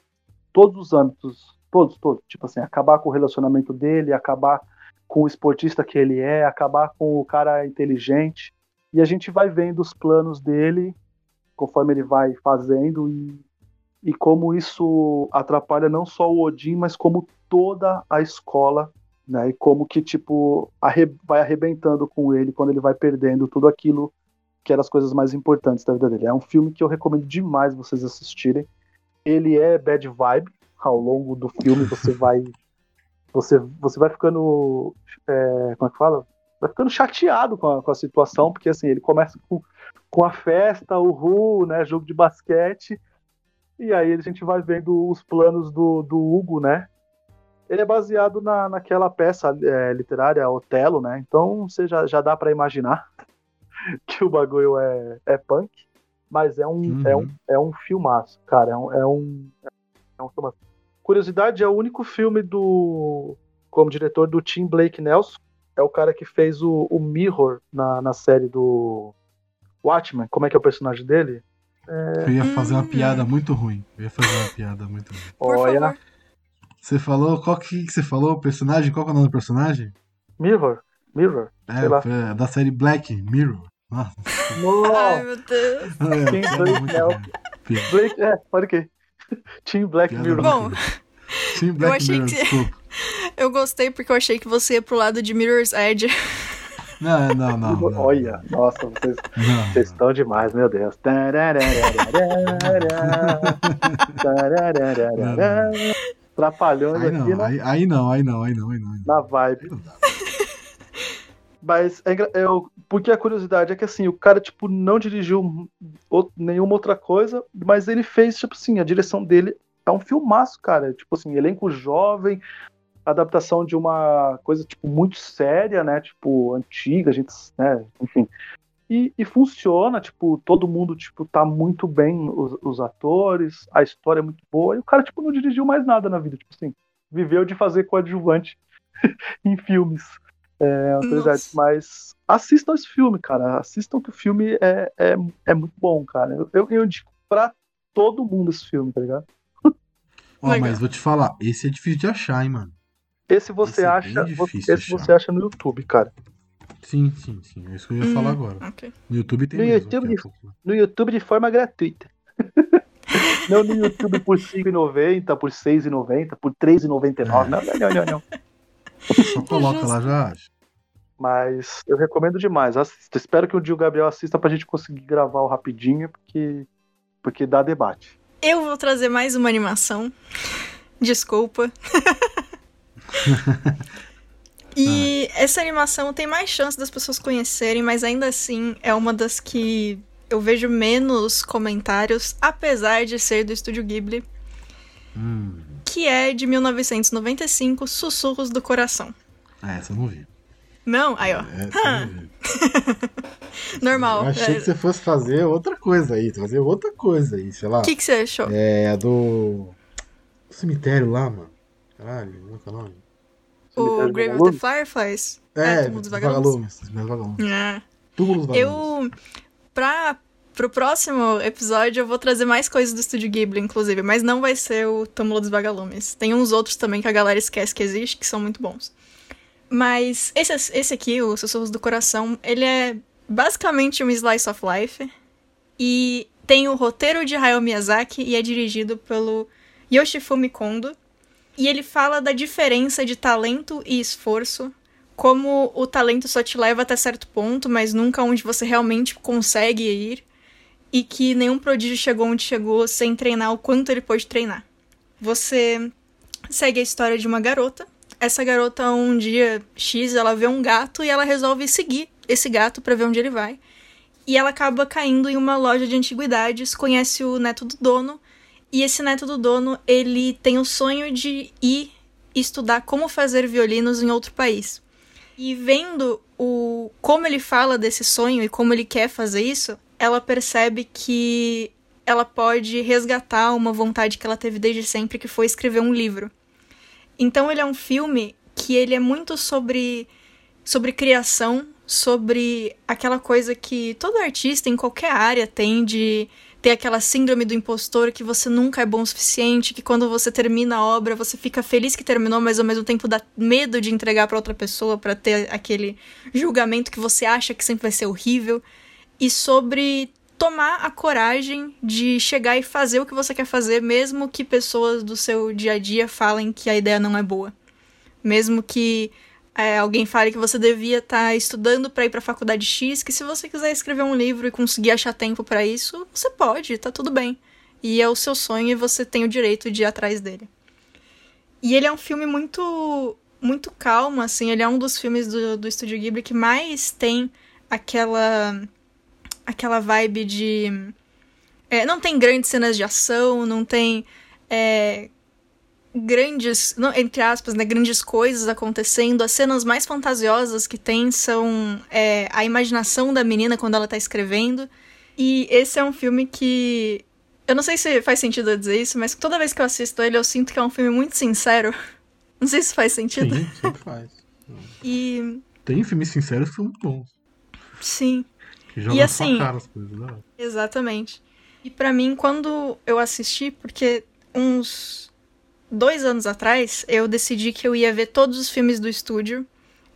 Speaker 3: todos os âmbitos, todos, todos, tipo assim, acabar com o relacionamento dele, acabar com o esportista que ele é, acabar com o cara inteligente. E a gente vai vendo os planos dele conforme ele vai fazendo e, e como isso atrapalha não só o Odin, mas como toda a escola né? E como que, tipo, arre vai arrebentando com ele quando ele vai perdendo tudo aquilo que eram as coisas mais importantes da vida dele. É um filme que eu recomendo demais vocês assistirem. Ele é bad vibe. Ao longo do filme você vai. Você, você vai ficando. É, como é que fala? Vai ficando chateado com a, com a situação, porque assim, ele começa com, com a festa, o Ru, né? Jogo de basquete. E aí a gente vai vendo os planos do, do Hugo, né? Ele é baseado na, naquela peça é, literária Otelo, né? Então você já, já dá para imaginar que o bagulho é, é punk, mas é um, uhum. é um, é um filmaço, cara. É um, é um, é um filmaço. Curiosidade, é o único filme do. como diretor do Tim Blake Nelson. É o cara que fez o, o Mirror na, na série do Watchmen. Como é que é o personagem dele?
Speaker 1: É... Eu ia fazer uma piada muito ruim. Eu ia fazer uma piada muito ruim.
Speaker 3: Olha.
Speaker 1: Você falou. Qual que, que você falou? O personagem? Qual que é o nome do personagem?
Speaker 3: Mirror. Mirror.
Speaker 1: É, é da série Black Mirror.
Speaker 2: Nossa. Ai, meu Deus.
Speaker 3: É, Team Black Blake, é, pode que. Team Black Mirror.
Speaker 2: Bom,
Speaker 1: Team Black
Speaker 2: eu achei
Speaker 1: Mirror,
Speaker 2: que...
Speaker 1: desculpa.
Speaker 2: Eu gostei porque eu achei que você ia pro lado de Mirror's Edge.
Speaker 1: Não, não, não. não
Speaker 3: Olha, nossa, vocês, não, vocês estão demais, meu Deus.
Speaker 1: Aí não,
Speaker 3: aqui, né?
Speaker 1: aí, aí, não, aí não, aí não, aí não. Aí não.
Speaker 3: Na vibe. Mas é, porque a curiosidade é que assim, o cara tipo não dirigiu nenhuma outra coisa, mas ele fez tipo assim, a direção dele é um filmaço, cara, tipo assim, elenco jovem, adaptação de uma coisa tipo muito séria, né, tipo antiga, a gente, né, enfim. E, e funciona, tipo, todo mundo tipo tá muito bem os, os atores, a história é muito boa, e o cara tipo não dirigiu mais nada na vida, tipo assim, viveu de fazer coadjuvante em filmes. É, autoridade, mas assistam esse filme, cara. Assistam que o filme é, é, é muito bom, cara. Eu, eu, eu indico pra todo mundo esse filme, tá ligado?
Speaker 1: Ó, oh, mas vou te falar, esse é difícil de achar, hein, mano.
Speaker 3: Esse você esse é acha. É esse você acha no YouTube, cara.
Speaker 1: Sim, sim, sim. É isso que eu ia hum, falar agora. Okay. No YouTube tem
Speaker 3: no
Speaker 1: mesmo,
Speaker 3: YouTube, de, no YouTube de forma gratuita. não no YouTube por R$ 5,90, por R$ 6,90, por R$ 3,99. É. Não, não, não, não.
Speaker 1: Só coloca lá, já acha.
Speaker 3: Mas eu recomendo demais. Assista. Espero que um dia o Gabriel assista pra gente conseguir gravar o rapidinho, porque, porque dá debate.
Speaker 2: Eu vou trazer mais uma animação. Desculpa. e ah. essa animação tem mais chance das pessoas conhecerem, mas ainda assim é uma das que eu vejo menos comentários, apesar de ser do estúdio Ghibli.
Speaker 1: Hum.
Speaker 2: Que é de 1995, Sussurros do Coração.
Speaker 1: Ah, essa eu não vi.
Speaker 2: Não? Aí, ó. É, Normal.
Speaker 1: Eu achei
Speaker 2: é.
Speaker 1: que você fosse fazer outra coisa aí, fazer outra coisa aí, sei lá.
Speaker 2: O que, que você achou?
Speaker 1: É a do. O cemitério lá, mano. Caralho, como é que é o nome?
Speaker 2: O Grave of the Fireflies?
Speaker 1: É, é Túmulo dos Vagalumes. Vagalumes.
Speaker 2: É.
Speaker 1: Túmulo dos Vagalumes.
Speaker 2: Eu. Pra, pro próximo episódio eu vou trazer mais coisas do Estúdio Ghibli, inclusive, mas não vai ser o Túmulo dos Vagalumes. Tem uns outros também que a galera esquece que existe, que são muito bons. Mas esse, esse aqui, o Sussurros do Coração, ele é basicamente um slice of life. E tem o roteiro de Hayao Miyazaki e é dirigido pelo Yoshifumi Kondo. E ele fala da diferença de talento e esforço, como o talento só te leva até certo ponto, mas nunca onde você realmente consegue ir, e que nenhum prodígio chegou onde chegou sem treinar o quanto ele pode treinar. Você segue a história de uma garota essa garota um dia X, ela vê um gato e ela resolve seguir esse gato para ver onde ele vai. E ela acaba caindo em uma loja de antiguidades, conhece o neto do dono, e esse neto do dono, ele tem o sonho de ir estudar como fazer violinos em outro país. E vendo o como ele fala desse sonho e como ele quer fazer isso, ela percebe que ela pode resgatar uma vontade que ela teve desde sempre, que foi escrever um livro. Então ele é um filme que ele é muito sobre sobre criação, sobre aquela coisa que todo artista em qualquer área tem de ter aquela síndrome do impostor que você nunca é bom o suficiente, que quando você termina a obra você fica feliz que terminou, mas ao mesmo tempo dá medo de entregar para outra pessoa para ter aquele julgamento que você acha que sempre vai ser horrível. E sobre tomar a coragem de chegar e fazer o que você quer fazer, mesmo que pessoas do seu dia a dia falem que a ideia não é boa. Mesmo que é, alguém fale que você devia estar tá estudando para ir para a faculdade X, que se você quiser escrever um livro e conseguir achar tempo para isso, você pode, tá tudo bem. E é o seu sonho e você tem o direito de ir atrás dele. E ele é um filme muito muito calmo, assim, ele é um dos filmes do, do Estúdio Ghibli que mais tem aquela aquela vibe de é, não tem grandes cenas de ação, não tem é, grandes, não, entre aspas, né, grandes coisas acontecendo. As cenas mais fantasiosas que tem são é, a imaginação da menina quando ela tá escrevendo. E esse é um filme que. Eu não sei se faz sentido eu dizer isso, mas toda vez que eu assisto ele, eu sinto que é um filme muito sincero. Não sei se faz sentido.
Speaker 1: Sim, sempre faz.
Speaker 2: E.
Speaker 1: Tem filmes sinceros que são muito bons.
Speaker 2: Sim.
Speaker 1: Que jogam
Speaker 2: E assim-
Speaker 1: cara as coisas, né?
Speaker 2: Exatamente. E pra mim, quando eu assisti, porque uns dois anos atrás, eu decidi que eu ia ver todos os filmes do estúdio.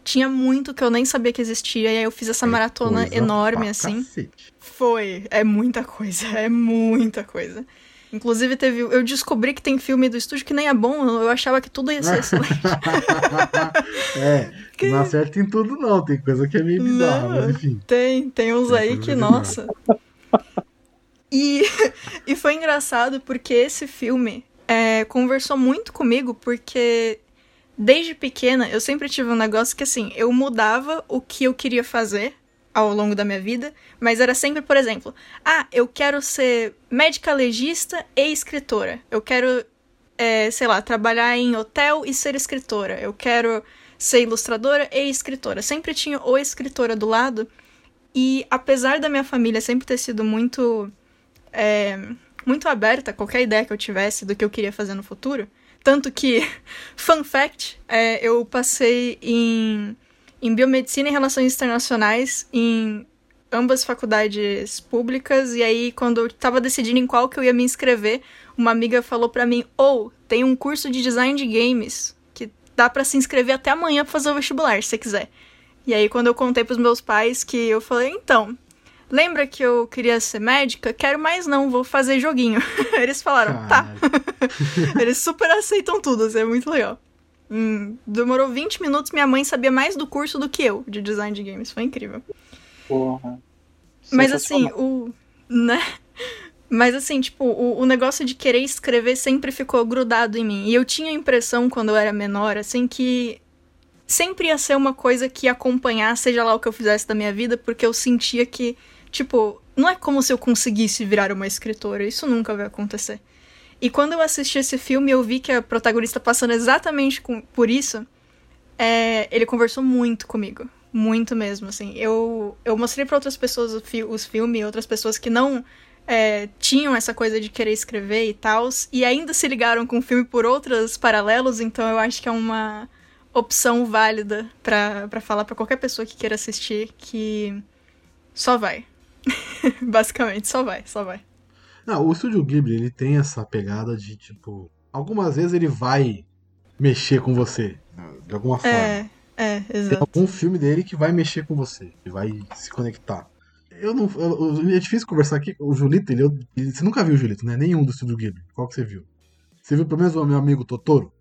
Speaker 2: Tinha muito que eu nem sabia que existia, e aí eu fiz essa maratona
Speaker 1: Coisa
Speaker 2: enorme, assim.
Speaker 1: cacete.
Speaker 2: Foi. É muita coisa, é muita coisa. Inclusive, teve. Eu descobri que tem filme do estúdio que nem é bom, eu achava que tudo ia ser excelente.
Speaker 1: é, não acerta em tudo não, tem coisa que é meio bizarra, mas enfim.
Speaker 2: Tem, tem uns
Speaker 1: Tem
Speaker 2: aí que, nossa. E, e foi engraçado porque esse filme é, conversou muito comigo, porque desde pequena eu sempre tive um negócio que assim, eu mudava o que eu queria fazer ao longo da minha vida, mas era sempre, por exemplo, ah, eu quero ser médica legista e escritora. Eu quero, é, sei lá, trabalhar em hotel e ser escritora. Eu quero ser ilustradora e escritora. Sempre tinha ou escritora do lado. E apesar da minha família sempre ter sido muito. é, muito aberta a qualquer ideia que eu tivesse do que eu queria fazer no futuro. Tanto que, fun fact, é, eu passei em, em biomedicina e relações internacionais em ambas faculdades públicas. E aí, quando eu tava decidindo em qual que eu ia me inscrever, uma amiga falou pra mim: ou tem um curso de design de games que dá pra se inscrever até amanhã pra fazer o vestibular, se você quiser. E aí, quando eu contei pros meus pais que eu falei, então, lembra que eu queria ser médica? Quero mais não, vou fazer joguinho. Eles falaram, tá. Eles super aceitam tudo, assim, é muito legal. Hum, demorou 20 minutos, minha mãe sabia mais do curso do que eu de design de games. Foi incrível.
Speaker 3: Porra.
Speaker 2: Mas assim, o. Né? Mas assim, tipo, o, o negócio de querer escrever sempre ficou grudado em mim. E eu tinha a impressão, quando eu era menor, assim, que sempre ia ser uma coisa que acompanhar, seja lá o que eu fizesse da minha vida, porque eu sentia que, tipo, não é como se eu conseguisse virar uma escritora. Isso nunca vai acontecer. E quando eu assisti esse filme, eu vi que a protagonista passando exatamente com- por isso. é, ele conversou muito comigo. Muito mesmo, assim. Eu, eu mostrei pra outras pessoas o fi- os filmes, outras pessoas que não é, tinham essa coisa de querer escrever e tal, e ainda se ligaram com o filme por outros paralelos, então eu acho que é uma opção válida pra falar pra qualquer pessoa que queira assistir que só vai. Basicamente, só vai, só vai.
Speaker 1: Não, o Estúdio Ghibli, ele tem essa pegada de, tipo... Algumas vezes ele vai mexer com você, de alguma forma.
Speaker 2: É, é,
Speaker 1: Tem
Speaker 2: exato.
Speaker 1: algum filme dele que vai mexer com você, que vai se conectar. Eu não. eu- eu- é difícil conversar aqui. O Julito, ele, ele- Você nunca viu o Julito, né? Nenhum do Estúdio Ghibli. Qual que você viu? Você viu pelo menos o meu amigo Totoro?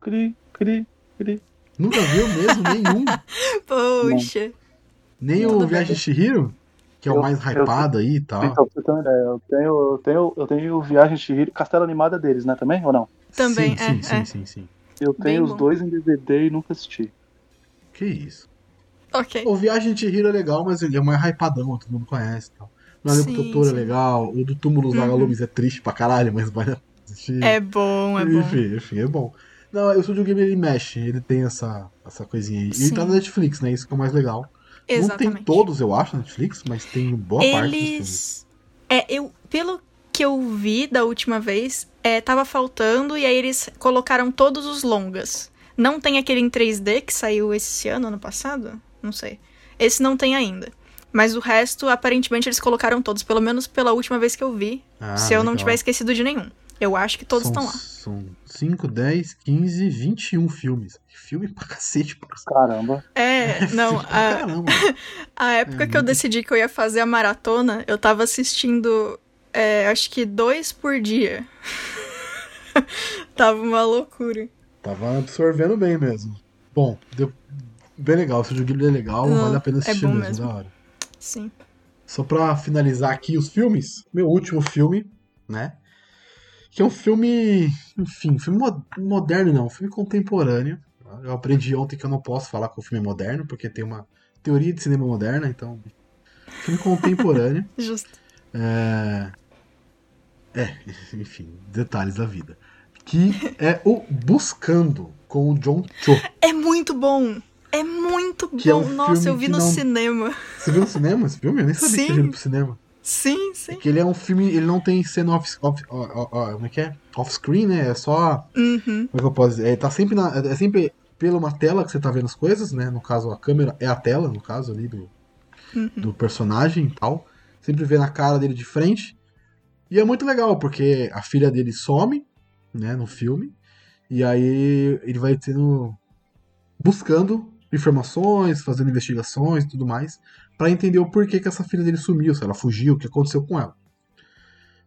Speaker 3: Cri, cri, cri.
Speaker 1: Nunca viu mesmo nenhum.
Speaker 2: Poxa.
Speaker 1: Nem
Speaker 2: Tudo
Speaker 1: o. Viagem de Shihiro, que é o
Speaker 3: Eu-
Speaker 1: mais
Speaker 3: eu-
Speaker 1: hypado aí e tal.
Speaker 3: Então, você ter uma ideia, eu tenho, eu tenho, eu tenho Viagem Chihiro, Castelo Animada deles, né, também, ou não?
Speaker 2: Também,
Speaker 1: sim,
Speaker 2: é,
Speaker 1: sim, sim,
Speaker 2: é.
Speaker 1: sim, sim.
Speaker 3: Eu
Speaker 2: Bem
Speaker 3: tenho os
Speaker 2: bom.
Speaker 3: dois em DVD e nunca assisti.
Speaker 1: Que isso.
Speaker 2: Ok.
Speaker 1: O Viagem de Shihiro é legal, mas ele é mais hypadão, todo mundo conhece e tal. O
Speaker 2: Sim,
Speaker 1: Totoro é
Speaker 2: sim.
Speaker 1: legal. O do Túmulo dos
Speaker 2: Uhum.
Speaker 1: Vagalumes é triste pra caralho, mas vale assistir.
Speaker 2: É bom, é bom.
Speaker 1: Enfim, enfim, é bom. Não, o Estúdio Ghibli ele mexe, ele tem essa, essa coisinha aí. E ele tá
Speaker 2: Sim.
Speaker 1: na Netflix, né? Isso que é o mais legal. Não
Speaker 2: Exatamente.
Speaker 1: tem todos, eu acho, na Netflix, mas tem boa parte dos filmes.
Speaker 2: Eles. É, eu. Pelo que eu vi da última vez, é, tava faltando, e aí eles colocaram todos os longas. Não tem aquele em 3D que saiu esse ano, ano passado? Não sei. Esse não tem ainda. Mas o resto, aparentemente, eles colocaram todos, pelo menos pela última vez que eu vi.
Speaker 1: Ah,
Speaker 2: se eu não
Speaker 1: legal.
Speaker 2: tiver esquecido de nenhum. Eu acho que todos
Speaker 1: São-
Speaker 2: estão lá.
Speaker 1: São 5, 10, 15, 21 filmes. Filme pra cacete, pra
Speaker 3: Caramba.
Speaker 2: É, não,
Speaker 1: Filme pra
Speaker 2: a,
Speaker 1: caramba.
Speaker 2: A época
Speaker 1: É
Speaker 2: que eu
Speaker 1: muito-
Speaker 2: decidi que eu ia fazer a maratona, eu tava assistindo, é, acho que dois por dia. tava uma loucura.
Speaker 1: tava absorvendo bem mesmo. Bom, deu bem legal. Se o joguinho é legal,
Speaker 2: Não,
Speaker 1: vale a pena
Speaker 2: é
Speaker 1: assistir
Speaker 2: bom
Speaker 1: mesmo,
Speaker 2: mesmo.
Speaker 1: da hora.
Speaker 2: Sim.
Speaker 1: Só pra finalizar aqui os filmes, meu último filme, né? Que é um filme, enfim, filme mo- moderno não, filme contemporâneo. Eu aprendi ontem que eu não posso falar que o filme é moderno, porque tem uma teoria de cinema moderna, então. Filme contemporâneo.
Speaker 2: Justo.
Speaker 1: É... é, enfim, detalhes da vida. Que é o Buscando, com o John Cho.
Speaker 2: É muito bom. É muito
Speaker 1: Que é
Speaker 2: bom.
Speaker 1: um
Speaker 2: Nossa, eu vi
Speaker 1: que
Speaker 2: no
Speaker 1: não-
Speaker 2: cinema.
Speaker 1: Você viu no cinema esse filme? Eu nem sabia que
Speaker 2: Sim.
Speaker 1: tinha ido pro cinema.
Speaker 2: Sim, sim.
Speaker 1: Que ele é um filme, ele não tem cena off, off, ó, ó, como é que é? Off-screen, né? É só.
Speaker 2: Uhum.
Speaker 1: Como é que eu posso dizer? É, tá sempre na, é sempre pela uma tela que você tá vendo as coisas, né? No caso, a câmera é a tela, no caso ali do,
Speaker 2: Uhum.
Speaker 1: do personagem e tal. Sempre vê na cara dele de frente. E é muito legal, porque a filha dele some, né, no filme. E aí ele vai tendo. buscando informações, fazendo investigações e tudo mais, pra entender o porquê que essa filha dele sumiu, se ela fugiu, o que aconteceu com ela.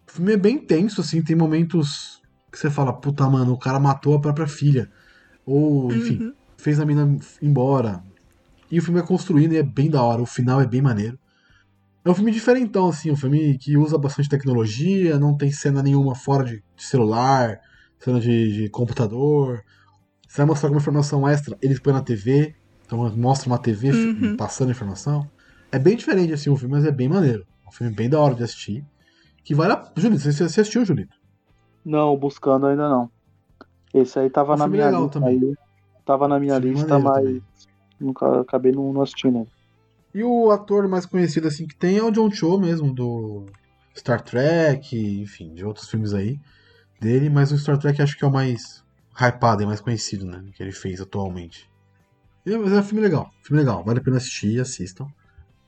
Speaker 1: O filme é bem tenso, assim, tem momentos que você fala, puta, mano, o cara matou a própria filha. Ou, enfim,
Speaker 2: Uhum.
Speaker 1: fez a mina embora. E o filme é construído e é bem da hora, o final é bem maneiro. É um filme diferentão, assim, um filme que usa bastante tecnologia, não tem cena nenhuma fora de, de celular, cena de, de computador. Você vai mostrar alguma informação extra, eles põem na TV, então mostra uma TV
Speaker 2: Uhum.
Speaker 1: passando informação. É bem diferente, assim, o filme, mas é bem maneiro. É um filme bem da hora de assistir. Que vale a... Julito, você, assistiu, Julito?
Speaker 3: Não, buscando ainda não. Esse aí tava
Speaker 1: Um
Speaker 3: na minha
Speaker 1: legal
Speaker 3: lista.
Speaker 1: também.
Speaker 3: Aí, tava na minha
Speaker 1: Filme
Speaker 3: lista, mas
Speaker 1: também.
Speaker 3: nunca acabei não, não assistindo.
Speaker 1: E o ator mais conhecido assim que tem é o John Cho mesmo, do Star Trek, enfim, de outros filmes aí dele, mas o Star Trek acho que é o mais hypado e mais conhecido, né? Que ele fez atualmente. E, mas é um filme legal, filme legal, vale a pena assistir, assistam.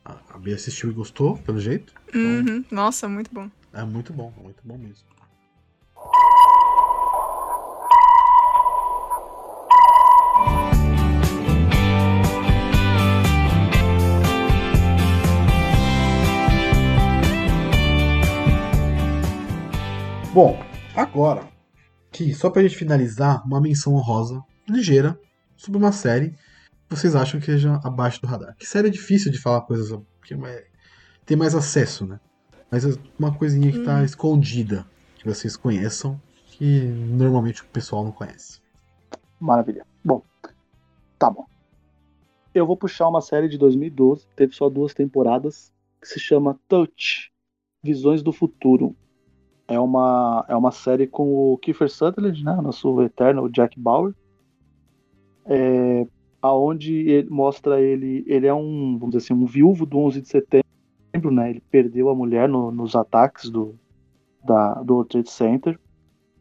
Speaker 1: A Bia assistiu e gostou, pelo jeito.
Speaker 2: Uhum. Nossa, muito bom.
Speaker 1: É muito bom, muito bom mesmo. Bom, agora, que só pra gente finalizar, uma menção honrosa, ligeira, sobre uma série vocês acham que seja abaixo do radar. Que série é difícil de falar coisas que é- tem mais acesso, né? Mas é uma coisinha que tá
Speaker 2: Hum.
Speaker 1: escondida, que vocês conheçam, que normalmente o pessoal não conhece.
Speaker 3: Maravilha. Bom, tá bom. Eu vou puxar uma série de 2012, teve só duas temporadas, que se chama Touch Visões do Futuro. É uma, é uma série com o Kiefer Sutherland, né, nosso eterno Jack Bauer, é, aonde ele mostra ele, ele é um, vamos dizer assim, um viúvo do 11 de setembro, né, ele perdeu a mulher no- nos ataques do, da, do World Trade Center,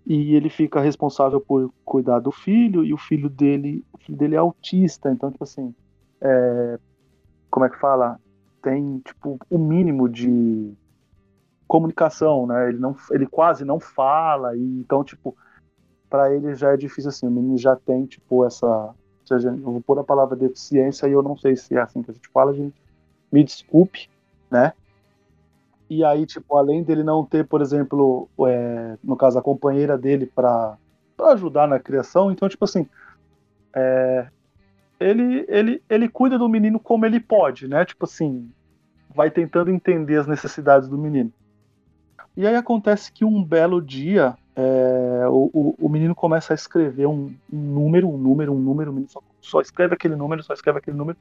Speaker 3: e ele fica responsável por cuidar do filho e o filho dele o filho dele é autista. Então tipo assim é, como é que fala? Tem tipo o mínimo de comunicação né? Ele não ele quase não fala e então tipo para ele já é difícil assim o menino já tem tipo essa ou seja eu vou pôr a palavra deficiência e eu não sei se é assim que a gente fala gente me desculpe né e aí, tipo, além dele não ter, por exemplo, é, no caso, a companheira dele para ajudar na criação, então, tipo assim, é, ele, ele, ele cuida do menino como ele pode, né? Tipo assim, vai tentando entender as necessidades do menino. E aí acontece que um belo dia, é, o, o, o menino começa a escrever um, um número, um número, um número, o menino só, só escreve aquele número, só escreve aquele número,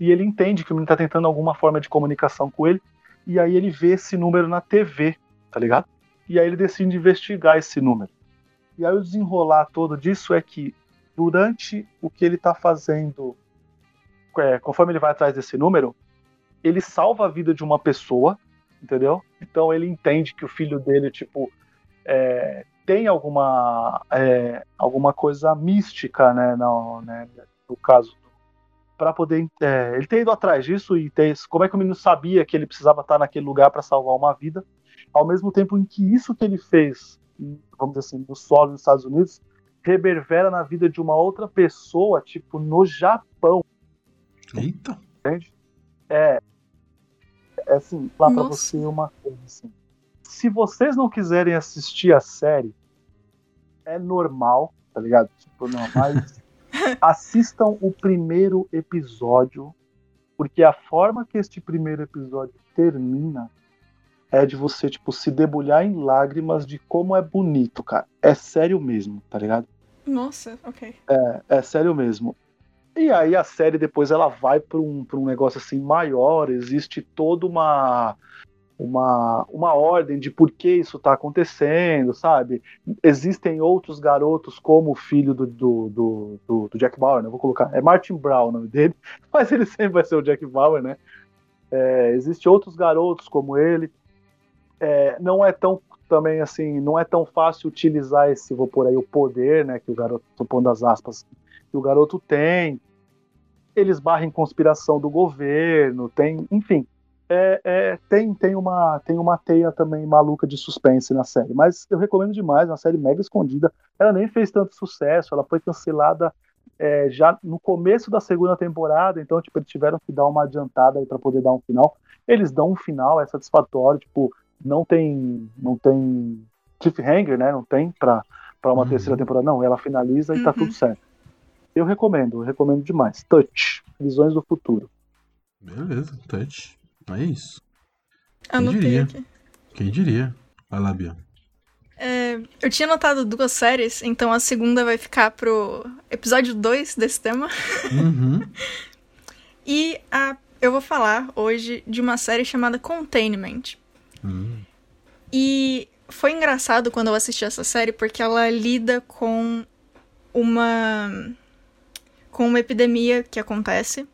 Speaker 3: e ele entende que o menino está tentando alguma forma de comunicação com ele, e aí ele vê esse número na TV, tá ligado? E aí ele decide investigar esse número. E aí o desenrolar todo disso é que durante o que ele está fazendo, é, conforme ele vai atrás desse número, ele salva a vida de uma pessoa, entendeu? Então ele entende que o filho dele, tipo, é, tem alguma é, alguma coisa mística, né, no, né, no caso para poder. É, ele ter ido atrás disso e ter. Como é que o menino sabia que ele precisava estar naquele lugar para salvar uma vida? Ao mesmo tempo em que isso que ele fez, vamos dizer assim, no solo dos Estados Unidos, reverbera na vida de uma outra pessoa, tipo, no Japão,
Speaker 1: Eita!
Speaker 3: entende? É. É assim, lá pra
Speaker 2: Nossa.
Speaker 3: você uma coisa assim. Se vocês não quiserem assistir a série, é normal, tá ligado? Tipo, não, mas assistam o primeiro episódio, porque a forma que este primeiro episódio termina é de você, tipo, se debulhar em lágrimas de como é bonito, cara. É sério mesmo, tá ligado?
Speaker 2: Nossa, ok.
Speaker 3: É, é sério mesmo. E aí a série depois ela vai para um, pra um negócio assim maior, existe toda uma uma, uma ordem de por que isso está acontecendo, sabe? Existem outros garotos, como o filho do, do, do, do, do Jack Bauer, né? Vou colocar. É Martin Brown o nome dele, mas ele sempre vai ser o Jack Bauer, né? É, Existem outros garotos como ele. É, não é tão também assim, não é tão fácil utilizar esse, vou por aí, o poder, né? Que o garoto, tô pondo as aspas, que o garoto tem. Eles barrem conspiração do governo, tem, enfim é, é, tem, tem, uma, tem uma teia também maluca de suspense na série. Mas eu recomendo demais, uma série mega escondida. Ela nem fez tanto sucesso, ela foi cancelada é, já no começo da segunda temporada, então tipo, eles tiveram que dar uma adiantada para poder dar um final. Eles dão um final, é satisfatório, tipo, não tem. não tem cliffhanger, né? Não tem para uma uhum. terceira temporada, não. Ela finaliza e tá uhum. tá tudo certo. Eu recomendo, eu recomendo demais. Touch, Visões do Futuro.
Speaker 1: Beleza, Touch. É isso.
Speaker 2: Quem Anotei diria? Aqui.
Speaker 1: Quem diria? Vai lá, Bia.
Speaker 2: É, eu tinha notado duas séries, então a segunda vai ficar pro episódio 2 desse tema.
Speaker 1: Uhum.
Speaker 2: e a, eu vou falar hoje de uma série chamada Containment.
Speaker 1: Uhum.
Speaker 2: E foi engraçado quando eu assisti essa série, porque ela lida com uma. com uma epidemia que acontece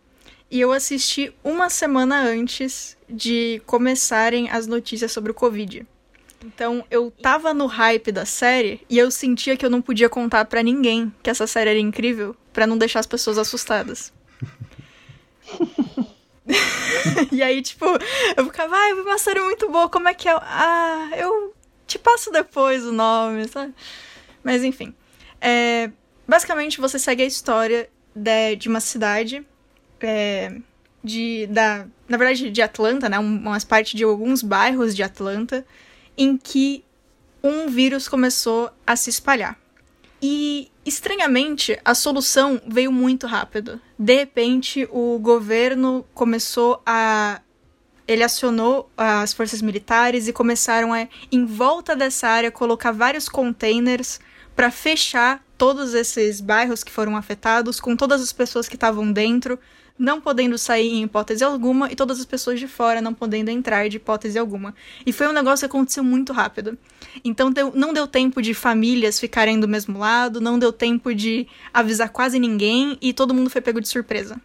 Speaker 2: e eu assisti uma semana antes de começarem as notícias sobre o Covid. Então eu tava no hype da série e eu sentia que eu não podia contar para ninguém que essa série era incrível para não deixar as pessoas assustadas. e aí, tipo, eu ficava, ah, uma série muito boa, como é que é? Ah, eu te passo depois o nome, sabe? Mas enfim. É, basicamente, você segue a história de, de uma cidade é, de, da, na verdade, de Atlanta, né? Umas partes de alguns bairros de Atlanta, em que um vírus começou a se espalhar. E, estranhamente, a solução veio muito rápido. De repente, o governo começou a. Ele acionou as forças militares e começaram a, em volta dessa área, colocar vários containers para fechar todos esses bairros que foram afetados, com todas as pessoas que estavam dentro, não podendo sair em hipótese alguma e todas as pessoas de fora não podendo entrar de hipótese alguma. E foi um negócio que aconteceu muito rápido. Então deu, não deu tempo de famílias ficarem do mesmo lado, não deu tempo de avisar quase ninguém e todo mundo foi pego de surpresa.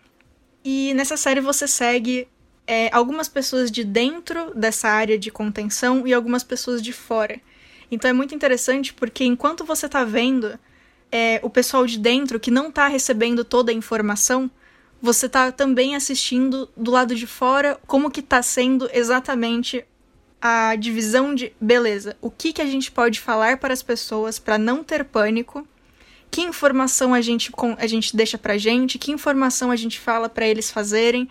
Speaker 2: E nessa série você segue é, algumas pessoas de dentro dessa área de contenção e algumas pessoas de fora. Então é muito interessante porque enquanto você tá vendo é, o pessoal de dentro que não tá recebendo toda a informação, você está também assistindo do lado de fora como que está sendo exatamente a divisão de beleza. O que que a gente pode falar para as pessoas para não ter pânico? Que informação a gente a gente deixa pra gente? Que informação a gente fala para eles fazerem?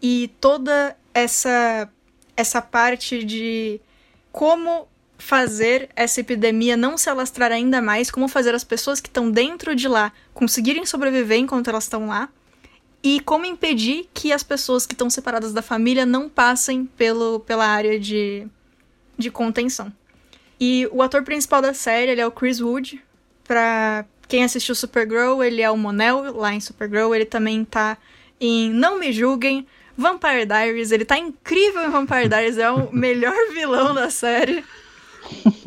Speaker 2: E toda essa essa parte de como fazer essa epidemia não se alastrar ainda mais, como fazer as pessoas que estão dentro de lá conseguirem sobreviver enquanto elas estão lá e como impedir que as pessoas que estão separadas da família não passem pelo, pela área de, de contenção. E o ator principal da série ele é o Chris Wood. Pra quem assistiu Supergirl, ele é o Monel lá em Supergirl. Ele também tá em Não Me Julguem, Vampire Diaries. Ele tá incrível em Vampire Diaries, é o melhor vilão da série.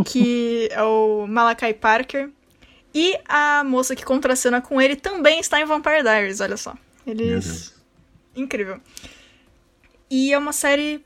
Speaker 2: Que é o Malakai Parker. E a moça que contracena com ele também está em Vampire Diaries, olha só. Eles. Incrível. E é uma série.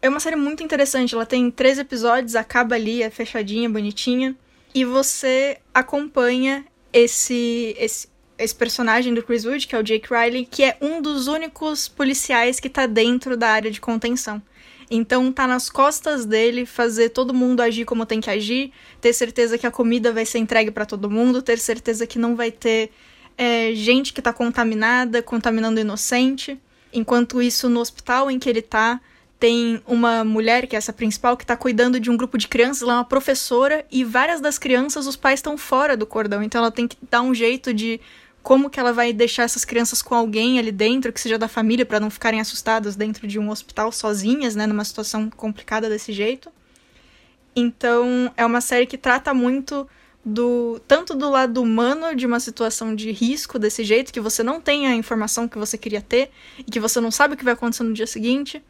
Speaker 2: É uma série muito interessante. Ela tem três episódios, acaba ali, é fechadinha, bonitinha. E você acompanha esse, esse, esse personagem do Chris Wood, que é o Jake Riley, que é um dos únicos policiais que tá dentro da área de contenção. Então tá nas costas dele fazer todo mundo agir como tem que agir, ter certeza que a comida vai ser entregue para todo mundo, ter certeza que não vai ter é, gente que está contaminada, contaminando inocente. Enquanto isso, no hospital em que ele está, tem uma mulher, que é essa principal, que tá cuidando de um grupo de crianças, ela é uma professora, e várias das crianças, os pais estão fora do cordão. Então ela tem que dar um jeito de como que ela vai deixar essas crianças com alguém ali dentro, que seja da família, para não ficarem assustadas dentro de um hospital sozinhas, né, numa situação complicada desse jeito. Então, é uma série que trata muito do tanto do lado humano de uma situação de risco desse jeito, que você não tem a informação que você queria ter e que você não sabe o que vai acontecer no dia seguinte,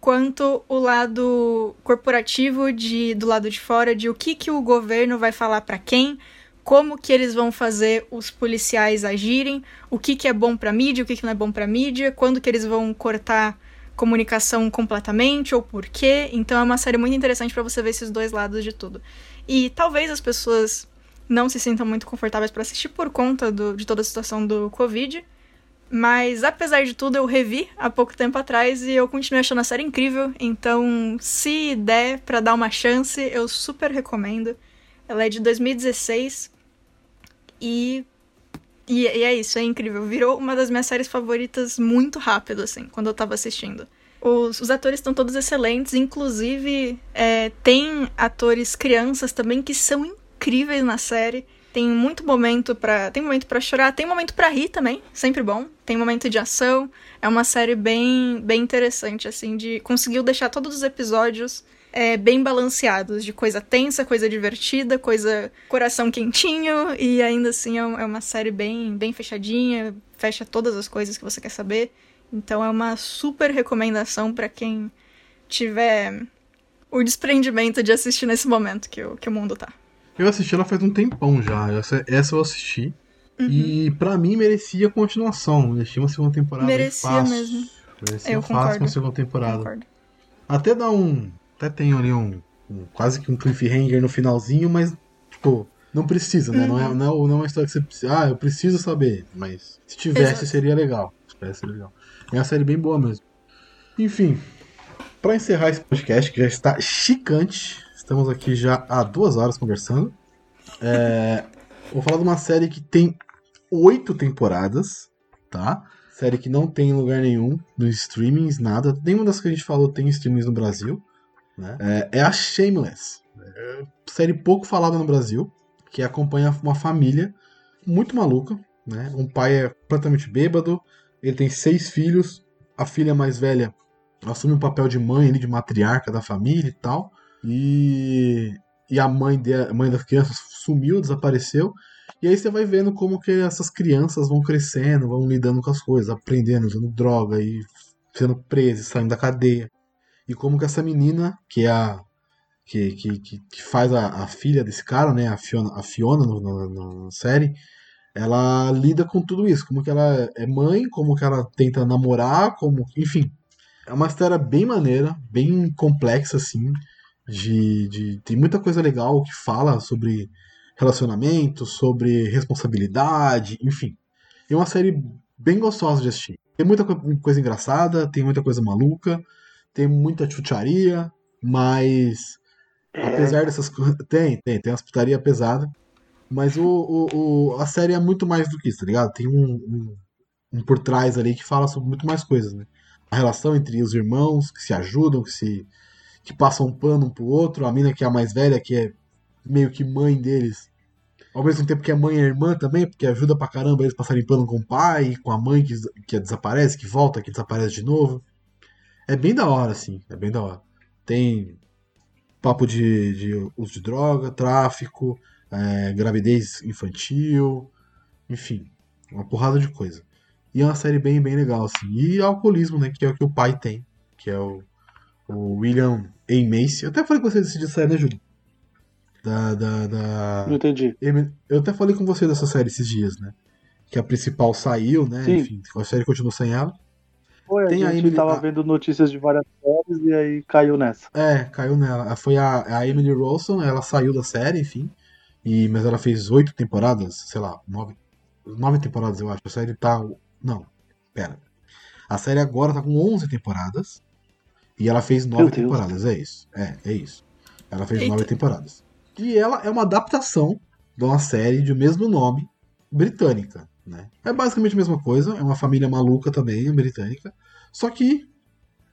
Speaker 2: quanto o lado corporativo de do lado de fora de o que que o governo vai falar para quem, como que eles vão fazer os policiais agirem, o que que é bom para mídia, o que que não é bom para mídia, quando que eles vão cortar comunicação completamente ou por quê. Então é uma série muito interessante para você ver esses dois lados de tudo. E talvez as pessoas não se sintam muito confortáveis para assistir por conta do, de toda a situação do Covid. Mas apesar de tudo, eu revi há pouco tempo atrás e eu continuo achando a série incrível. Então, se der para dar uma chance, eu super recomendo. Ela é de 2016 e e, e, é isso, é incrível. Virou uma das minhas séries favoritas muito rápido, assim, quando eu tava assistindo. Os, os atores estão todos excelentes, inclusive é, tem atores crianças também que são incríveis na série. Tem muito momento para tem momento para chorar, tem momento para rir também, sempre bom. Tem momento de ação. É uma série bem bem interessante assim, de conseguiu deixar todos os episódios é, bem balanceados, de coisa tensa, coisa divertida, coisa coração quentinho, e ainda assim é, é uma série bem, bem fechadinha, fecha todas as coisas que você quer saber. Então é uma super recomendação para quem tiver o desprendimento de assistir nesse momento que o, que o mundo tá.
Speaker 1: Eu assisti ela faz um tempão já. Essa, essa eu assisti. Uhum. E para mim merecia continuação. Merecia uma segunda temporada.
Speaker 2: Merecia
Speaker 1: fácil.
Speaker 2: mesmo.
Speaker 1: Merecia
Speaker 2: eu
Speaker 1: fácil
Speaker 2: concordo.
Speaker 1: uma segunda temporada.
Speaker 2: Concordo.
Speaker 1: Até dá um. Até tem ali um, um, Quase que um cliffhanger no finalzinho, mas, tipo, não precisa, né?
Speaker 2: Uhum.
Speaker 1: Não, é, não, é, não é uma história que você precisa. Ah, eu preciso saber. Mas se tivesse,
Speaker 2: Exato.
Speaker 1: seria legal. Se tivesse, seria legal. É uma série bem boa mesmo. Enfim, para encerrar esse podcast, que já está chicante, estamos aqui já há duas horas conversando. É, vou falar de uma série que tem oito temporadas, tá? Série que não tem em lugar nenhum, nos streamings, nada. Nenhuma das que a gente falou tem streamings no Brasil. Né? É, é a Shameless. É série pouco falada no Brasil, que acompanha uma família muito maluca. Né? Um pai é completamente bêbado, ele tem seis filhos, a filha mais velha assume o papel de mãe, de matriarca da família e tal. E, e a mãe, de, mãe das crianças sumiu, desapareceu. E aí você vai vendo como que essas crianças vão crescendo, vão lidando com as coisas, aprendendo, usando droga e sendo presas, saindo da cadeia. E como que essa menina, que é a. que, que, que, faz a, a, filha desse cara, né? A Fiona, a Fiona no, no, na série, ela lida com tudo isso. Como que ela é mãe, como que ela tenta namorar, como. Enfim. É uma história bem maneira, bem complexa, assim. De, de, tem muita coisa legal que fala sobre relacionamento, sobre responsabilidade, enfim. É uma série bem gostosa de assistir. Tem muita coisa engraçada, tem muita coisa maluca, tem muita chucharia, mas apesar dessas coisas. Tem, tem, tem umas putaria pesada. Mas o, o, o, a série é muito mais do que isso, tá ligado? Tem um, um, um por trás ali que fala sobre muito mais coisas, né? A relação entre os irmãos que se ajudam, que se que passam um pano um pro outro, a mina que é a mais velha, que é meio que mãe deles, ao mesmo tempo que a mãe é irmã também, porque ajuda pra caramba eles passarem pano com o pai, com a mãe que, que desaparece, que volta, que desaparece de novo. É bem da hora, assim, é bem da hora. Tem papo de, de uso de droga, tráfico, é, gravidez infantil, enfim, uma porrada de coisa. E é uma série bem, bem legal, assim. E alcoolismo, né, que é o que o pai tem, que é o, o William A. Macy. Eu até falei com você desse série, né, Júlio? Da, da, da...
Speaker 3: Não entendi.
Speaker 1: Eu até falei com você dessa série esses dias, né? Que a principal saiu, né?
Speaker 3: Sim.
Speaker 1: Enfim, a série continua sem ela.
Speaker 3: Foi,
Speaker 1: Tem
Speaker 3: a
Speaker 1: a
Speaker 3: gente
Speaker 1: Emily-
Speaker 3: tava
Speaker 1: a-
Speaker 3: vendo notícias de várias séries e aí caiu nessa.
Speaker 1: É, caiu nela. Foi a, a Emily Rossum, ela saiu da série, enfim. E, mas ela fez oito temporadas, sei lá, nove, nove temporadas, eu acho. A série tá. Não, pera. A série agora tá com 11 temporadas. E ela fez nove temporadas, é isso. É, é isso. Ela fez
Speaker 2: Eita.
Speaker 1: nove temporadas. E ela é uma adaptação de uma série de mesmo nome britânica, né? É basicamente a mesma coisa, é uma família maluca também, britânica, só que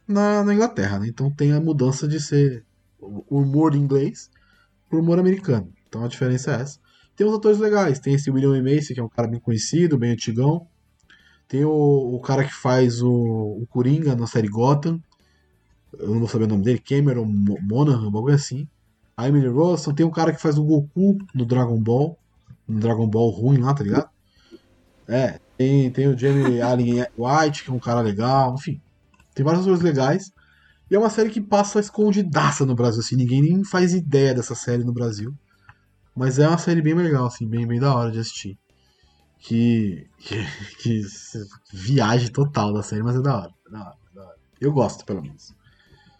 Speaker 1: na, na Inglaterra, né? Então tem a mudança de ser o humor inglês pro humor americano. Então a diferença é essa. Tem uns atores legais, tem esse William Macy, que é um cara bem conhecido, bem antigão. Tem o, o cara que faz o, o Coringa na série Gotham. Eu não vou saber o nome dele, Cameron Monaghan, bagulho assim. A Emily Rossum, tem um cara que faz o Goku no Dragon Ball. No Dragon Ball ruim lá, tá ligado? É, tem, tem o Jamie Allen White, que é um cara legal, enfim. Tem várias coisas legais. E é uma série que passa escondidaça no Brasil, assim, ninguém nem faz ideia dessa série no Brasil. Mas é uma série bem legal, assim, bem, bem da hora de assistir. Que, que, que viagem total da série, mas é da hora, é da hora, é da hora. Eu gosto, pelo menos.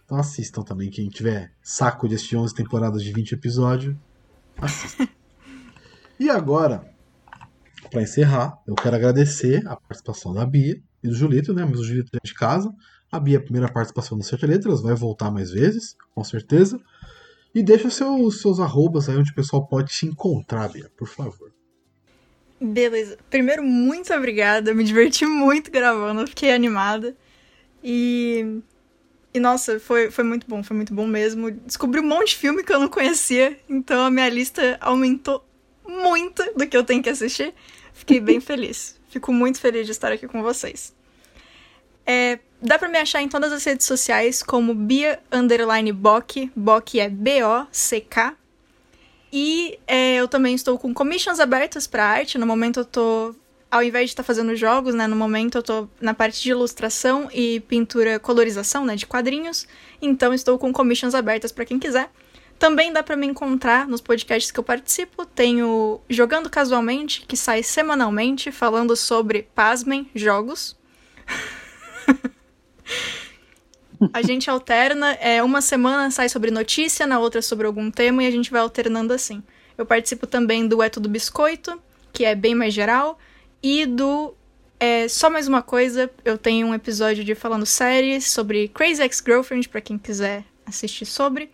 Speaker 1: Então assistam também, quem tiver saco de assistir 11 temporadas de 20 episódios, assista. e agora, para encerrar, eu quero agradecer a participação da Bia e do Julito, né? Mas o Julito é de casa. A Bia, a primeira participação no Sete Letras, vai voltar mais vezes, com certeza. E deixa seus, seus arrobas aí onde o pessoal pode te encontrar, Bia, por favor.
Speaker 2: Beleza. Primeiro, muito obrigada. Me diverti muito gravando, fiquei animada. E. E nossa, foi, foi muito bom, foi muito bom mesmo. Descobri um monte de filme que eu não conhecia, então a minha lista aumentou muito do que eu tenho que assistir. Fiquei bem feliz. Fico muito feliz de estar aqui com vocês. É, dá pra me achar em todas as redes sociais como Bia Underline Bock. Bock é B-O-C-K. E é, eu também estou com commissions abertas para arte. No momento eu tô. Ao invés de estar tá fazendo jogos, né? No momento eu tô na parte de ilustração e pintura, colorização, né? De quadrinhos. Então estou com commissions abertas para quem quiser. Também dá para me encontrar nos podcasts que eu participo. Tenho Jogando Casualmente, que sai semanalmente, falando sobre, pasmem, jogos. a gente alterna, é, uma semana sai sobre notícia, na outra sobre algum tema e a gente vai alternando assim. Eu participo também do É Tudo Biscoito, que é bem mais geral, e do é, Só Mais Uma Coisa, eu tenho um episódio de falando séries sobre Crazy Ex-Girlfriend, para quem quiser assistir sobre.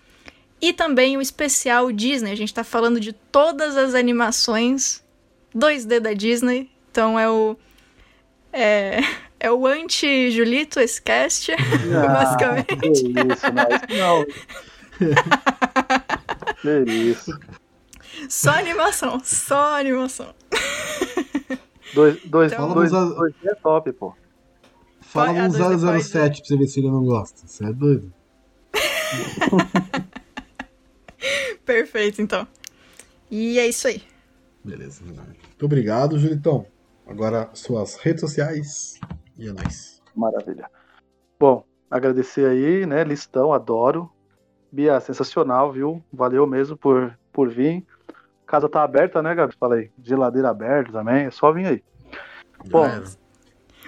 Speaker 2: E também o especial Disney, a gente tá falando de todas as animações 2D da Disney, então é o... É, é o anti-Julito, esse cast, ah, basicamente. Que isso, mas não.
Speaker 3: que isso.
Speaker 2: Só animação, só animação.
Speaker 3: Dois, dois, então, dois, dois, dois é top, pô.
Speaker 1: Fala no 007 pra você ver se ele não gosta. Você é doido.
Speaker 2: Perfeito, então. E é isso aí.
Speaker 1: Beleza, Muito obrigado, Julitão. Agora, suas redes sociais. E é nóis.
Speaker 3: Maravilha. Bom, agradecer aí, né? Listão, adoro. Bia, sensacional, viu? Valeu mesmo por, por vir. Casa tá aberta, né, Gabi? Falei, geladeira aberta também, é só vir aí.
Speaker 2: Bom,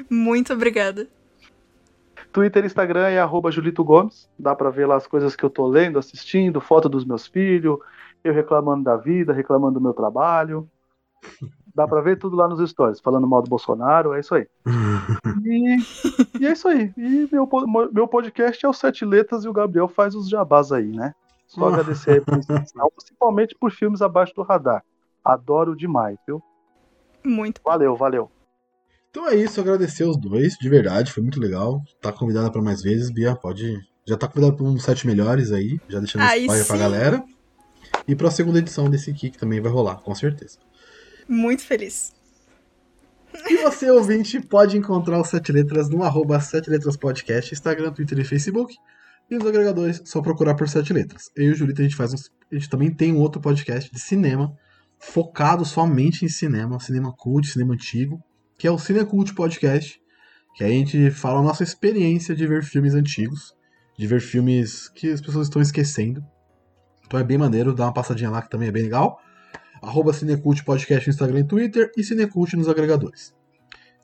Speaker 2: muito obrigada.
Speaker 3: Twitter e Instagram é arroba Julito Gomes. Dá para ver lá as coisas que eu tô lendo, assistindo, foto dos meus filhos, eu reclamando da vida, reclamando do meu trabalho. Dá para ver tudo lá nos stories, falando mal do Bolsonaro, é isso aí. E, e, é isso aí. E meu, meu podcast é o Sete Letras e o Gabriel faz os jabás aí, né? Só agradecer aí por inscrição, principalmente por filmes abaixo do radar. Adoro demais, viu?
Speaker 2: Muito.
Speaker 3: Valeu, valeu.
Speaker 1: Então é isso, agradecer os dois, de verdade, foi muito legal. Tá convidada para mais vezes, Bia, pode. Já tá convidada para uns sete melhores aí, já deixando aí spoiler sim. pra galera. E pra segunda edição desse aqui, que também vai rolar, com certeza.
Speaker 2: Muito feliz.
Speaker 1: E você, ouvinte, pode encontrar o Sete Letras no arroba Sete Letras Podcast, Instagram, Twitter e Facebook. E nos agregadores, só procurar por Sete Letras. Eu e o Julito, a gente faz A gente também tem um outro podcast de cinema, focado somente em cinema, cinema cult, cinema antigo, que é o Cinecult Podcast, que a gente fala a nossa experiência de ver filmes antigos, de ver filmes que as pessoas estão esquecendo. Então é bem maneiro, dá uma passadinha lá que também é bem legal arroba Cinecult Podcast no Instagram e Twitter e Cinecult nos agregadores.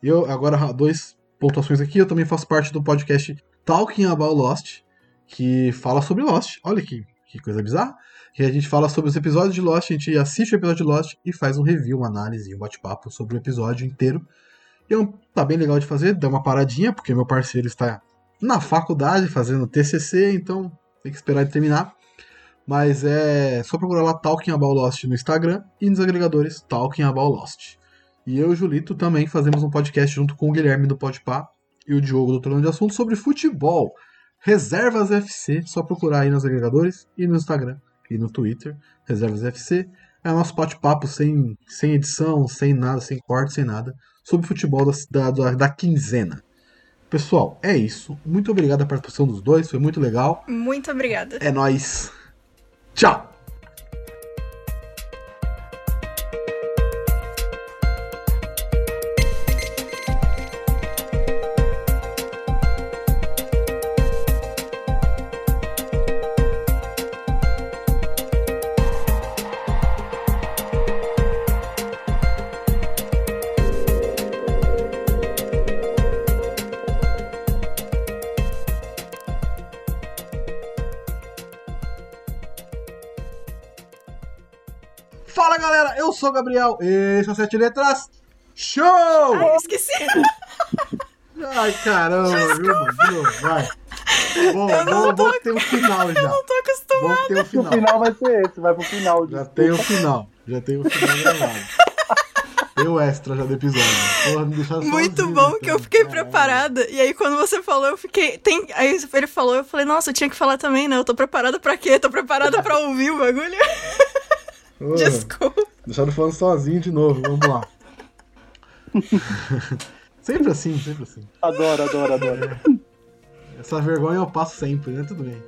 Speaker 1: Eu, agora, dois pontuações aqui, eu também faço parte do podcast Talking About Lost, que fala sobre Lost. Olha que, que coisa bizarra. Que a gente fala sobre os episódios de Lost, a gente assiste o episódio de Lost e faz um review, uma análise, um bate-papo sobre o episódio inteiro. E é um, tá bem legal de fazer, dá uma paradinha, porque meu parceiro está na faculdade fazendo TCC, então tem que esperar ele terminar. Mas é só procurar lá Talking About Lost no Instagram e nos agregadores Talking About Lost. E eu e o Julito também fazemos um podcast junto com o Guilherme do Podpah e o Diogo do Trono de Assunto sobre futebol. Reservas FC, só procurar aí nos agregadores e no Instagram e no Twitter, Reservas FC. É nosso bate-papo sem, sem edição, sem nada, sem corte, sem nada, sobre futebol da, da, da quinzena. Pessoal, é isso. Muito obrigado a participação dos dois, foi muito legal.
Speaker 2: Muito obrigada.
Speaker 1: É nóis. Tchau! Sou o Gabriel, esse é o Sete Letras Show!
Speaker 2: Ai, eu esqueci.
Speaker 1: Ai caramba, viu? Vai. Bom,
Speaker 2: Eu não
Speaker 1: bom,
Speaker 2: tô
Speaker 1: bom que tem um final já.
Speaker 2: Não tô acostumada.
Speaker 1: Bom que tem um
Speaker 3: O
Speaker 1: final.
Speaker 3: final vai ser esse, vai pro final.
Speaker 1: Já
Speaker 3: desculpa.
Speaker 1: tem o final. Já tem o final gravado. O extra já do episódio. Porra, me
Speaker 2: Muito
Speaker 1: sozinho,
Speaker 2: bom
Speaker 1: então.
Speaker 2: que eu fiquei preparada. E aí, quando você falou, eu fiquei. Tem... Aí ele falou, eu falei, nossa, eu tinha que falar também, né? Eu tô preparada pra quê? Tô preparada pra ouvir o bagulho.
Speaker 1: Ô,
Speaker 2: Desculpa.
Speaker 1: Deixaram falando sozinho de novo, vamos lá. sempre assim, sempre assim.
Speaker 3: Adoro, adoro, adoro.
Speaker 1: Essa vergonha eu passo sempre, né? Tudo bem.